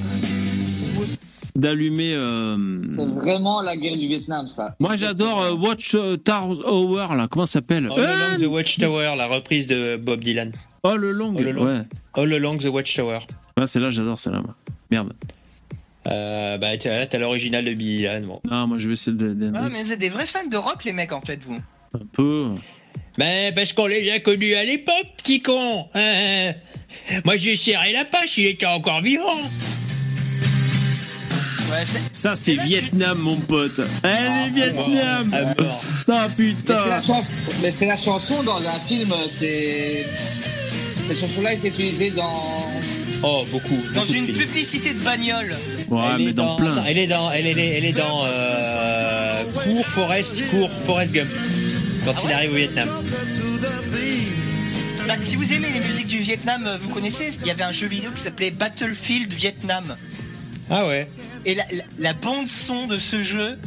d'allumer euh, C'est vraiment la guerre du Vietnam, ça. moi j'adore euh, Watch euh, Tower là comment ça s'appelle? All Euh, Along the Watchtower, la reprise de Bob Dylan. oh le long Oh, le long. ouais All Along the Watchtower. Ouais c'est là j'adore celle-là moi. merde Euh, bah, t'as- là, t'as l'original de Billy Dylan. Bon. non moi je vais celle de, de- Ah, mais vous êtes des vrais fans de rock, les mecs, en fait, vous. un peu Mais parce qu'on les a connus à l'époque, petit con. Hein, hein. Moi, j'ai serré la pâche, il était encore vivant. Ouais, c'est. ça c'est Vietnam mon pote elle est Vietnam mort. ah Mais c'est la, putain mais c'est la chanson dans un film, c'est. Cette chanson-là est utilisée dans. Oh, beaucoup. Dans beaucoup une publicité de bagnole. ouais elle mais est dans plein Elle est dans, elle est, elle est dans euh, Cours Forest, Cours Forest Gump. Quand il arrive au Vietnam. Bah, si vous aimez les musiques du Vietnam, euh, vous connaissez, il y avait un jeu vidéo qui s'appelait Battlefield Vietnam. Ah ouais. Et la, la- la bande son de ce jeu,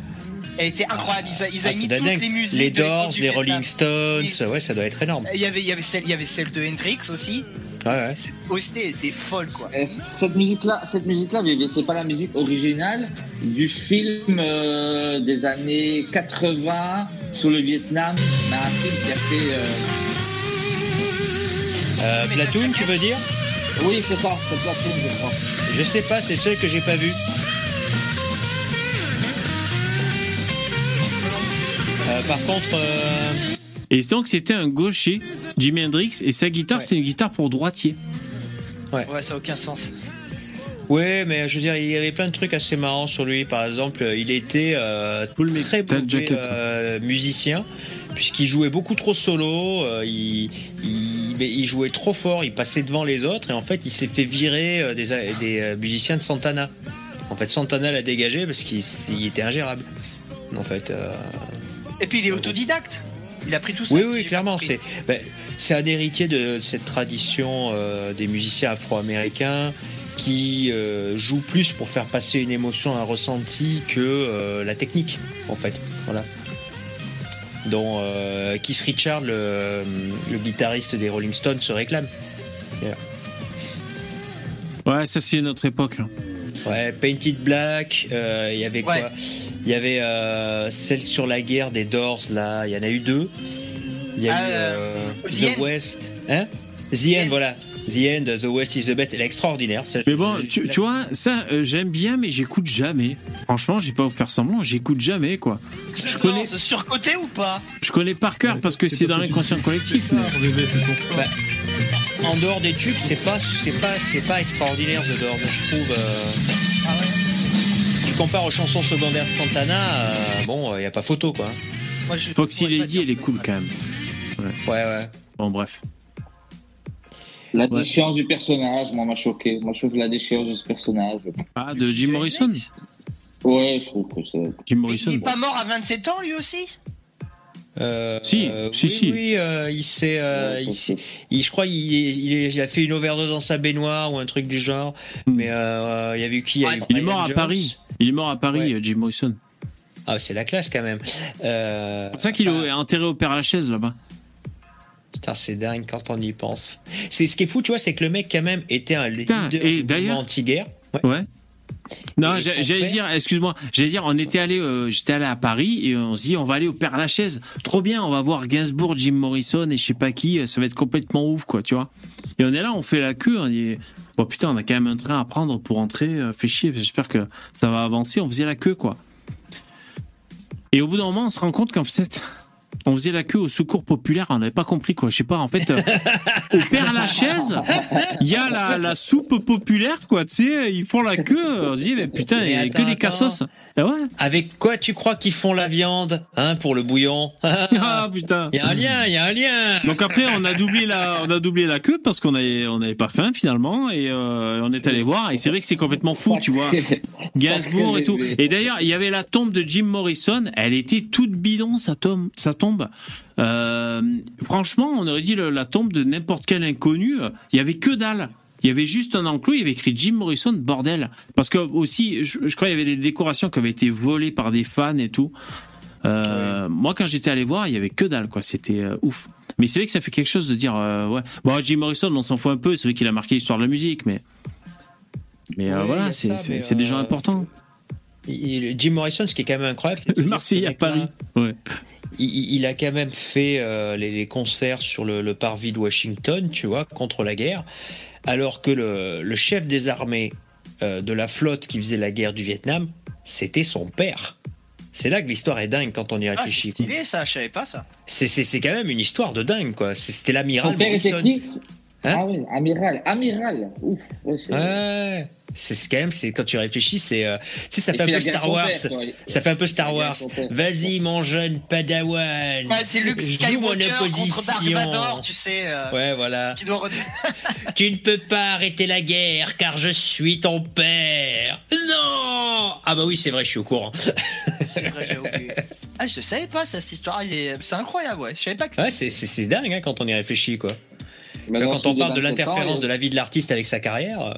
elle était incroyable. Ils, a- ils Ah, avaient mis dingue. toutes les musiques. Les Doors, les. Rolling Stones, ouais, ça doit être énorme. Il y avait, il y avait celle, il y avait celle de Hendrix aussi. Ouais, ouais. Cette OST était folle quoi. Et Cette musique-là, cette musique-là, c'est pas la musique originale du film euh, des années 80 sur le Vietnam, mais un film qui a fait. euh, Euh, Platoon, tu veux dire? Oui, c'est ça, c'est Platoon, je crois. Je sais pas, c'est celle que j'ai pas vue. Par contre, euh, Et donc c'était un gaucher, Jimi Hendrix, et sa guitare Ouais. c'est une guitare pour droitier. Ouais, ça a aucun sens. ouais, mais je veux dire, il y avait plein de trucs assez marrants sur lui. Par exemple, il était euh, très Jacket. euh, musicien, puisqu'il jouait beaucoup trop solo. euh, il, il, mais il jouait trop fort, il passait devant les autres, et en fait, il s'est fait virer euh, des, des euh, musiciens de Santana. En fait, Santana l'a dégagé parce qu'il il était ingérable. En fait. Et puis il est autodidacte. Il a pris tout ça. Oui, oui, clairement, c'est ben, c'est un héritier de cette tradition euh, des musiciens afro-américains qui euh, jouent plus pour faire passer une émotion, un ressenti que euh, la technique, en fait. Voilà. Dont euh, Keith Richard, le, le guitariste des Rolling Stones, se réclame. Ouais, ça c'est une autre époque. hein. Ouais, Painted Black, euh, il y avait quoi? Il y avait euh, celle sur la guerre des Doors, là, il y en a eu deux. Il y a Ah, eu euh, euh, The. West. Hein? The End, voilà. The End, The West is the best. Elle est extraordinaire. ça. Mais bon, Je- tu, vois, ça euh, j'aime bien, mais j'écoute jamais. Franchement, j'ai pas vous faire semblant, j'écoute jamais quoi. Je The connais, Doors, surcoté ou pas? Je connais par cœur Ouais, parce que c'est dans l'inconscient collectif. Bah, en dehors des tubes, c'est pas, c'est pas, c'est pas extraordinaire The Doors, je trouve. euh, Tu compares aux chansons secondaires de Santana, euh, bon, il y a pas photo, quoi. Moi, je Foxy Lady, elle est cool quand même. Ouais, ouais. Bon, bref. La Ouais. déchéance du personnage, moi, m'a choqué. Moi, je trouve la déchéance de ce personnage. Ah, de Jim Morrison Ouais, je trouve que c'est. Jim Morrison. Il est pas mort à 27 ans lui aussi? Euh, Si, euh, si, oui, si. Oui, euh, il s'est, euh, Ouais, il je crois, il, il, il a fait une overdose dans sa baignoire ou un truc du genre. Hmm. Mais euh, il y a eu qui Il y a eu Il est mort à. Paris. Il est mort à Paris, Ouais. euh, Jim Morrison. Ah, c'est la classe quand même. Euh, C'est pour ça qu'il est enterré au Père Lachaise là-bas. Putain, c'est dingue quand on y pense. C'est ce qui est fou, tu vois, c'est que le mec quand même était un Putain, leader et anti-guerre. Ouais. Ouais. Non, j'allais dire, excuse-moi, j'allais dire, on était allé, euh, j'étais allé à Paris et on se dit, on va aller au Père Lachaise. Trop bien, on va voir Gainsbourg, Jim Morrison et je sais pas qui, euh, ça va être complètement ouf, quoi, tu vois. Et on est là, on fait la queue, on dit, bon putain, on a quand même un train à prendre pour entrer, euh, fait chier, j'espère que ça va avancer, on faisait la queue, quoi. Et au bout d'un moment, on se rend compte qu'en fait, on faisait la queue au secours populaire, on n'avait pas compris, quoi. Je sais pas, en fait, euh, au Père Lachaise, il y a la, la soupe populaire, quoi, tu sais, ils font la queue, on se dit, mais putain, il y a que des cassos. Ah ouais Avec quoi tu crois qu'ils font la viande hein, pour le bouillon Ah putain Il y a un lien, il y a un lien. Donc après, on a doublé la, on a doublé la queue parce qu'on avait, on n'avait pas faim finalement et euh, on est allé voir et c'est vrai que c'est complètement fou, tu vois. Gainsbourg et tout. Et d'ailleurs, il y avait la tombe de Jim Morrison. Elle était toute bidon, sa tombe. Sa tombe. Euh, franchement, on aurait dit la tombe de n'importe quel inconnu. Il y avait que dalle. Il y avait juste un enclos, il y avait écrit Jim Morrison, bordel. Parce que aussi, je, je crois qu'il y avait des décorations qui avaient été volées par des fans et tout. Euh, Moi, quand j'étais allé voir, il y avait que dalle, quoi. C'était euh, ouf. Mais c'est vrai que ça fait quelque chose de dire, euh, ouais. Bon, Jim Morrison, on s'en fout un peu. C'est vrai qu'il a marqué l'histoire de la musique, mais. Mais Ouais, voilà, c'est des gens importants. Il- Jim Morrison, ce qui est quand même incroyable, c'est que Le ce Marseillais à Paris. Ouais. il, a quand même fait les, les concerts sur le, le parvis de Washington, tu vois, contre la guerre, alors que le, le chef des armées euh, de la flotte qui faisait la guerre du Vietnam, c'était son père. C'est là que l'histoire est dingue quand on y Ah, c'est réfléchit. stylé ça, je savais pas ça. c'est c'est- c'est quand même une histoire de dingue, quoi. C'est- C'était l'amiral était Morrison. qui Hein Ah oui, amiral. Amiral. Ouf. Ouais, c'est- Ouais. Quand même, c'est quand tu réfléchis, c'est, euh, tu sais, ça fait un peu Star Wars. père. Ça fait un peu Star Wars. Vas-y, mon jeune Padawan. Ah, c'est Luke Skywalker contre Dark. Vador, tu sais. euh, Ouais, voilà. Qui doit re- Tu ne peux pas arrêter la guerre car je suis ton père. Non Ah bah oui, c'est vrai, je suis au courant. C'est vrai, j'ai oublié. Ah, je savais pas ça, cette histoire. C'est incroyable, ouais. Je savais pas que Ouais, c'est, c'est, c'est dingue hein, quand on y réfléchit, quoi. Quand on parle de 27 ans, l'interférence de la vie de l'artiste avec sa carrière, euh,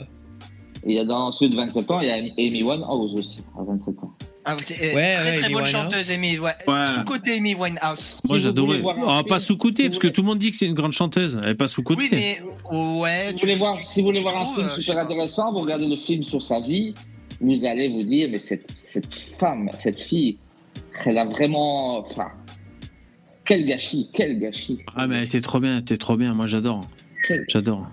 Il y a dans ceux de 27 ans, il y a Amy Winehouse aussi, à 27 ans. Ah, Ouais, très ouais, très Amy bonne Winehouse. chanteuse, Amy. Ouais. Ouais. Sous-côté Amy Winehouse. Moi j'adorais. Ah, pas sous-côté, parce que tout le monde dit que c'est une grande chanteuse. Elle est pas sous-côté. Oui, mais ouais. Si vous tu- voulez voir, tu- si vous voulez tu voir un film euh, super intéressant, vous regardez le film sur sa vie, vous allez vous dire, mais cette, cette femme, cette fille, elle a vraiment. Enfin, quel gâchis, quel gâchis. Ah, mais elle était trop bien, elle était trop bien. Moi j'adore. J'adore.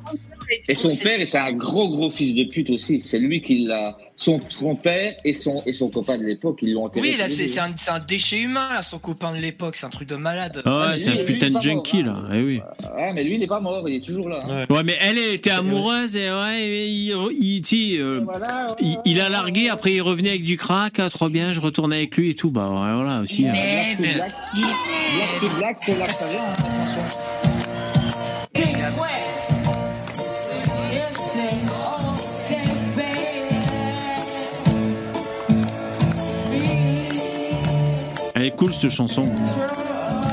Et son père était un gros, gros fils de pute aussi. C'est lui qui l'a. Son, son père et son, et son copain de l'époque, ils l'ont enterré. Oui, là, c'est un, c'est un déchet humain, là, son copain de l'époque. C'est un truc de malade. Ah ouais, mais c'est lui, un lui, putain il est de pas junkie mort, là. Eh oui. Ouais, mais lui, il n'est pas mort, il est toujours là. hein. ouais. Ouais, mais elle était amoureuse et ouais, il, il, tu sais, euh, Voilà, il, il a largué, après il revenait avec du crack, ah, trop bien, je retournais avec lui et tout. Bah ouais, voilà aussi. hein. Black to Black, Black to Black, c'est est cool cette chanson.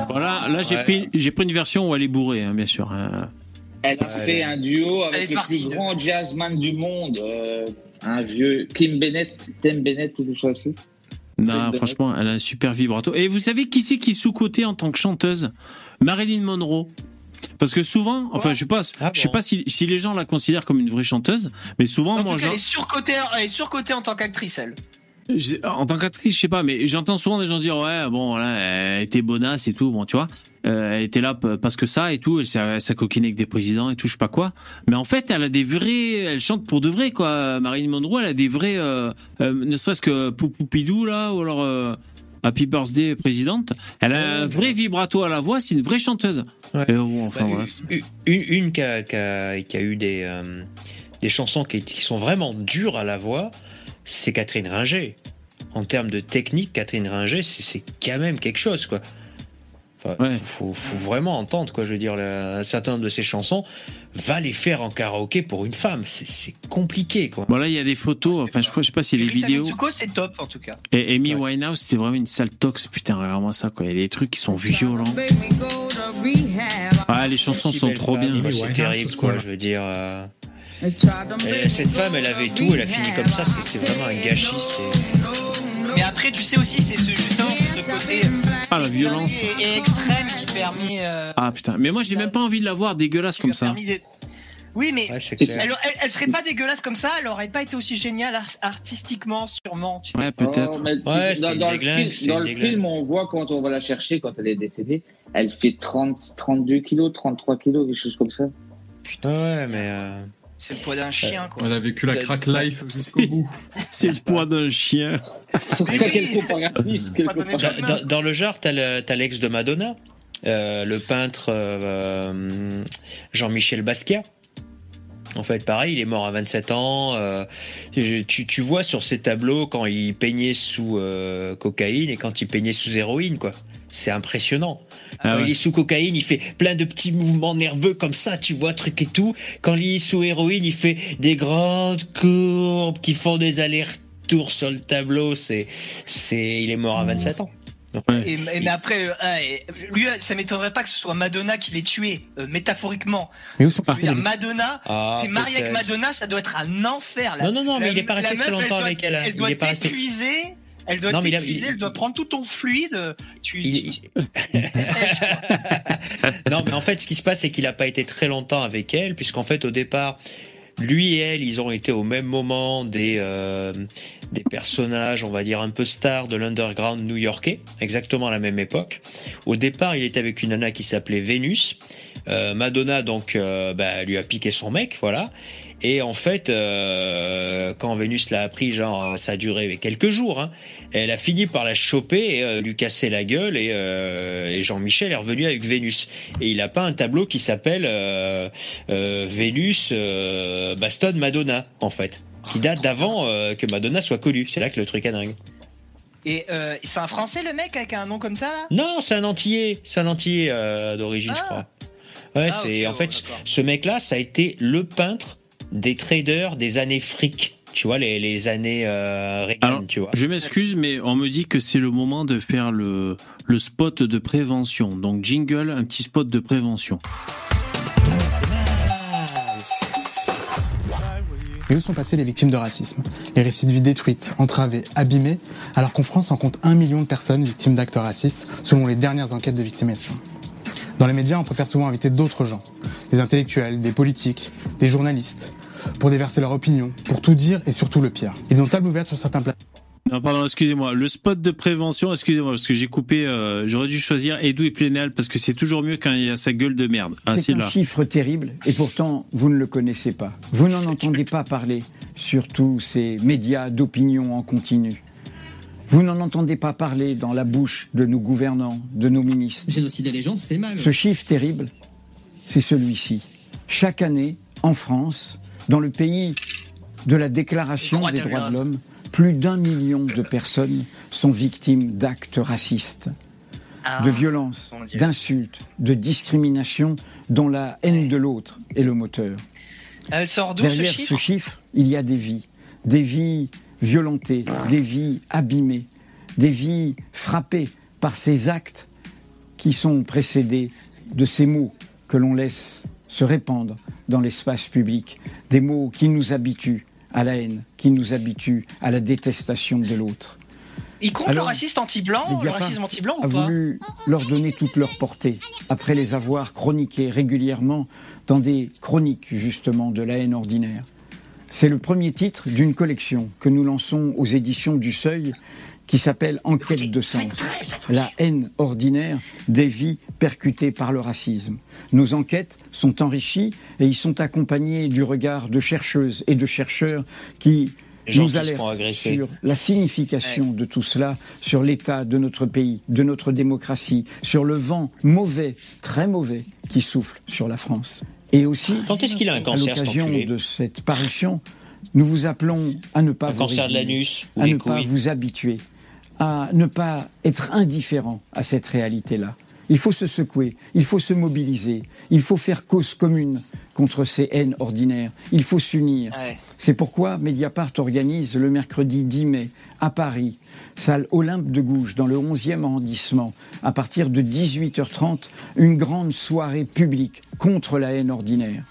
Voilà, là j'ai Ouais. pris j'ai pris une version où elle est bourrée, hein, bien sûr. hein. Elle a fait un duo avec le partie plus de- grand jazzman du monde, euh, un vieux Kim Bennett, Tim Bennett ou chose ainsi. Non, franchement, elle a un super vibrato. Et vous savez qui c'est qui est sous-côté en tant que chanteuse? Marilyn Monroe. Parce que souvent, enfin, je sais pas, Ah je sais bon pas si, si les gens la considèrent comme une vraie chanteuse, mais souvent, En moi, tout cas, elle est surcotée, elle est surcotée en tant qu'actrice, elle. En tant qu'actrice, je sais pas, mais j'entends souvent des gens dire ouais, bon, voilà, elle était bonasse et tout, bon, tu vois, euh, elle était là parce que ça et tout, elle s'est elle s'est coquinée avec des présidents et tout, je sais pas quoi. Mais en fait, elle a des vrais, elle chante pour de vrai, quoi. Marilyn Monroe, elle a des vrais, euh, euh, ne serait-ce que Poupoupidou là, ou alors Happy Birthday présidente. Elle a un vrai vibrato à la voix, c'est une vraie chanteuse. Ouais. Et bon, enfin Bah, voilà. une, une, une qui, a, eu des, des chansons qui, qui sont vraiment dures à la voix, c'est Catherine Ringer. En termes de technique, Catherine Ringer, c'est c'est quand même quelque chose, quoi. Enfin, Ouais. faut, faut vraiment entendre, quoi. Je veux dire, la- un certain nombre de ces chansons, va les faire en karaoké pour une femme. C'est- compliqué, quoi. Bon là, il y a des photos. Enfin, je crois, je sais pas si les Rita vidéos. Mitsuko, c'est top, en tout cas. Et Amy Ouais. Winehouse, c'était vraiment une sale tox. Putain, regarde-moi ça, quoi. Il y a des trucs qui sont violents. Ah, les chansons sont trop bien. C'est terrible, quoi Je veux dire. euh, cette femme, elle avait tout, elle a fini comme ça. C'est vraiment un gâchis. Mais après, tu sais aussi, c'est ce, justement, ce côté Ah, la violence. et, et extrême qui permet. euh, Ah, putain. Mais moi, j'ai même pas envie de la voir dégueulasse comme ça. Oui, mais Ouais, elle, elle, elle serait pas dégueulasse comme ça, elle aurait pas été aussi géniale art- artistiquement, sûrement. Tu sais. Ouais, peut-être. Oh, Ouais, dans, le, film, dans le on voit quand on va la chercher, quand elle est décédée, elle fait 30, 32 kilos, 33 kilos, quelque chose comme ça. Ouais, ouais, mais. euh, C'est le poids d'un chien, quoi. Elle a vécu la crack life jusqu'au bout. C'est le poids d'un chien. Dans, le genre, t'as le- t'as l'ex de Madonna, euh, le peintre euh, Jean-Michel Basquiat. En fait, pareil, il est mort à 27 ans. euh, tu, tu vois sur ses tableaux quand il peignait sous cocaïne et quand il peignait sous héroïne, quoi. C'est impressionnant. Ah quand il est sous cocaïne, il fait plein de petits mouvements nerveux comme ça, tu vois, truc et tout. Quand il est sous héroïne, il fait des grandes courbes qui font des allers-retours sur le tableau. C'est, c'est, il est mort à 27 ans. Et, et- mais après, euh, lui, ça m'étonnerait pas que ce soit Madonna qui l'ait tué, euh, métaphoriquement. Mais où sont passés les... Madonna, Ah, t'es marié avec. Madonna, ça doit être un enfer. La- Non, non, non, mais la- il est pas resté très longtemps doit- avec elle, hein. Elle Il doit est pas resté- t'épuiser. Elle doit t'épuiser, elle doit prendre tout ton fluide. Tu, Il- non, mais en fait, ce qui se passe, c'est qu'il n'a pas été très longtemps avec elle, puisqu'en fait, au départ, lui et elle, ils ont été au même moment des, euh, des personnages, on va dire, un peu stars de l'underground new-yorkais, exactement à la même époque. Au départ, il était avec une nana qui s'appelait Vénus. Euh, Madonna, donc, euh, bah, lui a piqué son mec, voilà. Et en fait, euh, quand Vénus l'a appris, genre, ça a duré quelques jours, hein, elle a fini par la choper et euh, lui casser la gueule. Et, euh, et Jean-Michel est revenu avec Vénus. Et il a pas un tableau qui s'appelle euh, euh, Vénus euh, bastonne Madonna, en fait. Qui date d'avant que Madonna soit connue. C'est là que le truc est dingue. Et euh, c'est un Français, le mec, avec un nom comme ça, là? Non, c'est un Antillais. C'est un Antillais euh, d'origine, je Ah. crois. Ouais, ah, c'est en fait ce mec-là, ça a été le peintre des traders des années fric. Tu vois les, les années euh, tu vois. Je m'excuse, mais on me dit que c'est le moment de faire le, le spot de prévention. Donc jingle, un petit spot de prévention. Et où sont passées les victimes de racisme? Les récits de vie détruites, entravées, abîmées, alors qu'en France on compte un million de personnes victimes d'actes racistes, selon les dernières enquêtes de victimation. Dans les médias, on préfère souvent inviter d'autres gens, des intellectuels, des politiques, des journalistes, pour déverser leur opinion, pour tout dire et surtout le pire. Ils ont table ouverte sur certains plateaux. Non, pardon, excusez-moi. Le spot de prévention, excusez-moi, parce que j'ai coupé, euh, j'aurais dû choisir Edoui Plenel, parce que c'est toujours mieux quand il y a sa gueule de merde. Ah, C'est un là. chiffre terrible et pourtant vous ne le connaissez pas. Vous n'en entendez pas parler sur tous ces médias d'opinion en continu. Vous n'en entendez pas parler dans la bouche de nos gouvernants, de nos ministres. Génocide c'est mal. Ce chiffre terrible, c'est celui-ci. Chaque année, en France, dans le pays de la Déclaration des de droits de l'homme. plus d'un million de personnes sont victimes d'actes racistes Ah, de violence, mon Dieu. d'insultes, de discrimination dont la haine de l'autre est le moteur. Elle sort d'où ce Derrière chiffre? ce chiffre, il y a des vies, des vies violentées, des vies abîmées, des vies frappées par ces actes qui sont précédés de ces mots que l'on laisse se répandre dans l'espace public, des mots qui nous habituent à la haine, qui nous habituent à la détestation de l'autre. Il compte le Alors, raciste anti-blanc, le racisme anti-blanc a ou pas voulu leur donner toute leur portée, après les avoir chroniqués régulièrement dans des chroniques justement de la haine ordinaire. C'est le premier titre d'une collection que nous lançons aux éditions du Seuil qui s'appelle Enquête de sens. La haine ordinaire des vies percutées par le racisme. Nos enquêtes sont enrichies et ils sont accompagnés du regard de chercheuses et de chercheurs qui nous alertent sur la signification de tout cela, sur l'état de notre pays, de notre démocratie, sur le vent mauvais, très mauvais, qui souffle sur la France. Et aussi, Quand est-ce qu'il a un à cancer, l'occasion de cette parution, nous vous appelons à ne pas Un vous cancer de résigner, l'anus ou à ne pas vous habituer, à ne pas être indifférent à cette réalité-là. Il faut se secouer, il faut se mobiliser, il faut faire cause commune contre ces haines ordinaires, il faut s'unir. Ouais. C'est pourquoi Mediapart organise le mercredi 10 mai à Paris, salle Olympe de Gouges, dans le 11e arrondissement, à partir de 18h30, une grande soirée publique contre la haine ordinaire.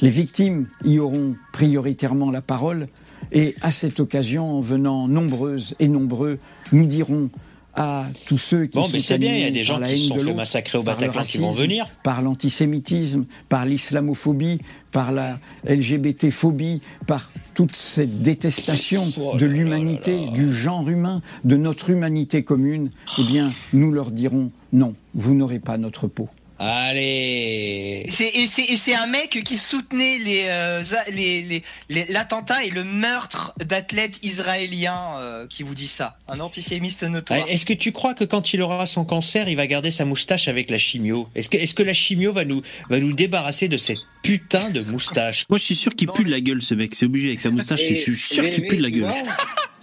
Les victimes y auront prioritairement la parole et à cette occasion, en venant nombreuses et nombreux, nous dirons à tous ceux qui Bon, sont mais c'est bien, il y a des gens qui se sont fait massacrer au Bataclan qui vont venir. par l'antisémitisme, par l'islamophobie, par la LGBT-phobie, par toute cette détestation Oh de l'humanité, du genre humain, de notre humanité commune, eh bien, nous leur dirons non, vous n'aurez pas notre peau. Allez C'est- Et c'est un mec qui soutenait les, euh, za- les- les- les- l'attentat et le meurtre d'athlètes israéliens euh, qui vous dit ça. Un antisémiste notoire. Ah, Est-ce que tu crois que quand il aura son cancer, il va garder sa moustache avec la chimio? Est-ce que, la chimio va nous, va nous débarrasser de cette putain de moustache? Moi, je suis sûr qu'il pue de la gueule, ce mec. C'est obligé avec sa moustache. Je suis sûr qu'il pue de la gueule.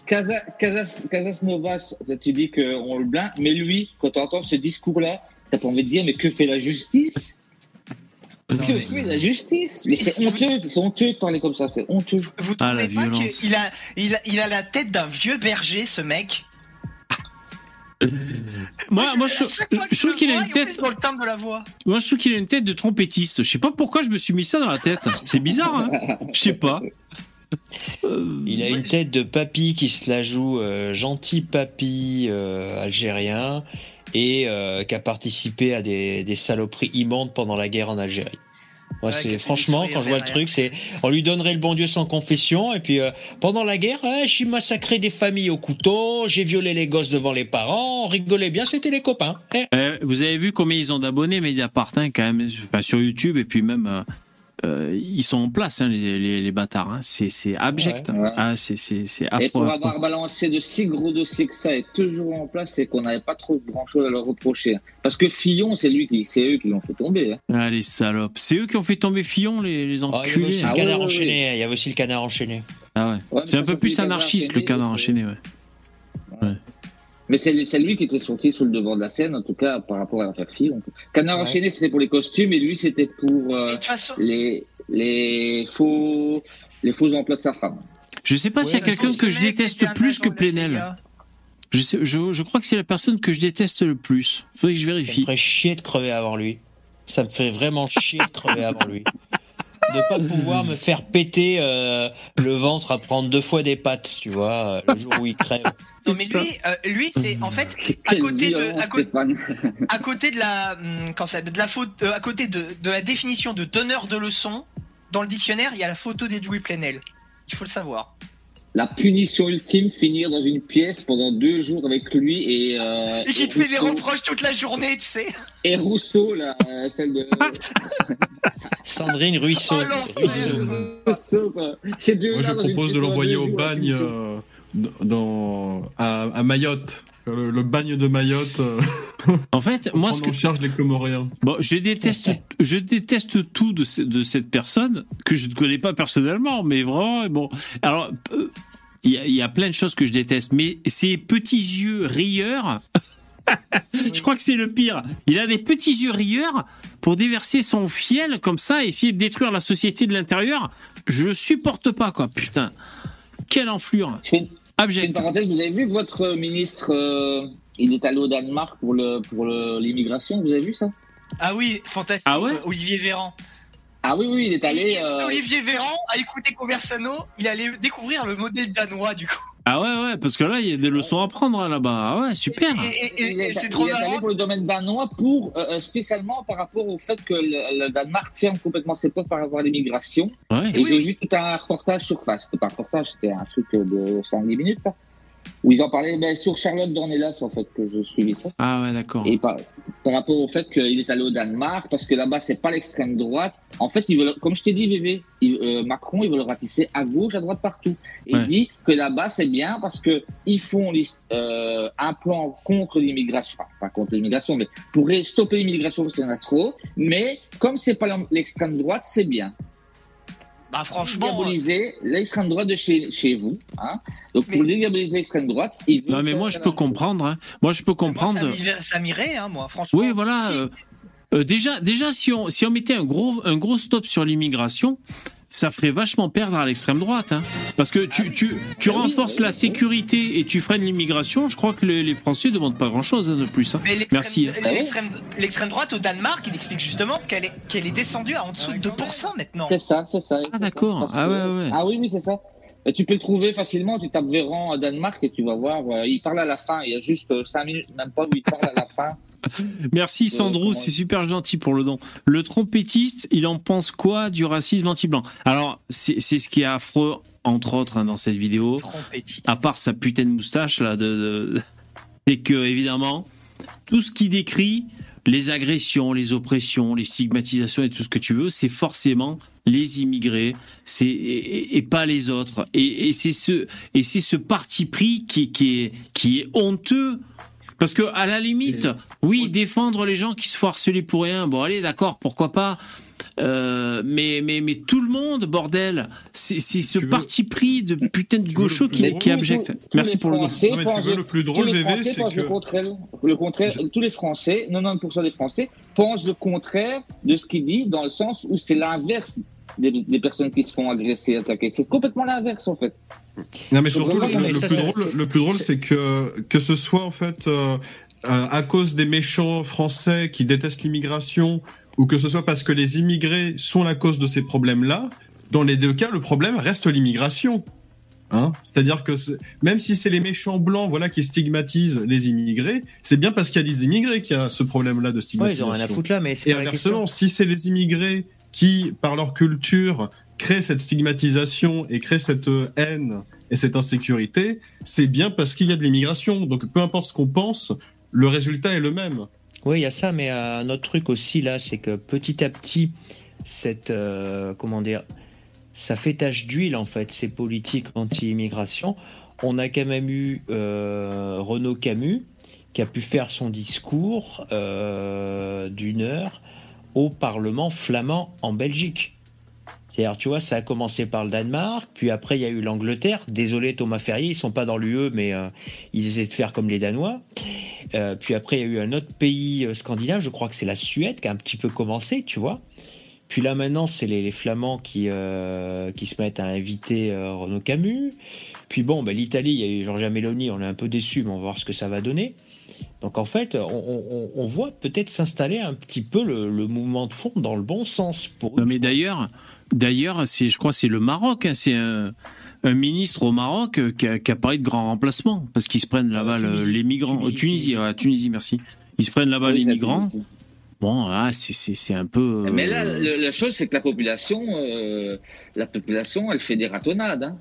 Casas, Casas, Casas Novas, tu dis qu'on le blinde, mais lui, quand tu entends ce discours-là, t'as pas envie de dire, mais que fait la justice? Que fait la justice? Mais c'est honteux, c'est honteux de parler comme ça, c'est honteux. Vous Ah, la trouvez pas violence. qu'il a, il a, il a la tête d'un vieux berger, ce mec? Moi, moi, je, trouve qu'il a une tête. dans le timbre de la voix. Moi, je trouve qu'il a une tête de trompettiste. Je sais pas pourquoi je me suis mis ça dans la tête. C'est bizarre, hein Je sais pas. Il a une tête de papy qui se la joue euh, gentil papy euh, algérien et euh, qui a participé à des, des saloperies immondes pendant la guerre en Algérie. Moi, Ouais, c'est franchement quand je vois le truc, c'est on lui donnerait le bon Dieu sans confession et puis euh, pendant la guerre, j'ai massacré des familles au couteau, j'ai violé les gosses devant les parents, on rigolait bien, c'était les copains. Eh. Euh, vous avez vu combien ils ont d'abonnés Mediapart hein, quand même, enfin, sur YouTube et puis même euh, euh, ils sont en place hein, les, les, les bâtards. Hein. C'est abject. Ouais. Ah, c'est c'est c'est Et affreux. pour affreux. avoir balancé de si gros dossiers que ça et toujours en place, c'est qu'on n'avait pas trop grand chose à leur reprocher. Parce que Fillon, c'est lui qui, c'est eux qui l'ont fait tomber. hein. Ah les salopes. C'est eux qui ont fait tomber Fillon les les Oh, il y avait enculés. aussi le Ah canard enchaîné, il y avait aussi le canard enchaîné. Ah ouais. C'est un peu plus c'est le canard anarchiste le enchaîné, canard enchaîné. Ouais. Mais c'est lui qui était sorti sur le devant de la scène, en tout cas par rapport à l'affaire Fillon. Canard Ouais. enchaîné, c'était pour les costumes et lui, c'était pour euh, les, les, faux, les faux emplois de sa femme. Je sais pas Ouais, s'il y a quelqu'un que je déteste plus que Plenel. Je, sais, je, je crois que c'est la personne que je déteste le plus. Faudrait que je Ça me vérifie. ferait chier de crever avant lui. Ça me fait vraiment chier de crever avant lui. De pas pouvoir me faire péter euh, le ventre à prendre deux fois des pâtes, tu vois, euh, le jour où il crève. Non mais lui, euh, lui c'est en fait à côté de, à, côté de la, hum, quand ça, de la faute, euh, à côté de, de la définition de donneur de leçons dans le dictionnaire, il y a la photo d'Edoui Plenel. Il faut le savoir. La punition ultime, finir dans une pièce pendant deux jours avec lui et. Euh, Et qui te fait des reproches toute la journée, tu sais. Et Rousseau, là, euh, celle de. Sandrine Ruisseau. Oh. Ruisseau. Ces Moi, je propose de l'envoyer au bagne euh, dans, à, à Mayotte. Le, le bagne de Mayotte. euh, En fait, moi, ce que, en charge les Comoriens. Bon, je déteste, je déteste tout de, ce- de cette personne que je ne connais pas personnellement, mais vraiment, bon. Alors, euh, il y, a- il y a plein de choses que je déteste, mais ces petits yeux rieurs, je crois que c'est le pire. Il a des petits yeux rieurs pour déverser son fiel comme ça, et essayer de détruire la société de l'intérieur. Je le supporte pas, quoi. Putain, quelle enflure. Je fais une Abject. parenthèse, vous avez vu que votre ministre, euh, il est allé au Danemark pour le pour l'immigration, vous avez vu ça? Ah oui, fantastique. Ah ouais? Olivier Véran. Ah oui, oui, il est allé. Euh, Olivier Véran a écouté Conversano, il allait découvrir le modèle danois du coup. Ah ouais, ouais, parce que là, il y a des leçons à prendre hein, là-bas. Ah ouais, super. Et, c'est trop marrant. pour le domaine danois pour euh, euh, spécialement par rapport au fait que le, le Danemark ferme complètement ses portes par rapport à l'immigration. Ouais. Et j'ai vu tout un reportage sur face. C'était pas un reportage, c'était un truc de 5-10 minutes, ça. Où ils en parlaient ben, sur Charlotte Dornelas, en fait, que je suivais ça. Ah ouais, d'accord. Et par, par rapport au fait qu'il est allé au Danemark, parce que là-bas, c'est pas l'extrême droite. En fait, ils veulent, comme je t'ai dit, Vévé, il- euh, Macron, il veut le ratisser à gauche, à droite, partout. Et Ouais. il dit que là-bas, c'est bien parce que ils font euh, un plan contre l'immigration, enfin, pas contre l'immigration, mais pour stopper l'immigration parce qu'il y en a trop. Mais comme c'est pas l'extrême droite, c'est bien. Bah franchement, Diaboliser l'extrême droite de chez, chez vous. Hein. Donc, pour diaboliser l'extrême droite, il veut Non, mais faire moi, je peux comprendre. hein. Moi, je peux comprendre. ça m'irait- ça m'irait, hein, moi, franchement. Oui, voilà. Si- euh, euh, déjà, déjà, si on, si on mettait un gros, un gros stop sur l'immigration, ça ferait vachement perdre à l'extrême droite. hein. Parce que tu, tu, tu Ah oui, renforces oui, la oui. sécurité et tu freines l'immigration. Je crois que les, les Français ne demandent pas grand-chose hein, de plus. hein. Merci. Ah L'extrême droite au Danemark, il explique justement qu'elle est, qu'elle est descendue à en dessous de 2% maintenant. C'est ça, c'est ça. Ah, d'accord. Ah, ouais, ouais. Ah oui, oui, c'est ça. Et tu peux le trouver facilement. Tu tapes Véran à Danemark et tu vas voir. euh, il parle à la fin. Il y a juste 5 minutes, même pas où il parle à la fin. Merci Sandro, c'est super gentil pour le don. Le trompettiste, il en pense quoi du racisme anti-blanc? Alors, c'est ce qui est affreux, entre autres, hein, dans cette vidéo. Trompettiste. à part sa putain de moustache là, de, de- c'est que évidemment tout ce qui décrit les agressions, les oppressions, les stigmatisations et tout ce que tu veux, c'est forcément les immigrés, c'est et, et- et pas les autres. Et, et c'est ce et c'est ce parti pris qui, qui est qui est honteux. Parce que à la limite, oui, défendre les gens qui se font harceler pour rien, bon allez, d'accord, pourquoi pas. Euh, mais, mais, mais tout le monde, bordel, c'est ce veux- parti pris de putain de gaucho qui, qui est abject. tous- tous Merci pour le don. Français Non, mais tu pensent- veux le plus drôle, tous les VV, Français c'est que- le contraire. Le contraire. Tous les Français, 90% des Français pensent le contraire de ce qu'il dit, dans le sens où c'est l'inverse des, des personnes qui se font agresser, attaquer. C'est complètement l'inverse en fait. Non, mais surtout, vraiment, le, mais le ça, plus drôle, le plus drôle, c'est que, que ce soit en fait euh, euh, à cause des méchants français qui détestent l'immigration ou que ce soit parce que les immigrés sont la cause de ces problèmes-là, dans les deux cas, le problème reste l'immigration. Hein? C'est-à-dire que même si c'est les méchants blancs voilà, qui stigmatisent les immigrés, c'est bien parce qu'il y a des immigrés qu'il y a ce problème-là de Ouais, ils stigmatisation. ont rien à foutre là, mais c'est Et pas la question. inversement, si c'est les immigrés qui, par leur culture, créent cette stigmatisation et créent cette euh, haine et cette insécurité, c'est bien parce qu'il y a de l'immigration. Donc peu importe ce qu'on pense, le résultat est le même. Oui, il y a ça, mais un autre truc aussi là, c'est que petit à petit, cette euh, comment dire, ça fait tache d'huile en fait ces politiques anti-immigration. On a quand même eu euh, Renaud Camus qui a pu faire son discours d'une heure au Parlement flamand en Belgique. C'est-à-dire, tu vois, ça a commencé par le Danemark, puis après il y a eu l'Angleterre. Désolé Thomas Ferrier, ils sont pas dans l'UE, mais euh, ils essaient de faire comme les Danois. Euh, puis après, il y a eu un autre pays euh, scandinave, je crois que c'est la Suède, qui a un petit peu commencé, tu vois. Puis là maintenant, c'est les, Flamands qui, qui se mettent à inviter Renaud Camus. Puis bon, bah, l'Italie, il y a eu Giorgia Meloni, on est un peu déçu, mais on va voir ce que ça va donner. Donc en fait, on, on- on voit peut-être s'installer un petit peu le, le mouvement de fond dans le bon sens. Pour Non, mais d'ailleurs, d'ailleurs, c'est, je crois, que c'est le Maroc. hein, c'est un, un ministre au Maroc euh, qui a, qui a parlé de grand remplacement parce qu'ils se prennent là-bas le- Tunisie. les migrants. Tunisie, Tunisie, Tunisie. ouais, Tunisie, merci. Ils se prennent là-bas Oui, les migrants. Bon, ah, c'est, c'est, c'est un peu. euh, Mais là, le- la chose, c'est que la population, euh, la population, elle fait des ratonnades. Hein.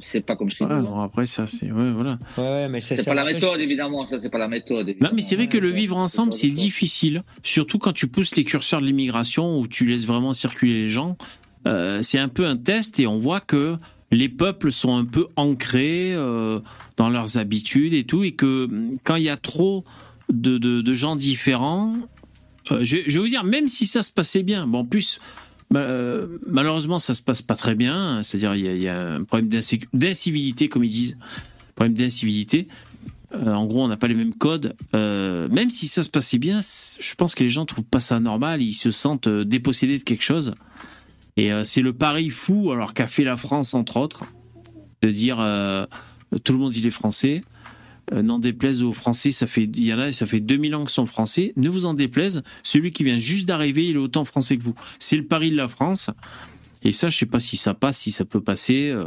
C'est pas comme chez nous. bon, après ça, c'est ouais, voilà. Ouais, ouais, mais ça, C'est ça pas la méthode, évidemment. Ça, c'est pas la méthode. Non, mais c'est vrai que le vivre ouais, ensemble, ce c'est difficile, surtout quand tu pousses les curseurs de l'immigration où tu laisses vraiment circuler les gens. Euh, c'est un peu un test et on voit que les peuples sont un peu ancrés euh, dans leurs habitudes et tout, et que hum, quand il y a trop de, de, de gens différents, euh, je, je vais vous dire, même si ça se passait bien, bon, en plus, euh, malheureusement, ça se passe pas très bien, c'est-à-dire il y a, un problème d'incivilité, comme ils disent, problème d'incivilité. Euh, en gros, on n'a pas les mêmes codes. Euh, même si ça se passait bien, je pense que les gens trouvent pas ça normal. Ils se sentent euh, dépossédés de quelque chose. Et euh, c'est le pari fou, alors qu'a fait la France entre autres, de dire euh, tout le monde il est français. Euh, N'en déplaise aux Français, ça fait il y en a, ça fait 2000 ans qu'ils sont français. Ne vous en déplaise, celui qui vient juste d'arriver, il est autant français que vous. C'est le pari de la France. Et ça, je sais pas si ça passe, si ça peut passer. euh.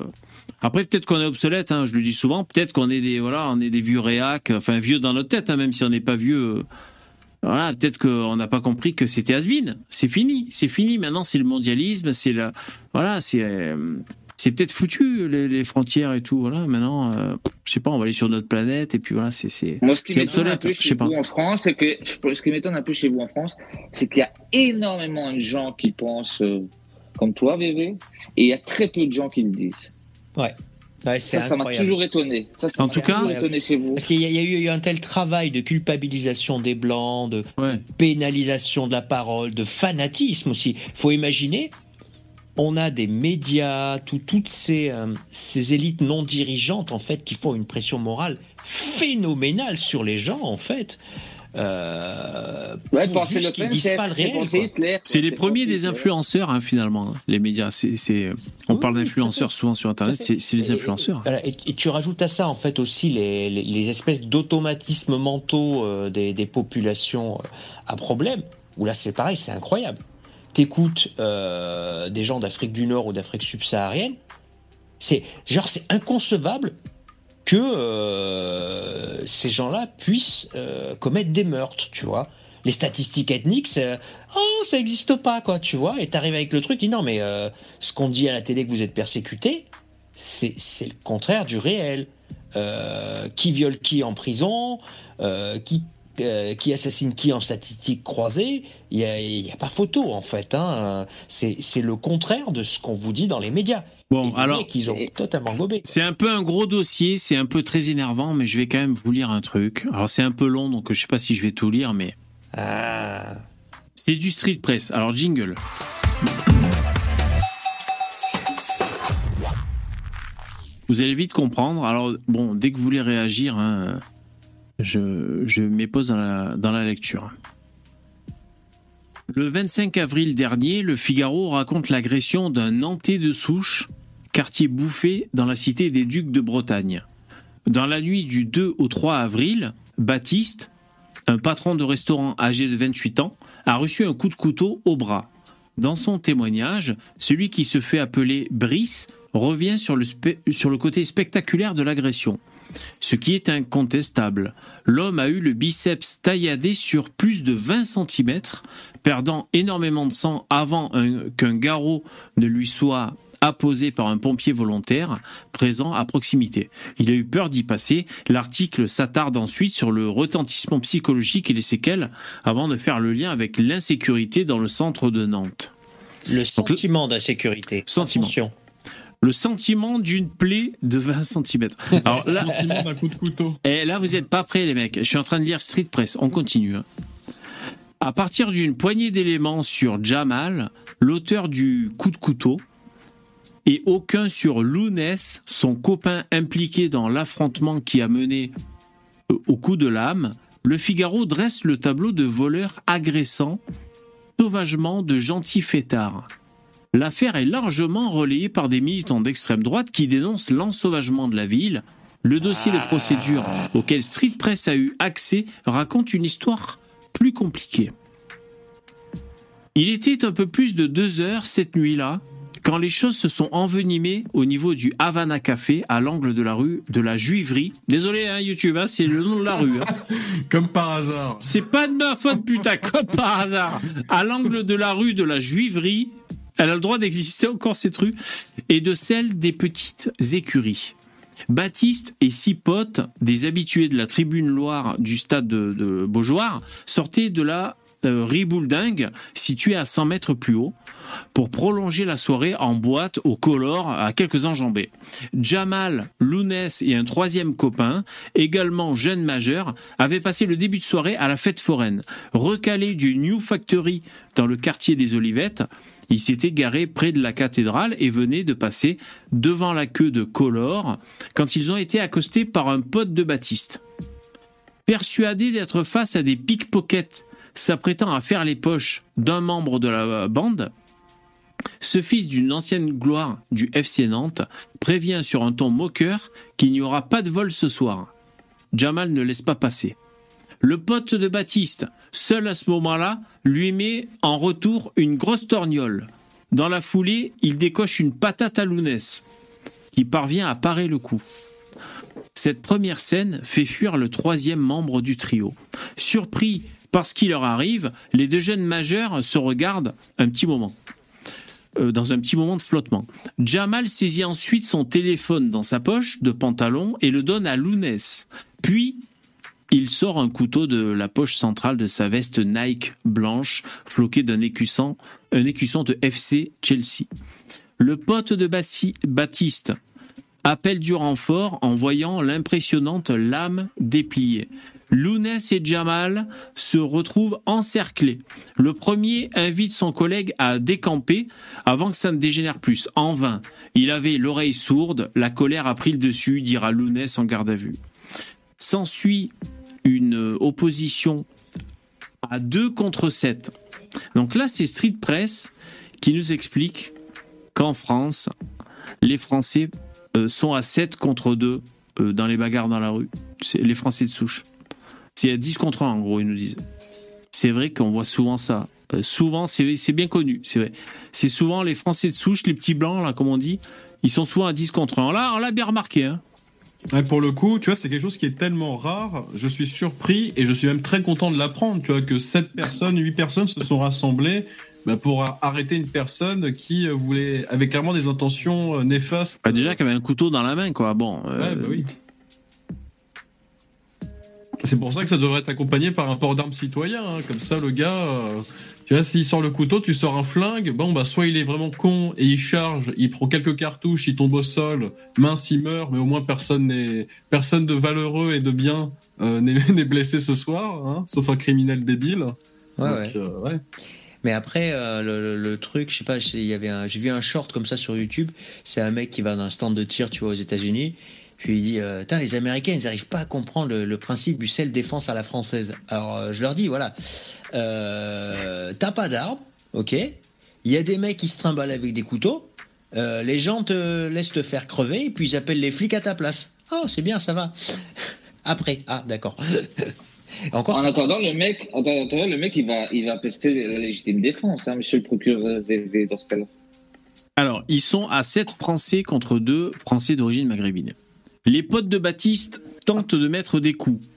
Après, peut-être qu'on est obsolète, hein, je le dis souvent. Peut-être qu'on est des voilà, on est des vieux réacs, enfin vieux dans notre tête, hein, même si on n'est pas vieux. euh. Voilà, peut-être qu'on n'a pas compris que c'était has-been. C'est fini, c'est fini. Maintenant, c'est le mondialisme, c'est la, voilà, c'est, c'est peut-être foutu les, les frontières et tout. Voilà, maintenant, euh, je sais pas, on va aller sur notre planète et puis voilà, c'est, c'est, Moi, ce qui c'est m'étonne un obsolète. peu Je chez sais pas. vous en France, c'est que ce qui m'étonne un peu chez vous en France, c'est qu'il y a énormément de gens qui pensent euh, comme toi, VV, et il y a très peu de gens qui le disent. Ouais. Ça, ça m'a toujours étonné. Ça, ça En m'a tout cas- toujours étonné chez vous. Parce qu'il y, a- il y a eu il y a eu un tel travail de culpabilisation des blancs, de Ouais. pénalisation de la parole, de fanatisme aussi. faut imaginer, on a des médias, tout- toutes ces, euh, ces élites non dirigeantes en fait qui font une pression morale phénoménale sur les gens en fait. Euh, Ouais, pour pensez juste Le qu'ils disent c'est pas le c'est réel. C'est les premiers des influenceurs, hein, finalement. hein, Les médias, c'est, c'est, on Oui, parle d'influenceurs souvent sur Internet, c'est, c'est les influenceurs. Voilà, et, et tu rajoutes à ça en fait aussi les, les, les espèces d'automatismes mentaux euh, des, des populations euh, à problème. Où là c'est pareil, c'est incroyable. T'écoutes euh, des gens d'Afrique du Nord ou d'Afrique subsaharienne, c'est genre c'est inconcevable que euh, ces gens-là puissent euh, commettre des meurtres, tu vois. Les statistiques ethniques, oh ça n'existe pas quoi, tu vois. Et t'arrives avec le truc, dis non mais ce qu'on dit à la télé que vous êtes persécuté, c'est le contraire du réel. Qui viole qui en prison, qui, euh, qui assassine qui en statistiques croisées, il n'y a, il y a pas photo en fait. Hein. C'est c'est le contraire de ce qu'on vous dit dans les médias. Bon, les alors, mecs, ils ont totalement gobé. C'est un peu un gros dossier, c'est un peu très énervant, mais je vais quand même vous lire un truc. Alors c'est un peu long, donc je sais pas si je vais tout lire, mais Ah. c'est du street press. Alors jingle. Vous allez vite comprendre. Alors bon, dès que vous voulez réagir, hein, je, m'épose dans la, lecture. Le 25 avril dernier, le Figaro raconte l'agression d'un Nantais de souche, quartier bouffé dans la cité des Ducs de Bretagne. Dans la nuit du 2 au 3 avril, Baptiste, un patron de restaurant âgé de 28 ans, a reçu un coup de couteau au bras. Dans son témoignage, celui qui se fait appeler Brice revient sur le côté spectaculaire de l'agression. Ce qui est incontestable, l'homme a eu le biceps tailladé sur plus de 20 cm, perdant énormément de sang avant un- qu'un garrot ne lui soit apposé par un pompier volontaire présent à proximité. Il a eu peur d'y passer. L'article s'attarde ensuite sur le retentissement psychologique et les séquelles avant de faire le lien avec l'insécurité dans le centre de Nantes. Le sentiment d'insécurité. Sentiment. Attention. Le sentiment d'une plaie de 20 cm. Alors là, Sentiment d'un coup de couteau. et là, vous n'êtes pas prêts, les mecs. Je suis en train de lire Street Press. On continue. hein. À partir d'une poignée d'éléments sur Jamal, l'auteur du coup de couteau, et aucun sur Lounès, son copain impliqué dans l'affrontement qui a mené euh, au coup de lame, le Figaro dresse le tableau de voleurs agressants sauvagement de gentils fêtards. L'affaire est largement relayée par des militants d'extrême droite qui dénoncent l'ensauvagement de la ville. Le dossier de procédure auquel Street Press a eu accès raconte une histoire plus compliquée. Il était un peu plus de deux heures cette nuit-là quand les choses se sont envenimées au niveau du Havana Café à l'angle de la rue de la Juiverie. Désolé, hein, YouTube, hein, c'est le nom de la rue. hein. Comme par hasard. C'est pas de ma faute, putain, comme par hasard. À l'angle de la rue de la Juiverie, elle a le droit d'exister encore cette rue, et de celle des petites écuries. Baptiste et six potes, des habitués de la tribune Loire du stade de, de Beaujoire, sortaient de la euh, Ribouledingue, située à 100 mètres plus haut, pour prolonger la soirée en boîte au color à quelques enjambées. Jamal, Lounès et un troisième copain, également jeune majeur, avaient passé le début de soirée à la fête foraine. Recalés du New Factory dans le quartier des Olivettes, ils s'étaient garés près de la cathédrale et venaient de passer devant la queue de Color quand ils ont été accostés par un pote de Baptiste. Persuadés d'être face à des pickpockets s'apprêtant à faire les poches d'un membre de la bande, ce fils d'une ancienne gloire du FC Nantes prévient sur un ton moqueur qu'il n'y aura pas de vol ce soir. Jamal ne laisse pas passer. Le pote de Baptiste, seul à ce moment-là, lui met en retour une grosse torgnole. Dans la foulée, il décoche une patate à Lounès, qui parvient à parer le coup. Cette première scène fait fuir le troisième membre du trio. Surpris par ce qui leur arrive, les deux jeunes majeurs se regardent un petit moment. Euh, dans un petit moment de flottement. Jamal saisit ensuite son téléphone dans sa poche de pantalon et le donne à Lounès. Puis, il sort un couteau de la poche centrale de sa veste Nike blanche, floquée d'un écusson, un écusson de FC Chelsea. Le pote de Bassi- Baptiste appelle du renfort en voyant l'impressionnante lame dépliée. Lounès et Jamal se retrouvent encerclés. Le premier invite son collègue à décamper avant que ça ne dégénère plus. En vain. Il avait l'oreille sourde, la colère a pris le dessus, dira Lounès en garde à vue. S'ensuit une opposition à 2 contre 7. Donc là, c'est Street Press qui nous explique qu'en France, les Français euh, sont à 7 contre 2 euh, dans les bagarres dans la rue. C'est les Français de souche. C'est à 10 contre 1, en gros, ils nous disent. C'est vrai qu'on voit souvent ça. Euh, souvent, c'est c'est bien connu, c'est vrai. C'est souvent les Français de souche, les petits blancs, là, comme on dit, ils sont souvent à 10 contre 1. Là, on l'a bien remarqué. Hein. Ouais, pour le coup, tu vois, c'est quelque chose qui est tellement rare. Je suis surpris et je suis même très content de l'apprendre. Tu vois, que 7 personnes, 8 personnes se sont rassemblées bah, pour a- arrêter une personne qui euh, voulait, avait clairement des intentions euh, néfastes. Bah, déjà qu'il y avait un couteau dans la main, quoi. Bon. euh, Ouais, bah oui. C'est pour ça que ça devrait être accompagné par un port d'armes citoyen. hein. Comme ça, le gars, euh, tu vois, s'il sort le couteau, tu sors un flingue. Bon, bah, soit il est vraiment con et il charge, il prend quelques cartouches, il tombe au sol, mince, il meurt, mais au moins personne n'est, personne de valeureux et de bien euh, n'est n'est blessé ce soir, hein, sauf un criminel débile. Ouais, Donc, ouais. euh, ouais. Mais après, euh, le, le- le truc, je sais pas, il y avait un- j'ai vu un short comme ça sur YouTube. C'est un mec qui va dans un stand de tir, tu vois, aux États-Unis. Puis il dit, euh, Putain, les Américains, ils n'arrivent pas à comprendre le, le principe du self-défense à la française. Alors, euh, je leur dis, voilà, euh, t'as pas d'armes, ok Il y a des mecs qui se trimballent avec des couteaux. euh, les gens te laissent te faire crever, et puis ils appellent les flics à ta place. Oh, c'est bien, ça va. Après, ah, d'accord. Encore En attendant, le mec, en attendant, le mec, il va, il va pester la légitime défense, hein, monsieur le procureur VV, dans ce cas-là. Alors, ils sont à 7 Français contre 2 Français d'origine maghrébine. Les potes de Baptiste tentent de mettre des coups.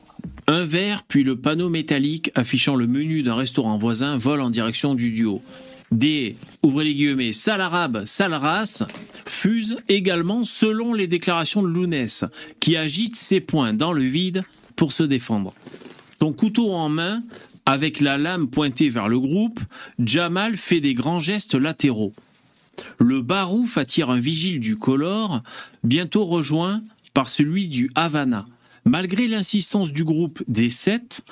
Un verre, puis le panneau métallique affichant le menu d'un restaurant voisin vole en direction du duo. Des, ouvrez les guillemets, sale arabe, fusent également selon les déclarations de Lounès, qui agite ses poings dans le vide pour se défendre. Son couteau en main, avec la lame pointée vers le groupe, Jamal fait des grands gestes latéraux. Le Barouf attire un vigile du Color, bientôt rejoint par celui du Havana. Malgré l'insistance du groupe des sept,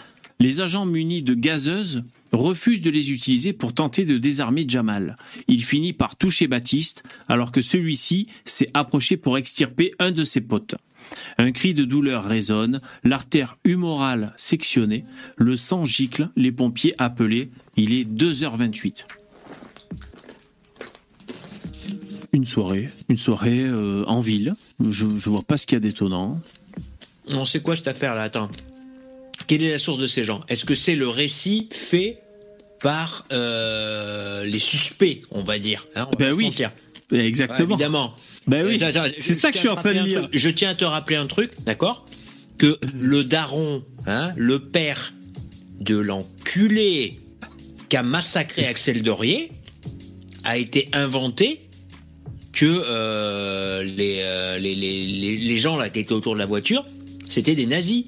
les agents munis de gazeuses refusent de les utiliser pour tenter de désarmer Jamal. Il finit par toucher Baptiste, alors que celui-ci s'est approché pour extirper un de ses potes. Un cri de douleur résonne, l'artère humorale sectionnée, le sang gicle, les pompiers appelés. Il est 2h28. Une soirée, une soirée euh, en ville. Je, je vois pas ce qu'il y a d'étonnant. On sait quoi cette affaire là Attends. Quelle est la source de ces gens? Est-ce que c'est le récit fait par euh, les suspects, on va dire hein, on va Ben oui. mentir. Exactement. Ouais, évidemment. Ben oui, c'est ça que je suis en train de dire. Je tiens à te rappeler un truc, d'accord? Que le daron, hein, le père de l'enculé qui a massacré Axel Dorier, a été inventé que euh, les, euh, les, les, les- les gens là qui étaient autour de la voiture, c'était des nazis.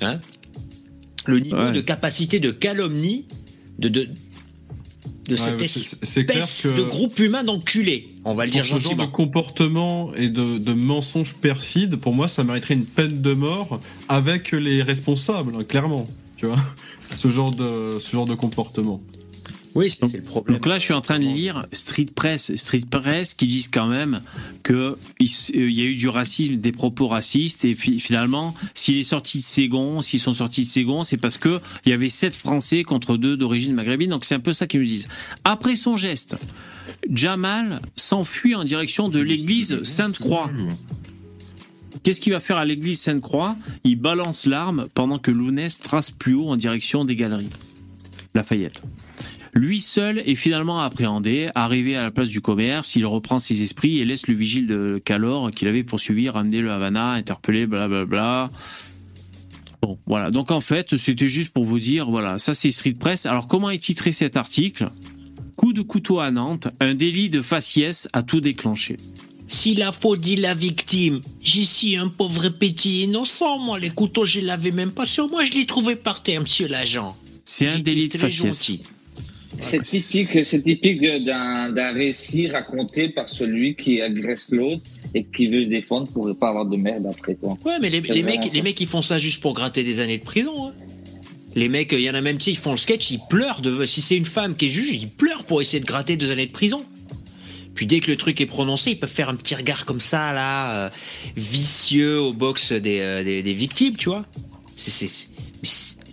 Hein le niveau Ouais. de capacité de calomnie de, de, de cette espèce de groupe humain d'enculés. On va le dire ce genre gentiment. de comportement et de, de mensonges perfides, pour moi, ça mériterait une peine de mort avec les responsables, hein, clairement. Tu vois, ce genre de ce genre de comportement. Oui, c'est le problème. Donc là, je suis en train de lire Street Press, Street Press, qui disent quand même que il s- euh, y a eu du racisme, des propos racistes, et fi- finalement, s'il est sorti de Ségon, s'ils sont sortis de Ségon, c'est parce que il y avait sept Français contre deux d'origine maghrébine. Donc c'est un peu ça qu'ils me disent. Après son geste, Jamal s'enfuit en direction de l'église Sainte-Croix. Qu'est-ce qu'il va faire à l'église Sainte-Croix? Il balance l'arme pendant que Lounès trace plus haut en direction des galeries. Lafayette. Lui seul est finalement appréhendé, arrivé à la place du commerce, il reprend ses esprits et laisse le vigile de Calor qu'il avait poursuivi ramener le Havana, interpellé, blablabla. Bon, voilà. Donc en fait, c'était juste pour vous dire, voilà, ça c'est Street Press. Alors comment est titré cet article? Coup de couteau à Nantes, un délit de faciès a tout déclenché. S'il a faux dit la victime, j'y un pauvre petit innocent, moi les couteaux je l'avais même pas sur moi, je l'ai trouvé par terre, monsieur l'agent. C'est un délit de faciès. gentil. C'est typique, c'est typique d'un récit raconté par celui qui agresse l'autre et qui veut se défendre pour ne pas avoir de merde après quoi. Ouais, mais les, mecs, les mecs, ils font ça juste pour gratter des années de prison. hein. Les mecs, il y en a même, ils font le sketch, ils pleurent. De, si c'est une femme qui est juge, ils pleurent pour essayer de gratter deux années de prison. Puis dès que le truc est prononcé, ils peuvent faire un petit regard comme ça, là, euh, vicieux au box des, euh, des, des victimes, tu vois.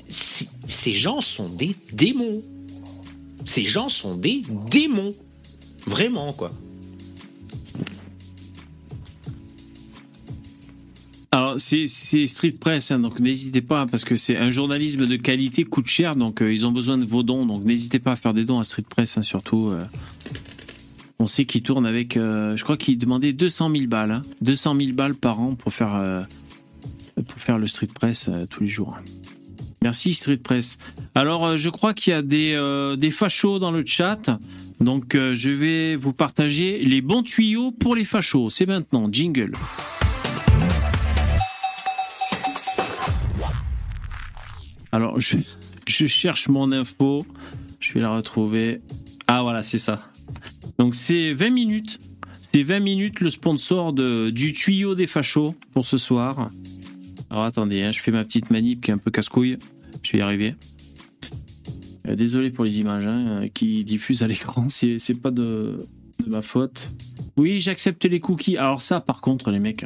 Ces gens sont des démons. Ces gens sont des démons. Vraiment, quoi. Alors c'est Street Press, hein, donc n'hésitez pas parce que c'est un journalisme de qualité coûte cher, donc euh, ils ont besoin de vos dons, donc n'hésitez pas à faire des dons à Street Press hein, surtout. euh. on sait qu'ils tournent avec, euh, je crois qu'ils demandaient 200 000 balles, hein, 200 000 balles par an pour faire pour faire le Street Press tous les jours. Merci Street Press. Alors euh, je crois qu'il y a des euh, des fachos dans le chat. Donc euh, je vais vous partager les bons tuyaux pour les fachos. C'est maintenant, jingle. Alors, je, je cherche mon info. Je vais la retrouver. Ah, voilà, c'est ça. Donc, c'est 20 minutes. C'est 20 minutes le sponsor de, du tuyau des fachos pour ce soir. Alors, attendez, hein, je fais ma petite manip qui est un peu casse-couille. Je vais y arriver. Euh, désolé pour les images hein, qui diffusent à l'écran. C'est c'est pas de, ma faute. Oui, j'accepte les cookies. Alors, ça, par contre, les mecs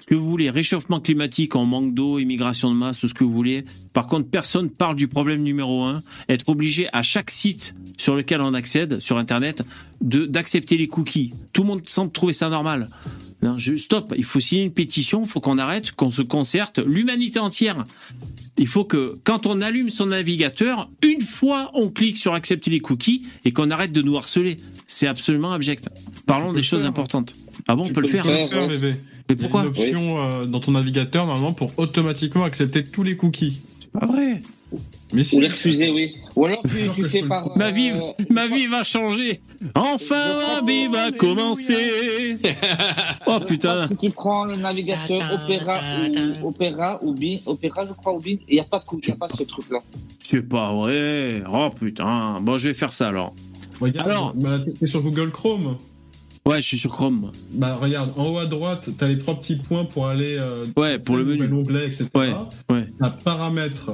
ce que vous voulez, réchauffement climatique, en manque d'eau, immigration de masse, tout ce que vous voulez. Par contre, personne parle du problème numéro un, être obligé à chaque site sur lequel on accède sur Internet d'accepter les cookies. Tout le monde semble trouver ça normal. Non, je, stop, il faut signer une pétition, il faut qu'on arrête, qu'on se concerte, l'humanité entière. Il faut que quand on allume son navigateur, une fois on clique sur accepter les cookies et qu'on arrête de nous harceler. C'est absolument abject. Parlons des choses faire. importantes. Ah bon, on peut le faire faire. Faire, ouais. bébé. Mais Il y a pourquoi une option euh, dans ton navigateur normalement pour automatiquement accepter tous les cookies. Pas vrai. Mais si. Ou les refuser, oui. Ou alors tu, fais par. Ma vie, euh, ma vie va changer. Enfin, ma vie va commencer. Oh putain. Si tu prends le navigateur Opéra ou Opéra ou Bing, Opéra je crois ou Bing, il n'y a pas de coup, il y a pas ce truc là. C'est pas vrai. Oh putain. Bon, je vais faire ça alors. Regarde, Alors. bah, t'es sur Google Chrome. Ouais, je suis sur Chrome. Bah regarde, en haut à droite, t'as les trois petits points pour aller euh, Ouais, pour le menu. onglet, etc. Ouais, ouais. T'as paramètres.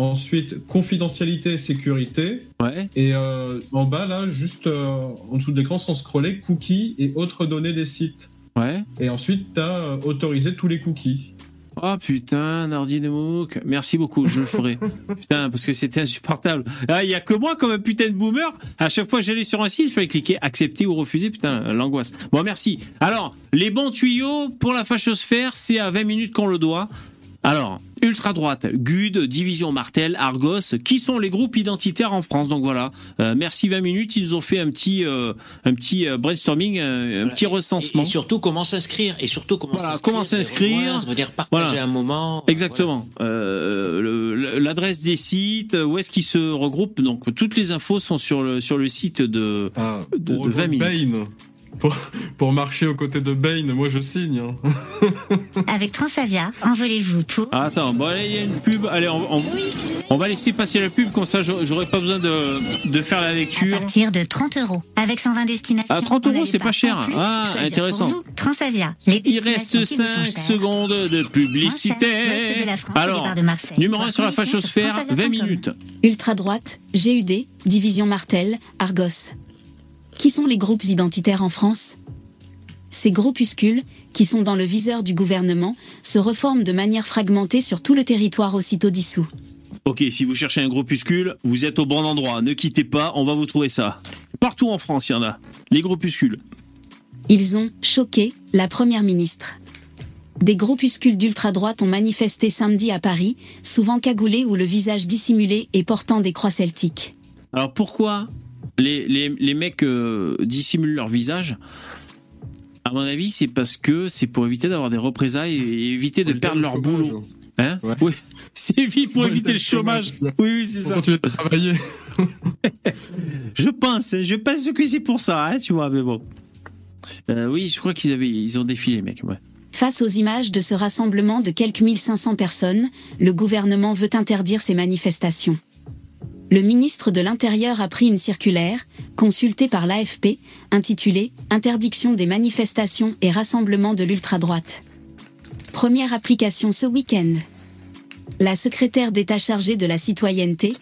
Ensuite, confidentialité et sécurité. Ouais. Et euh, en bas, là, juste euh, en dessous de l'écran, sans scroller, cookies et autres données des sites. Ouais. Et ensuite, tu as autorisé tous les cookies. Oh putain, Nardi de Mouk. Merci beaucoup, je le ferai. putain, parce que c'était insupportable. Ah, il y a que moi comme un putain de boomer. À chaque fois que j'allais sur un site, il fallait cliquer accepter ou refuser. Putain, l'angoisse. Bon, merci. Alors, les bons tuyaux pour la fachosphère, c'est à 20 minutes qu'on le doit. Alors, ultra droite, GUD, Division Martel, Argos, qui sont les groupes identitaires en France. Donc voilà, Euh, merci 20 minutes, ils ont fait un petit, euh, un petit euh, brainstorming, un, un petit recensement. Et, et surtout comment s'inscrire et surtout comment Voilà, s'inscrire, comment s'inscrire. dire partager Voilà. un moment. Exactement. Euh, L'adresse des sites, où est-ce qu'ils se regroupent. Donc toutes les infos sont sur le, sur le site de, Ah, de, pour de 20 minutes. Bane. Pour, pour marcher aux côtés de Bane, moi je signe. hein. Avec Transavia, envolez-vous pour... Ah, attends, bon, il y a une pub. Allez, on, on- on va laisser passer la pub, comme ça j'aurai j'aurai pas besoin de, de faire la À lecture. partir de 30 euros. Avec 120 destinations. Ah, 30 on euros, c'est pas cher. plus Ah, intéressant. vous. Transavia. Les Il reste qui vous sont 5 chères. secondes de publicité. Moins cher, l'Ouest de la France et Alors, départ de Marseille. numéro Voir 1 sur la fachosphère, 20 transavia.com. minutes. Ultra-droite, GUD, Division Martel, Argos. Qui sont les groupes identitaires en France? Ces groupuscules, qui sont dans le viseur du gouvernement, se reforment de manière fragmentée sur tout le territoire aussitôt dissous. Ok, si vous cherchez un groupuscule, vous êtes au bon endroit. Ne quittez pas, on va vous trouver ça. Partout en France, il y en a. Les groupuscules. Ils ont choqué la première ministre. Des groupuscules d'ultra-droite ont manifesté samedi à Paris, souvent cagoulés ou le visage dissimulé et portant des croix celtiques. Alors pourquoi les, les, les mecs euh, dissimulent leur visage À mon avis, c'est parce que c'est pour éviter d'avoir des représailles et éviter de perdre leur boulot. Hein Ouais. Oui, c'est vite pour éviter le chômage. Oui, oui, c'est ça. continuer de travailler. Je pense, je pense que c'est pour ça, hein, tu vois, mais bon. Euh, oui, je crois qu'ils avaient, ils ont défilé, les mecs. Ouais. Face aux images de ce rassemblement de quelques 1500 personnes, le gouvernement veut interdire ces manifestations. Le ministre de l'Intérieur a pris une circulaire, consultée par l'AFP, intitulée Interdiction des manifestations et rassemblements de l'ultra-droite. Première application ce week-end. La secrétaire d'État chargée de la citoyenneté,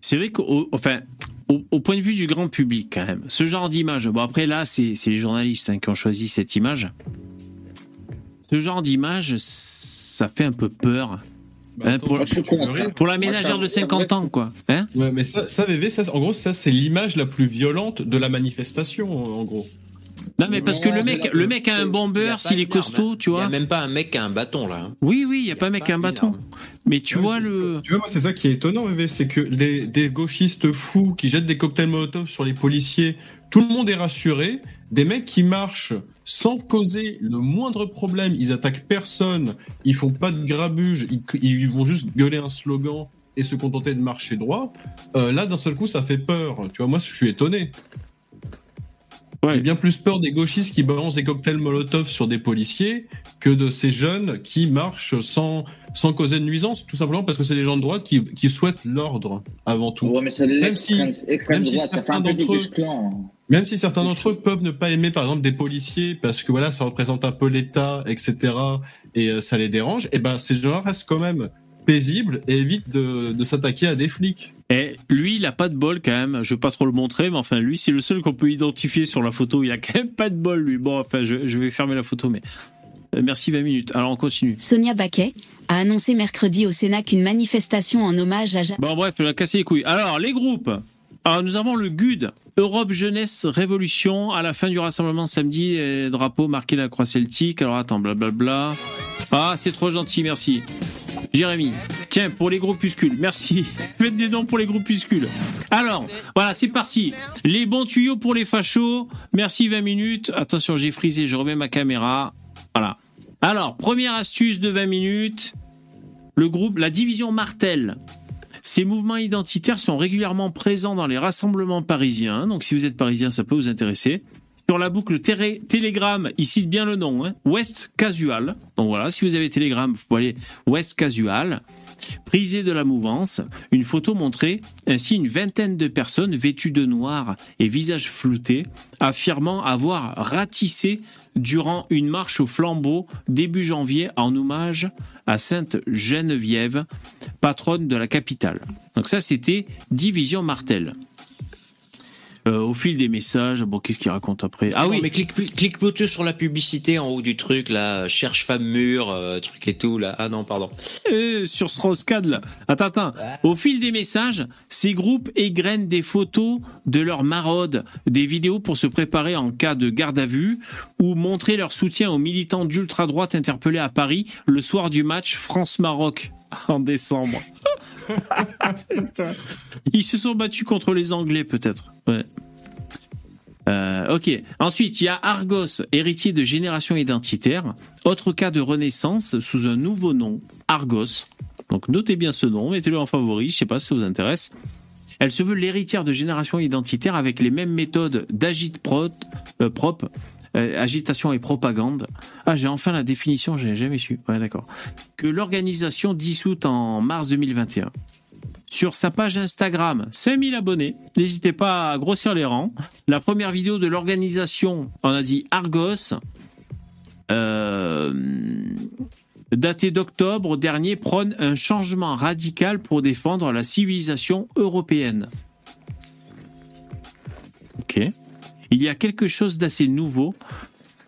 C'est vrai qu'au point de vue du grand public, quand même, ce genre d'image, bon après là, c'est c'est les journalistes hein, qui ont choisi cette image. Ce genre d'image, ça fait un peu peur. Bah, Hein, attends, pour, la ménagère de 50 ans, quoi. Hein? Ouais, mais ça, ça, VV, ça, en gros, ça, c'est l'image la plus violente de la manifestation, en gros. non, mais parce que le mec, le mec a un bomber, pas s'il est costaud, tu Il y a vois. même pas un mec qui a un bâton là. Oui, oui, il n'y a pas un mec qui a un bâton. Mais tu Ouais, vois le. Tu vois, moi, c'est ça qui est étonnant, VV, c'est que les, des gauchistes fous qui jettent des cocktails Molotov sur les policiers, tout le monde est rassuré. Des mecs qui marchent sans causer le moindre problème, ils attaquent personne, ils font pas de grabuge, ils, vont juste gueuler un slogan et se contenter de marcher droit. Euh, là, d'un seul coup, ça fait peur. Tu vois, moi, je suis étonné. Ouais. J'ai bien plus peur des gauchistes qui balancent des cocktails Molotov sur des policiers que de ces jeunes qui marchent sans, sans causer de nuisance, tout simplement parce que c'est des gens de droite qui, qui souhaitent l'ordre avant tout. Ouais, mais c'est Même si- même droite, certains d'entre eux- Ku Clan. Même si certains d'entre eux peuvent ne pas aimer, par exemple, des policiers parce que voilà, ça représente un peu l'État, etc., et euh, ça les dérange, et ben ces gens-là restent quand même paisibles et évitent de, de s'attaquer à des flics. Et lui, il a pas de bol quand même. Je vais pas trop le montrer, mais enfin, lui, c'est le seul qu'on peut identifier sur la photo. Il a quand même pas de bol, lui. Bon, enfin, je, je vais fermer la photo, mais. Euh, merci 20 minutes. Alors, on continue. Sonia Baquet, a annoncé mercredi au Sénat qu'une manifestation en hommage à Jacques Bon, bref, on a cassé les couilles. Alors, les groupes. Alors, nous avons le GUD, Europe Jeunesse Révolution, à la fin du rassemblement samedi, drapeau marqué la croix celtique. Alors, attends, blablabla. Ah, c'est trop gentil, merci. Jérémy, tiens, pour les groupuscules, merci. Faites des dons pour les groupuscules. Alors, voilà, c'est parti. Les bons tuyaux pour les fachos. Merci 20 minutes. Attention, j'ai frisé, je remets ma caméra. Voilà. Alors, première astuce de 20 minutes. Le groupe, la division Martel. Ces mouvements identitaires sont régulièrement présents dans les rassemblements parisiens. Donc, si vous êtes parisien, ça peut vous intéresser. Sur la boucle Telegram, il cite bien le nom, hein, West Casual. Donc voilà, si vous avez Telegram, vous pouvez aller West Casual. Prisé de la mouvance, une photo montrait ainsi une vingtaine de personnes vêtues de noir et visage flouté, affirmant avoir ratissé durant une marche au flambeau début janvier en hommage à Sainte Geneviève, patronne de la capitale. Donc ça, c'était Division Martel. Euh, au fil des messages, bon, qu'est-ce qu'il raconte après? Ah Non, oui, mais clique, clique plutôt sur la publicité en haut du truc, là, cherche femme mûre, euh, truc et tout, là. Ah non, pardon. Euh, sur Strauss-CAD, là. Attends, attends. Au fil des messages, ces groupes égrènent des photos de leurs maraudes, des vidéos pour se préparer en cas de garde à vue ou montrer leur soutien aux militants d'ultra-droite interpellés à Paris le soir du match France-Maroc en décembre. Ils se sont battus contre les Anglais, peut-être. Euh, ok. Ensuite, il y a Argos, héritier de Génération Identitaire. Autre cas de renaissance sous un nouveau nom, Argos. Donc notez bien ce nom, mettez-le en favori, je sais pas si ça vous intéresse. Elle se veut l'héritière de Génération Identitaire avec les mêmes méthodes d'agite euh, prop, euh, agitation et propagande. Ah, j'ai enfin la définition, j'ai jamais su. Ouais, d'accord. Que l'organisation dissoute en mars 2021 sur sa page Instagram, 5000 abonnés. N'hésitez pas à grossir les rangs. La première vidéo de l'organisation, on a dit Argos, euh, datée d'octobre dernier, prône un changement radical pour défendre la civilisation européenne. Ok. Il y a quelque chose d'assez nouveau.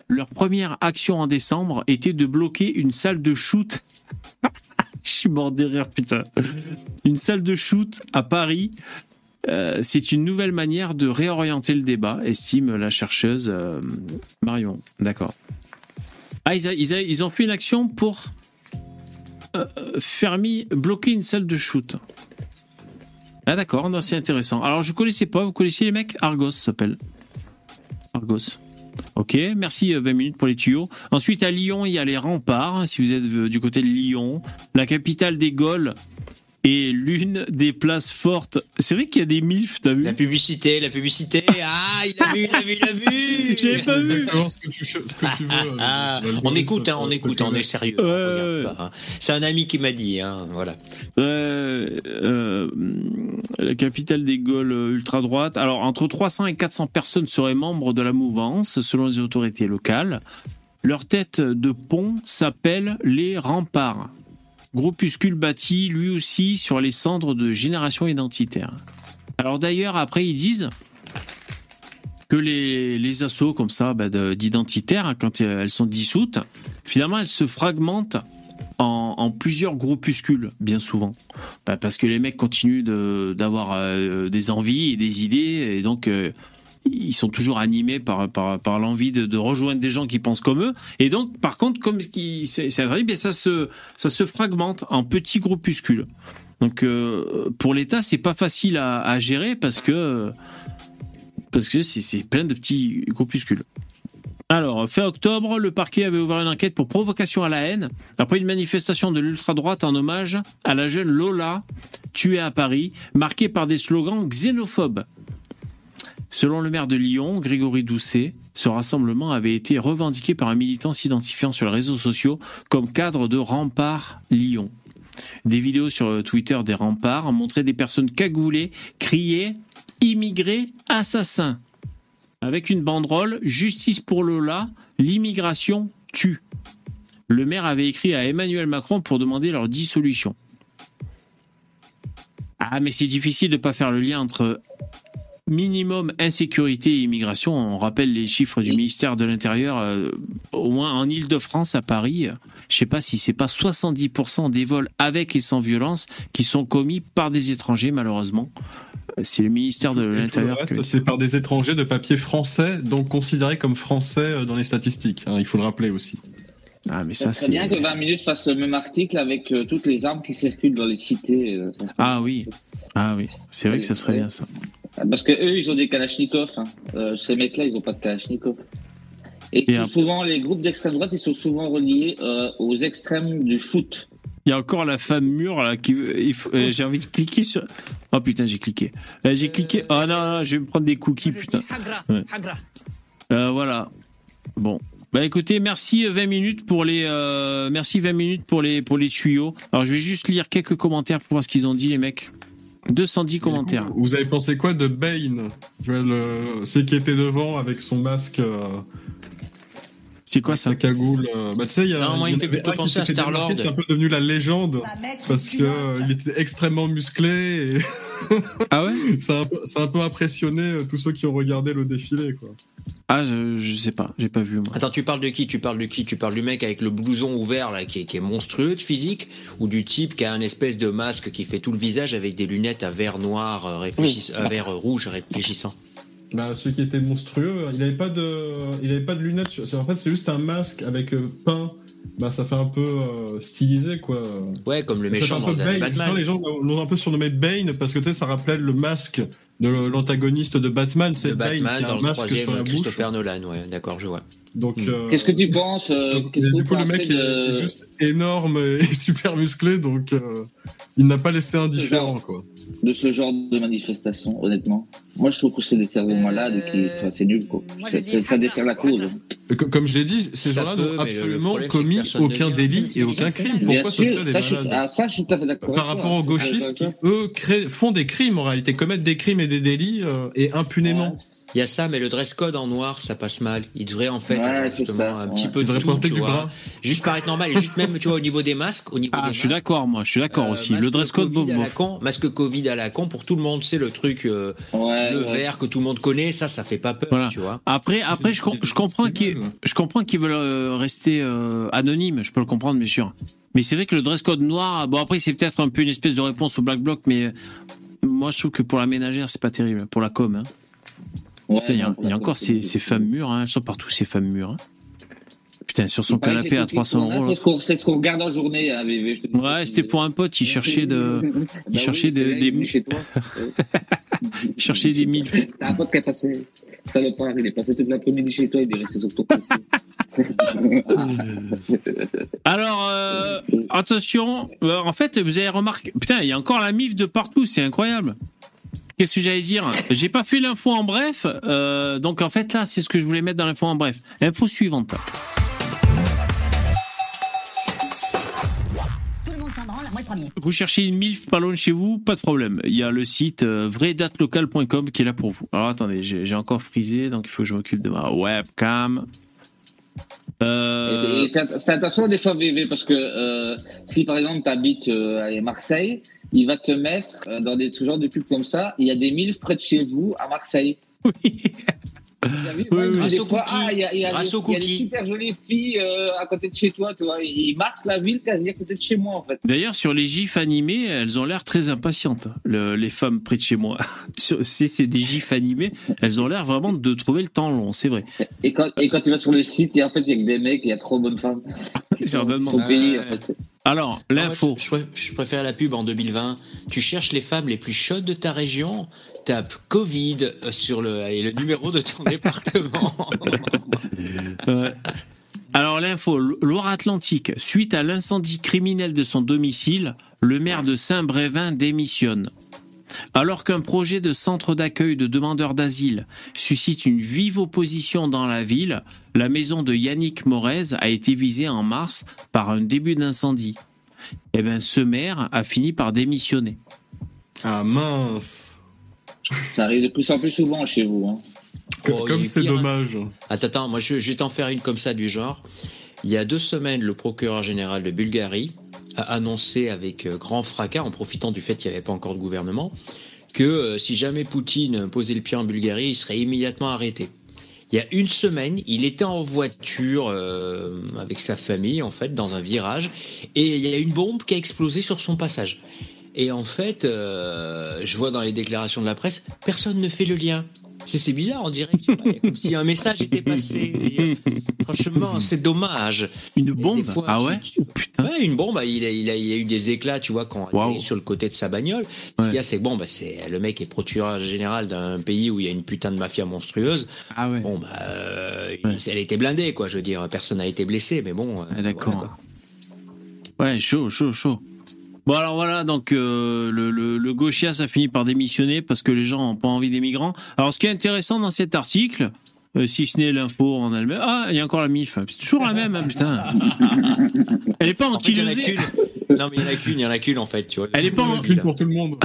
Leur première action en décembre était de bloquer une salle de shoot. Je suis mort de rire, putain. Une salle de shoot à Paris. Euh, c'est une nouvelle manière de réorienter le débat, estime la chercheuse euh, Marion. D'accord. Ah, ils, ils ont fait une action pour euh, bloquer une salle de shoot. Ah d'accord, c'est intéressant. Alors je connaissais pas, vous connaissiez les mecs? Argos s'appelle. Argos. Ok, merci euh, 20 minutes pour les tuyaux. Ensuite à Lyon, il y a les remparts, si vous êtes euh, du côté de Lyon, la capitale des Gaules et l'une des places fortes. C'est vrai qu'il y a des milfs, t'as vu La publicité, la publicité. Ah, il a vu, il a vu, il a vu. J'avais pas vu. Exactement ce que tu, ce que tu veux. euh, Ah, l'algorithme, on écoute, hein, on euh, écoute, on est sérieux. Hein. C'est un ami qui m'a dit, hein, voilà. Euh, euh, la capitale des Gaules ultra droite. Alors, entre 300 et 400 personnes seraient membres de la mouvance, selon les autorités locales. Leur tête de pont s'appelle les Remparts. Groupuscule bâti, lui aussi, sur les cendres de Génération Identitaire. Alors d'ailleurs, après, ils disent que les, les assauts comme ça, bah, de- d'identitaires, quand elles sont dissoutes, finalement, elles se fragmentent en, plusieurs groupuscules, bien souvent. Bah, parce que les mecs continuent de- d'avoir euh, des envies et des idées, et donc euh, ils sont toujours animés par, par, par l'envie de, de rejoindre des gens qui pensent comme eux. Et donc, par contre, comme c'est bien, ça, se, ça se fragmente en petits groupuscules. Donc, euh, pour l'État, c'est pas facile à, à gérer parce que parce que c'est plein de petits groupuscules. Alors, fin octobre, le parquet avait ouvert une enquête pour provocation à la haine après une manifestation de l'ultra-droite en hommage à la jeune Lola, tuée à Paris, marquée par des slogans xénophobes. Selon le maire de Lyon, Grégory Doucet, ce rassemblement avait été revendiqué par un militant s'identifiant sur les réseaux sociaux comme cadre de Rempart Lyon. Des vidéos sur Twitter des remparts montraient des personnes cagoulées crier immigrés assassins avec une banderole Justice pour Lola, l'immigration tue. Le maire avait écrit à Emmanuel Macron pour demander leur dissolution. Ah, mais c'est difficile de ne pas faire le lien entre minimum insécurité et immigration. On rappelle les chiffres du ministère de l'Intérieur, euh, au moins en Ile-de-France, à Paris. euh, Je sais pas si c'est pas 70% des vols avec et sans violence qui sont commis par des étrangers, malheureusement. Euh, C'est le ministère de l'Intérieur. que- c'est par des étrangers de papier français, donc considérés comme français dans les statistiques. hein, il faut le rappeler aussi. Ah, mais Ça c'est. bien que 20 minutes fasse le même article avec euh, toutes les armes qui circulent dans les cités. euh, Ah oui. Ah oui. C'est vrai que ça serait bien ça. Parce que eux, ils ont des kalachnikovs. hein. Euh, ces mecs-là, ils n'ont pas de kalachnikov. Et, souvent, les groupes d'extrême droite, ils sont souvent reliés euh, aux extrêmes du foot. Il y a encore la femme mûre là qui. euh, j'ai envie de cliquer sur. Oh putain, j'ai cliqué. Euh, j'ai cliqué. Oh non, non, je vais me prendre des cookies, putain. Ouais. Euh, voilà. Bon. Bah écoutez, merci euh, 20 minutes pour les euh, merci 20 minutes pour les pour les tuyaux. Alors je vais juste lire quelques commentaires pour voir ce qu'ils ont dit les mecs. 210 commentaires. Vous avez pensé quoi de Bane? Tu vois, le... c'est qui était devant avec son masque. euh, C'est quoi ça cagoule. euh, Bah, tu sais, il y a. Non, moi, il me fait plutôt penser à Star-Lord. C'est un peu devenu la légende parce que euh, il était extrêmement musclé. Et... Ah ouais? Ça, a un peu, ça a un peu impressionné euh, tous ceux qui ont regardé le défilé, quoi. Ah, je, je sais pas, j'ai pas vu moi. Attends, tu parles de qui? Tu parles de qui? Tu parles du mec avec le blouson ouvert là, qui est, qui est monstrueux de physique, ou du type qui a un espèce de masque qui fait tout le visage avec des lunettes à verre noir euh, réfléchis- à verre rouge réfléchissant? Bah, celui qui était monstrueux, il avait pas de, il avait pas de lunettes. sur- En fait, c'est juste un masque avec euh, peint. Bah, ça fait un peu euh, stylisé, quoi. Ouais, comme le méchant dans Bane. Batman. Les gens l'ont un peu surnommé Bane parce que tu sais, ça rappelait le masque de l'antagoniste de Batman. C'est Bane Batman qui a dans un le masque sur la troisième bouche. Christopher Nolan, ouais, d'accord, je vois. Donc, euh, Qu'est-ce que tu penses euh, que du vous coup, le mec est- de- est juste énorme et super musclé, donc euh, il n'a pas laissé indifférent, quoi. De ce genre de manifestation, honnêtement Moi, je trouve que c'est des cerveaux malades et qui, enfin, c'est nul, quoi. moi, ça dessert la cause. Comme je l'ai dit, ces Ça gens-là n'ont absolument problème, commis aucun délit et aucun crime. Bien Pourquoi ce sûr, seraient des ça, je, malades ah, ça, je suis tout à fait d'accord. Par rapport aux gauchistes qui, Avec eux, créent- font des crimes en réalité, commettent des crimes et des délits euh, et impunément. Il y a ça, mais le dress code en noir, ça passe mal. Il devrait en fait Ouais, avoir c'est justement ça, un ouais. petit peu Il de devrait tout, porter tu du vois. bras. Juste paraître normal, et juste même, tu vois, au niveau des masques, au niveau Ah, des je suis d'accord, moi, je suis d'accord euh, aussi. masque Le dress code, Covid à la con, masque Covid à la con pour tout le monde, c'est le truc, euh, Ouais, le ouais. vert que tout le monde connaît, ça, ça fait pas peur, Voilà. tu vois. Après, après, je, com- je comprends qu'ils, je comprends qu'ils veulent euh, rester euh, anonymes. Je peux le comprendre, bien sûr. Mais c'est vrai que le dress code noir, bon après, c'est peut-être un peu une espèce de réponse au black bloc, mais moi, je trouve que pour la ménagère, c'est pas terrible. Pour la com, hein. Ouais, Putain, il y a, y a encore ces, ces femmes mûres, hein. elles sont partout ces femmes mûres. hein. Putain, sur son canapé à 300 cookies, euros. C'est ce qu'on ce qu'on regarde en journée, hein, VV. Ouais, c'était pour un pote, il cherchait de, il Bah cherchait oui, de- des, il chez toi. il cherchait des mille. T'as un pote qui a passé. Salopard, il est passé toute l'après-midi chez toi, il est resté sur ton. Alors, euh, attention, euh, en fait, vous avez remarqué, putain, il y a encore la mif de partout, c'est incroyable. Qu'est-ce que j'allais dire? J'ai pas fait l'info en bref, euh, donc en fait là, c'est ce que je voulais mettre dans l'info en bref. L'info suivante. Vous cherchez une MILF pas loin de chez vous, pas de problème. Il y a le site euh, vraidatelocale.com qui est là pour vous. Alors attendez, j'ai encore frisé, donc il faut que je recule de ma webcam. Euh, Et- et fais fais attention des fois, VV, parce que euh, si par exemple tu habites à Marseille, il va te mettre euh, dans des ce genre de pubs comme ça. Il y a des milles près de chez vous à Marseille. Vu Oui, Grâce aux fois, cookies. ah, il y a, il y a Grâce des, aux il y a des cookies. super jolies filles euh, à côté de chez toi, tu vois. Ils marquent la ville quasi à côté de chez moi, en fait. D'ailleurs, sur les gifs animés, elles ont l'air très impatientes, le- les femmes près de chez moi. Si c'est des gifs animés, elles ont l'air vraiment de trouver le temps long, c'est vrai. Et quand, et quand tu vas sur le site, et en fait, il y a que des mecs, il y a trop bonnes femmes. Certainement. Au pays, en Ouais. fait. Alors, l'info. Je, je- je préfère la pub en 2020. Tu cherches les femmes les plus chaudes de ta région, tape Covid euh, sur le, et le numéro de ton département. Ouais. Alors l'info, Loire-Atlantique, suite à l'incendie criminel de son domicile, le maire de Saint-Brévin démissionne. Alors qu'un projet de centre d'accueil de demandeurs d'asile suscite une vive opposition dans la ville, la maison de Yannick Morez a été visée en mars par un début d'incendie. Eh bien, ce maire a fini par démissionner. Ah mince. Ça arrive de plus en plus souvent chez vous. Hein. Oh, il Comme est c'est hein. dommage. Attends, attends, moi je, je vais t'en faire une comme ça du genre. Il y a deux semaines, le procureur général de Bulgarie annoncé avec euh, grand fracas, en profitant du fait qu'il n'y avait pas encore de gouvernement, que euh, si jamais Poutine posait le pied en Bulgarie, il serait immédiatement arrêté. Il y a une semaine, il était en voiture euh, avec sa famille, en fait, dans un virage, et il y a une bombe qui a explosé sur son passage. Et en fait, je vois dans les déclarations de la presse, personne ne fait le lien. C'est bizarre, on dirait, comme si un message était passé. Et, Franchement, c'est dommage. Une bombe? Fois, Ah ouais? tu- Oh, Putain. Ouais, une bombe, il, a, il, a, il a eu des éclats, tu vois, quand il Waouh. est sur le côté de sa bagnole. Ce Ouais. qu'il y a, c'est que bon, bah, c'est le mec est procureur général d'un pays où il y a une putain de mafia monstrueuse. Ah ouais. Bon, bah, euh, elle était blindée, quoi. Je veux dire, personne n'a été blessé, mais bon. euh, Ah, D'accord. voilà. Ouais, chaud, chaud, chaud. Bon alors voilà, donc euh, le, le, le gauchia ça finit par démissionner parce que les gens n'ont pas envie des migrants. Alors ce qui est intéressant dans cet article, euh, si ce n'est l'info en elle-même, ah il y a encore la MIF, c'est toujours la même, hein, putain. Elle est pas En qu'une. Non, mais il y en a qu'une, il y en a qu'une, en fait, tu vois. Elle est pas en- Une pour tout le monde.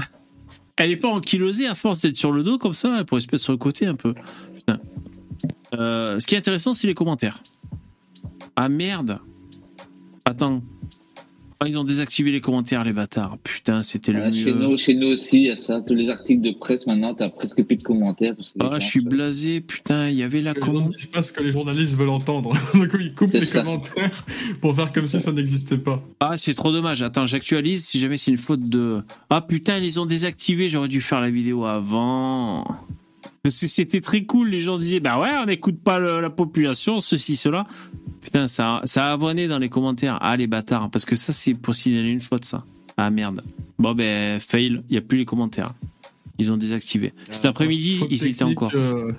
elle est pas ankylosée à force d'être sur le dos comme ça, elle pourrait se mettre sur le côté un peu. Putain. Euh, ce qui est intéressant, c'est les commentaires. Ah merde. Attends. Ah, ils ont désactivé les commentaires, les bâtards. Putain, c'était le Ah, chez, mieux. nous, chez nous aussi, il y a ça. Tous les articles de presse, maintenant, t'as presque plus de commentaires. Parce que les Ah, je suis blasé, putain, il y avait la commande. disent pas ce que les journalistes veulent entendre. du coup, ils coupent les ça. commentaires pour faire comme si ça n'existait pas. Ah, c'est trop dommage. Attends, j'actualise si jamais c'est une faute de. Ah putain, ils les ont désactivés. J'aurais dû faire la vidéo avant. Parce que c'était très cool. Les gens disaient, bah ouais, on n'écoute pas le- la population, ceci, cela. Putain, ça, ça a abonné dans les commentaires. Ah, les bâtards. Parce que ça, c'est pour signaler une faute, ça. Ah merde. Bon, ben, fail. Il n'y a plus les commentaires. Ils ont désactivé. Cet après-midi, ils étaient encore. euh,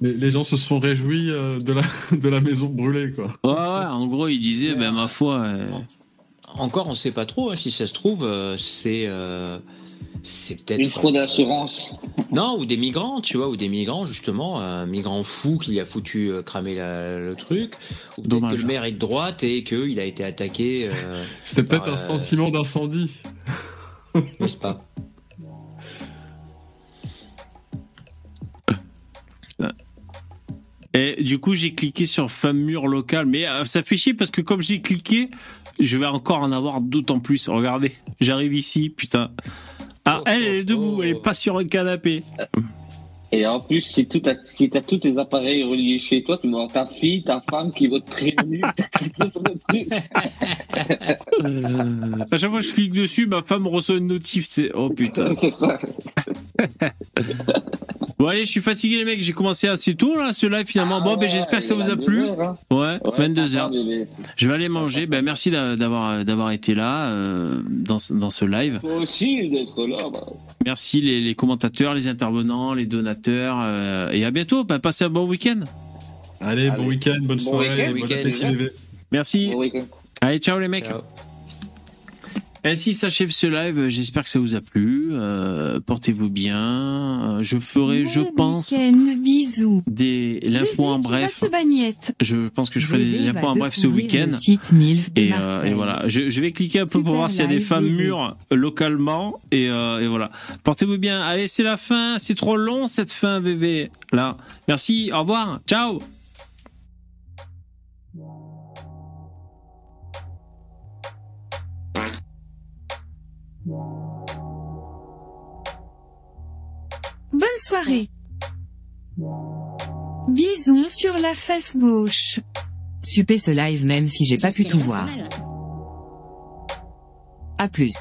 les, les gens se sont réjouis euh, de, la, de la maison brûlée, quoi. Ouais, ouais, en gros, ils disaient, ben, ma foi. euh, Encore, on sait pas trop. hein, si ça se trouve, euh, c'est euh, c'est peut-être Une fraude d'assurance. non ou des migrants, tu vois, ou des migrants justement, un migrant fou qui a foutu euh, cramer la- le truc, ou peut-être que le maire est de droite et qu'il a été attaqué. euh, C'était peut-être un euh, sentiment d'incendie. N'est-ce pas? Et du coup, j'ai cliqué sur femme mur local. Mais euh, ça fait chier parce que comme j'ai cliqué, je vais encore en avoir d'autant plus. Regardez, j'arrive ici, putain. Ah, elle, elle est debout, elle est pas sur un canapé. Et en plus, si tu as, si as tous tes appareils reliés chez toi, tu vois ta fille, ta femme qui va te prévenir, t'as cliqué sur le truc. À chaque fois que je clique dessus, ma femme reçoit une notif. Oh putain. C'est ça. Bon allez, je suis fatigué les mecs. J'ai commencé assez tôt là, ce live finalement. bon, Ah ben j'espère que ça vous a plu. heures, hein. Ouais, Ouais, 22 ça va, heures. bébé. Je vais aller manger. Ben merci d'a- d'avoir d'avoir été là euh, dans ce- dans ce live. Toi aussi d'être là. bah. Merci les, les commentateurs, les intervenants, les donateurs euh, et à bientôt. Ben, passez un bon week-end. Allez, bon week-end, bonne Bon soirée, week-end, bon week-end, appétit, les les Merci. Bon week-end. Allez, ciao les mecs. Ciao. Ainsi s'achève ce live. J'espère que ça vous a plu. Euh, Portez-vous bien. Euh, Je ferai, je pense, bisous. des l'info en bref. Je pense que je ferai des infos en bref ce week-end. Et, euh, voilà, je, je vais cliquer un peu pour voir s'il y a des femmes mûres localement. Et, euh, et voilà. Portez-vous bien. Allez, c'est la fin. C'est trop long cette fin, bébé. Là. Merci. Au revoir. Ciao. Bonne soirée. Bisous sur la face gauche. Super ce live même si j'ai pas pu tout voir. À plus.